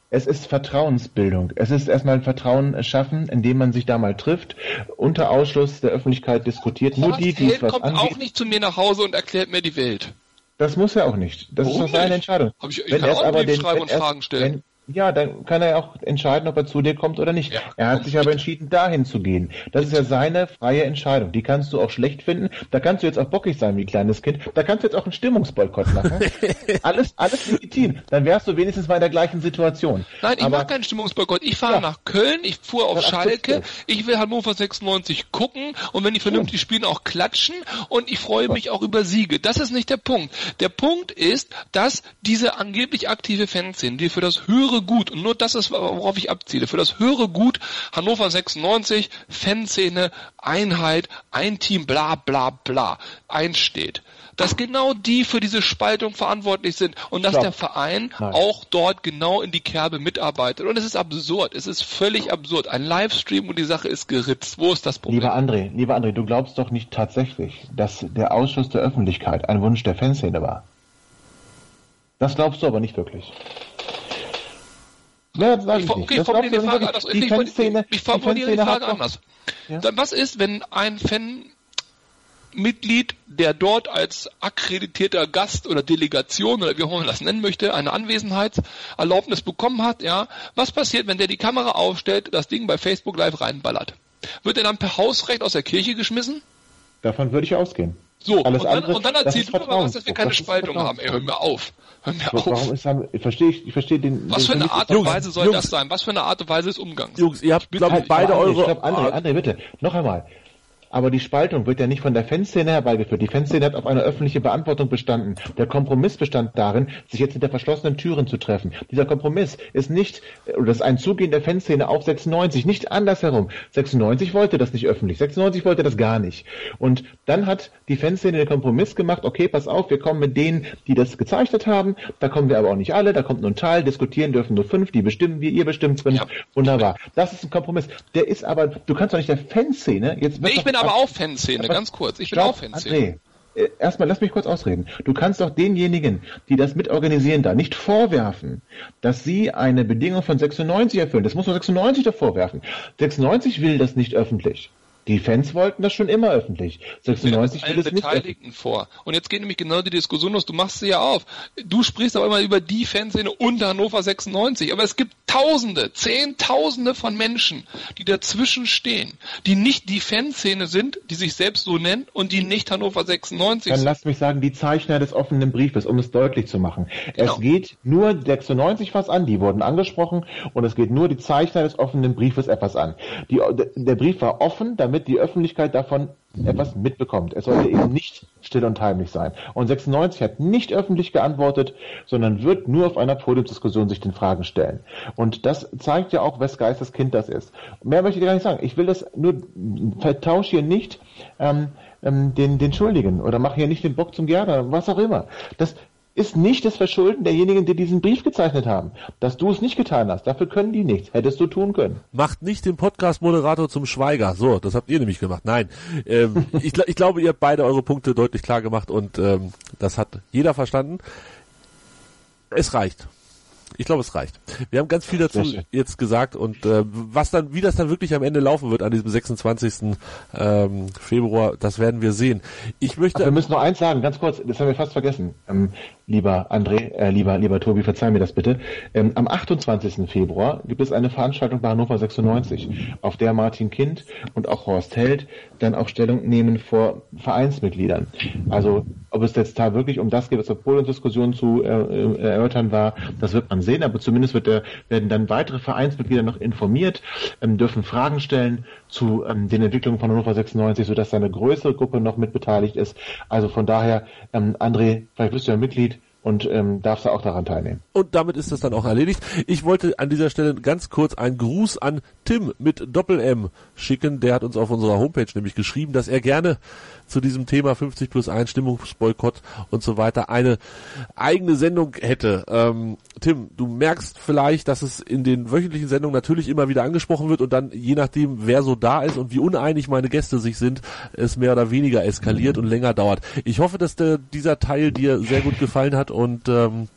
Es ist Vertrauensbildung. Es ist erstmal ein Vertrauen schaffen, indem man sich da mal trifft, unter Ausschluss der Öffentlichkeit diskutiert. Horst Nur die, die es was kommt angeht. auch nicht zu mir nach Hause und erklärt mir die Welt. Das muss er auch nicht. Das Warum ist doch seine? Entscheidung. Hab ich, ich wenn kann auch aber den, schreiben und Fragen stellen. Wenn, ja, dann kann er auch entscheiden, ob er zu dir kommt oder nicht. Ja, er hat sich aber entschieden, dahin zu gehen. Das ist ja seine freie Entscheidung. Die kannst du auch schlecht finden. Da kannst du jetzt auch bockig sein wie ein kleines Kind. Da kannst du jetzt auch einen Stimmungsboykott machen. alles, alles legitim. Dann wärst du wenigstens mal in der gleichen Situation. Nein, ich mache keinen Stimmungsboykott. Ich fahre ja. nach Köln, ich fuhr auf Schalke, ich will Hannover 96 gucken und wenn die vernünftig spielen, auch klatschen und ich freue mich auch über Siege. Das ist nicht der Punkt. Der Punkt ist, dass diese angeblich aktive Fanszene, die für das höhere höhere Gut, und nur das ist, worauf ich abziele, für das höhere Gut Hannover 96, Fanszene, Einheit, ein Team, bla bla bla, einsteht. Dass genau die für diese Spaltung verantwortlich sind und dass Stopp. der Verein Nein. auch dort genau in die Kerbe mitarbeitet. Und es ist absurd, es ist völlig absurd. Ein Livestream und die Sache ist geritzt. Wo ist das Problem? Lieber André, lieber André, du glaubst doch nicht tatsächlich, dass der Ausschuss der Öffentlichkeit ein Wunsch der Fanszene war. Das glaubst du aber nicht wirklich. Ja, das ich, okay, ich formuliere die Frage anders. Die Fanszene, ich formuliere die, die Frage anders. Ja? Dann was ist, wenn ein Fanmitglied, der dort als akkreditierter Gast oder Delegation oder wie auch immer man das nennen möchte, eine Anwesenheitserlaubnis bekommen hat, ja, was passiert, wenn der die Kamera aufstellt, das Ding bei Facebook live reinballert? Wird er dann per Hausrecht aus der Kirche geschmissen? Davon würde ich ausgehen. So, Alles und, dann, andere, und dann erzählt du mal was, dass wir keine das Spaltung haben. Ey, hör mir auf. Hör mir auf. Warum ist dann, ich verstehe, ich verstehe den. Was den für eine Art und Weise soll Jungs, das sein? Was für eine Art und Weise des Umgangs? Jungs, ihr habt, glaube ich, beide eure. Ich glaube, André, André, bitte, noch einmal. Aber die Spaltung wird ja nicht von der Fanszene herbeigeführt. Die Fanszene hat auf eine öffentliche Beantwortung bestanden. Der Kompromiss bestand darin, sich jetzt hinter verschlossenen Türen zu treffen. Dieser Kompromiss ist nicht, oder das ist ein Zugehen der Fanszene auf 96, nicht andersherum. 96 wollte das nicht öffentlich. 96 wollte das gar nicht. Und dann hat die Fanszene den Kompromiss gemacht, okay, pass auf, wir kommen mit denen, die das gezeichnet haben. Da kommen wir aber auch nicht alle, da kommt nur ein Teil, diskutieren dürfen nur fünf, die bestimmen wir, ihr bestimmt fünf. Ja. Wunderbar. Das ist ein Kompromiss. Der ist aber, du kannst doch nicht der Fanszene jetzt. Nee, ich bin aber auch Fanszene, ganz kurz. Ich bin auch Fanszene. André, äh, erstmal lass mich kurz ausreden. Du kannst doch denjenigen, die das mitorganisieren, da nicht vorwerfen, dass sie eine Bedingung von 96 erfüllen. Das muss man 96 doch vorwerfen. 96 will das nicht öffentlich. Die Fans wollten das schon immer öffentlich. 96 will es Beteiligten nicht vor. Und jetzt geht nämlich genau die Diskussion los. Du machst sie ja auf. Du sprichst aber immer über die Fanszene unter Hannover 96. Aber es gibt Tausende, Zehntausende von Menschen, die dazwischen stehen, die nicht die Fanszene sind, die sich selbst so nennen und die nicht Hannover 96 Dann sind. Dann lass mich sagen, die Zeichner des offenen Briefes, um es deutlich zu machen. Genau. Es geht nur 96 was an, die wurden angesprochen und es geht nur die Zeichner des offenen Briefes etwas an. Die, der Brief war offen, damit damit die Öffentlichkeit davon etwas mitbekommt. Es sollte eben nicht still und heimlich sein. Und 96 hat nicht öffentlich geantwortet, sondern wird nur auf einer Podiumsdiskussion sich den Fragen stellen. Und das zeigt ja auch, wes Geistes Kind das ist. Mehr möchte ich gar nicht sagen. Ich will das nur, vertausche hier nicht ähm, ähm, den, den Schuldigen oder mach hier nicht den Bock zum Gerda, was auch immer. Das ist nicht das Verschulden derjenigen, die diesen Brief gezeichnet haben. Dass du es nicht getan hast, dafür können die nichts. Hättest du tun können. Macht nicht den Podcast-Moderator zum Schweiger. So, das habt ihr nämlich gemacht. Nein, ähm, ich, ich, glaube, ihr habt beide eure Punkte deutlich klar gemacht und ähm, das hat jeder verstanden. Es reicht. Ich glaube, es reicht. Wir haben ganz viel dazu jetzt gesagt und äh, was dann, wie das dann wirklich am Ende laufen wird an diesem 26. Ähm, Februar, das werden wir sehen. Ich möchte. Ach, wir müssen noch eins sagen, ganz kurz, das haben wir fast vergessen. Ähm, lieber André, äh, lieber, lieber Tobi, verzeih mir das bitte. Ähm, am 28. Februar gibt es eine Veranstaltung bei Hannover 96, auf der Martin Kind und auch Horst Held dann auch Stellung nehmen vor Vereinsmitgliedern. Also ob es jetzt da wirklich um das geht, was der Polen-Diskussion zu äh, äh, erörtern war, das wird man sehen, aber zumindest wird der, werden dann weitere Vereinsmitglieder noch informiert, ähm, dürfen Fragen stellen zu ähm, den Entwicklungen von Hannover 96, sodass da eine größere Gruppe noch mit beteiligt ist. Also von daher, ähm, André, vielleicht bist du ja Mitglied, und ähm, darfst du auch daran teilnehmen. Und damit ist das dann auch erledigt. Ich wollte an dieser Stelle ganz kurz einen Gruß an Tim mit Doppel-M schicken. Der hat uns auf unserer Homepage nämlich geschrieben, dass er gerne zu diesem Thema 50 plus 1 Stimmungsboykott und so weiter eine eigene Sendung hätte. Ähm, Tim, du merkst vielleicht, dass es in den wöchentlichen Sendungen natürlich immer wieder angesprochen wird und dann je nachdem, wer so da ist und wie uneinig meine Gäste sich sind, es mehr oder weniger eskaliert und länger dauert. Ich hoffe, dass der, dieser Teil dir sehr gut gefallen hat und ähm,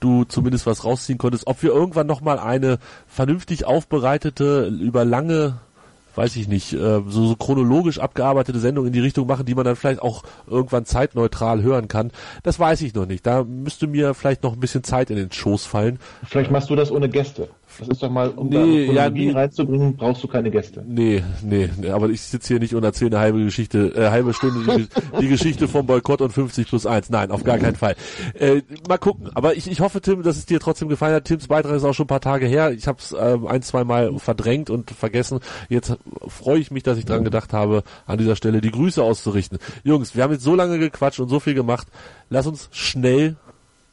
du zumindest was rausziehen konntest. Ob wir irgendwann nochmal eine vernünftig aufbereitete, über lange weiß ich nicht, äh, so, so chronologisch abgearbeitete Sendung in die Richtung machen, die man dann vielleicht auch irgendwann zeitneutral hören kann. Das weiß ich noch nicht. Da müsste mir vielleicht noch ein bisschen Zeit in den Schoß fallen. Vielleicht machst du das ohne Gäste. Das ist doch mal, um nee, da ja, nee, reinzubringen, brauchst du keine Gäste. Nee, nee, nee aber ich sitze hier nicht und erzähle eine halbe Geschichte, äh, halbe Stunde die, die, Geschichte vom Boykott und 50 plus 1. Nein, auf gar keinen Fall. Äh, mal gucken. Aber ich, ich hoffe, Tim, dass es dir trotzdem gefallen hat. Tims Beitrag ist auch schon ein paar Tage her. Ich habe es äh, ein, zwei Mal verdrängt und vergessen. Jetzt freue ich mich, dass ich dran gedacht habe, an dieser Stelle die Grüße auszurichten. Jungs, wir haben jetzt so lange gequatscht und so viel gemacht. Lass uns schnell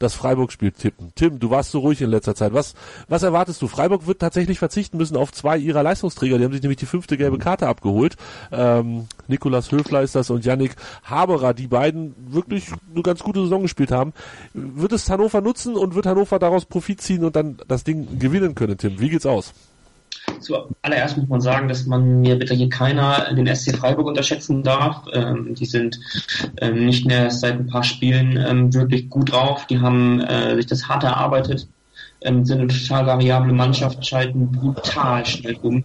das Freiburg-Spiel tippen. Tim, du warst so ruhig in letzter Zeit. Was, was erwartest du? Freiburg wird tatsächlich verzichten müssen auf zwei ihrer Leistungsträger. Die haben sich nämlich die fünfte gelbe Karte abgeholt. Ähm, Nikolas Höfler ist das und Yannick Haberer, die beiden wirklich eine ganz gute Saison gespielt haben. Wird es Hannover nutzen und wird Hannover daraus Profit ziehen und dann das Ding gewinnen können, Tim? Wie geht's aus? Zuallererst muss man sagen, dass man mir bitte hier keiner den SC Freiburg unterschätzen darf. Ähm, die sind ähm, nicht mehr seit ein paar Spielen ähm, wirklich gut drauf. Die haben äh, sich das hart erarbeitet, ähm, sind eine total variable Mannschaft, schalten brutal schnell um.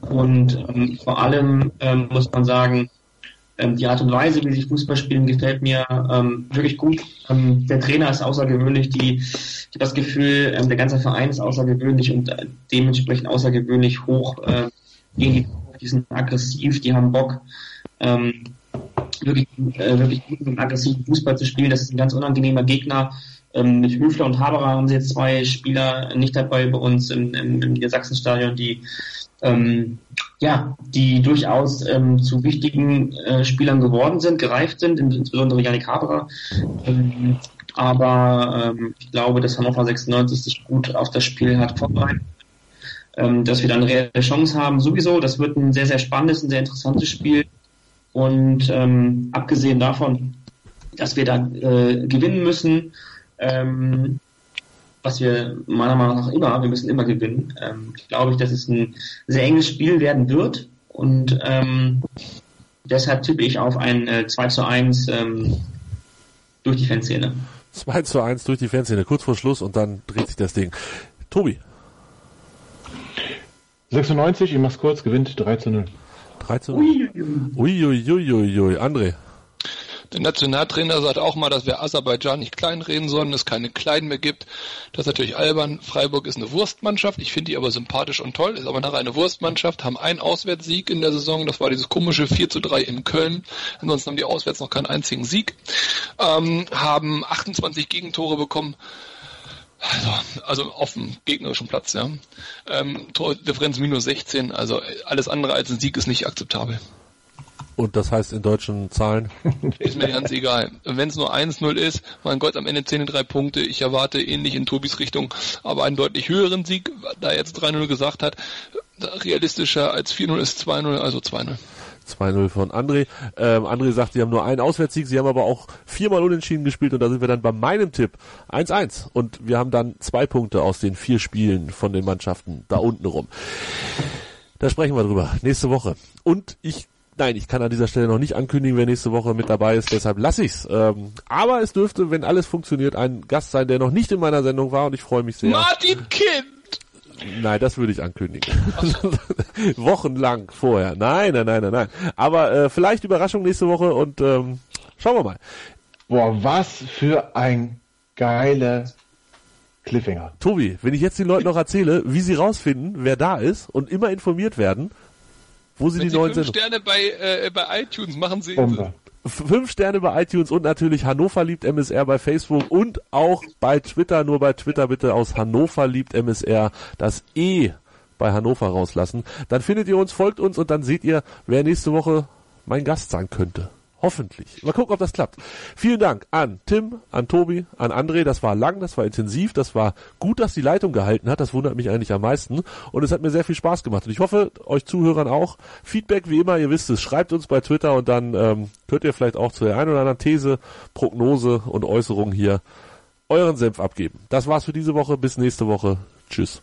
Und ähm, vor allem ähm, muss man sagen, ähm, die Art und Weise, wie sie Fußball spielen, gefällt mir ähm, wirklich gut. Ähm, der Trainer ist außergewöhnlich, die, ich habe das Gefühl, ähm, der ganze Verein ist außergewöhnlich und äh, dementsprechend außergewöhnlich hoch. Äh, gehen die, die sind aggressiv, die haben Bock. Ähm, wirklich, äh, wirklich guten und aggressiven Fußball zu spielen. Das ist ein ganz unangenehmer Gegner. Ähm, mit Höfler und Haberer haben sie jetzt zwei Spieler nicht dabei bei uns im, im, im Niedersachsenstadion, die ähm, ja, die durchaus ähm, zu wichtigen äh, Spielern geworden sind, gereift sind, insbesondere Janik Haberer. Ähm, aber ähm, ich glaube, dass Hannover 96 sich gut auf das Spiel hat vorbereitet. Ähm, dass wir dann reelle Chance haben, sowieso. Das wird ein sehr, sehr spannendes, ein sehr interessantes Spiel. Und ähm, abgesehen davon, dass wir da äh, gewinnen müssen, ähm, was wir meiner Meinung nach immer, wir müssen immer gewinnen, ähm, glaube ich, dass es ein sehr enges Spiel werden wird und ähm, deshalb tippe ich auf ein äh, 2 zu 1 ähm, durch die Fanszene. 2 zu 1 durch die Fanszene, kurz vor Schluss und dann dreht sich das Ding. Tobi. 96, ich mach's kurz, gewinnt 3 zu 0. 3 zu 0. Uiuiuiui. Ui, ui, ui, André. Der Nationaltrainer sagt auch mal, dass wir Aserbaidschan nicht kleinreden sollen, es keine Kleinen mehr gibt. Das ist natürlich albern. Freiburg ist eine Wurstmannschaft. Ich finde die aber sympathisch und toll. Ist aber nachher eine Wurstmannschaft. Haben einen Auswärtssieg in der Saison. Das war dieses komische 4 zu 3 in Köln. Ansonsten haben die auswärts noch keinen einzigen Sieg. Ähm, haben 28 Gegentore bekommen. Also, also auf dem gegnerischen Platz, ja. Ähm, Tordifferenz minus 16, also alles andere als ein Sieg ist nicht akzeptabel. Und das heißt in deutschen Zahlen? Ist mir ganz egal. Wenn es nur 1-0 ist, mein Gott, am Ende 10 drei Punkte. Ich erwarte ähnlich in Tobis Richtung, aber einen deutlich höheren Sieg, da er jetzt 3-0 gesagt hat. Realistischer als 4-0 ist 2-0, also 2-0. 2-0 von André. Ähm, André sagt, sie haben nur einen Auswärtssieg, sie haben aber auch viermal unentschieden gespielt und da sind wir dann bei meinem Tipp 1-1 und wir haben dann zwei Punkte aus den vier Spielen von den Mannschaften da unten rum. Da sprechen wir drüber nächste Woche. Und ich Nein, ich kann an dieser Stelle noch nicht ankündigen, wer nächste Woche mit dabei ist, deshalb lasse ich's. Ähm, aber es dürfte, wenn alles funktioniert, ein Gast sein, der noch nicht in meiner Sendung war und ich freue mich sehr. Martin Kind! Nein, das würde ich ankündigen. Wochenlang vorher. Nein, nein, nein, nein, nein. Aber äh, vielleicht Überraschung nächste Woche und ähm, schauen wir mal. Boah, was für ein geiler Cliffhanger. Tobi, wenn ich jetzt den Leuten noch erzähle, wie sie rausfinden, wer da ist und immer informiert werden, wo sie Wenn die neuen fünf. Sterne bei, äh, bei iTunes machen Sie. Bombe. Fünf Sterne bei iTunes und natürlich Hannover liebt MSR bei Facebook und auch bei Twitter, nur bei Twitter bitte aus Hannover liebt MSR das E bei Hannover rauslassen. Dann findet ihr uns, folgt uns und dann seht ihr, wer nächste Woche mein Gast sein könnte. Hoffentlich. Mal gucken, ob das klappt. Vielen Dank an Tim, an Tobi, an André. Das war lang, das war intensiv, das war gut, dass die Leitung gehalten hat. Das wundert mich eigentlich am meisten. Und es hat mir sehr viel Spaß gemacht. Und ich hoffe, euch Zuhörern auch. Feedback, wie immer, ihr wisst es, schreibt uns bei Twitter und dann ähm, könnt ihr vielleicht auch zu der einen oder anderen These, Prognose und Äußerung hier euren Senf abgeben. Das war's für diese Woche. Bis nächste Woche. Tschüss.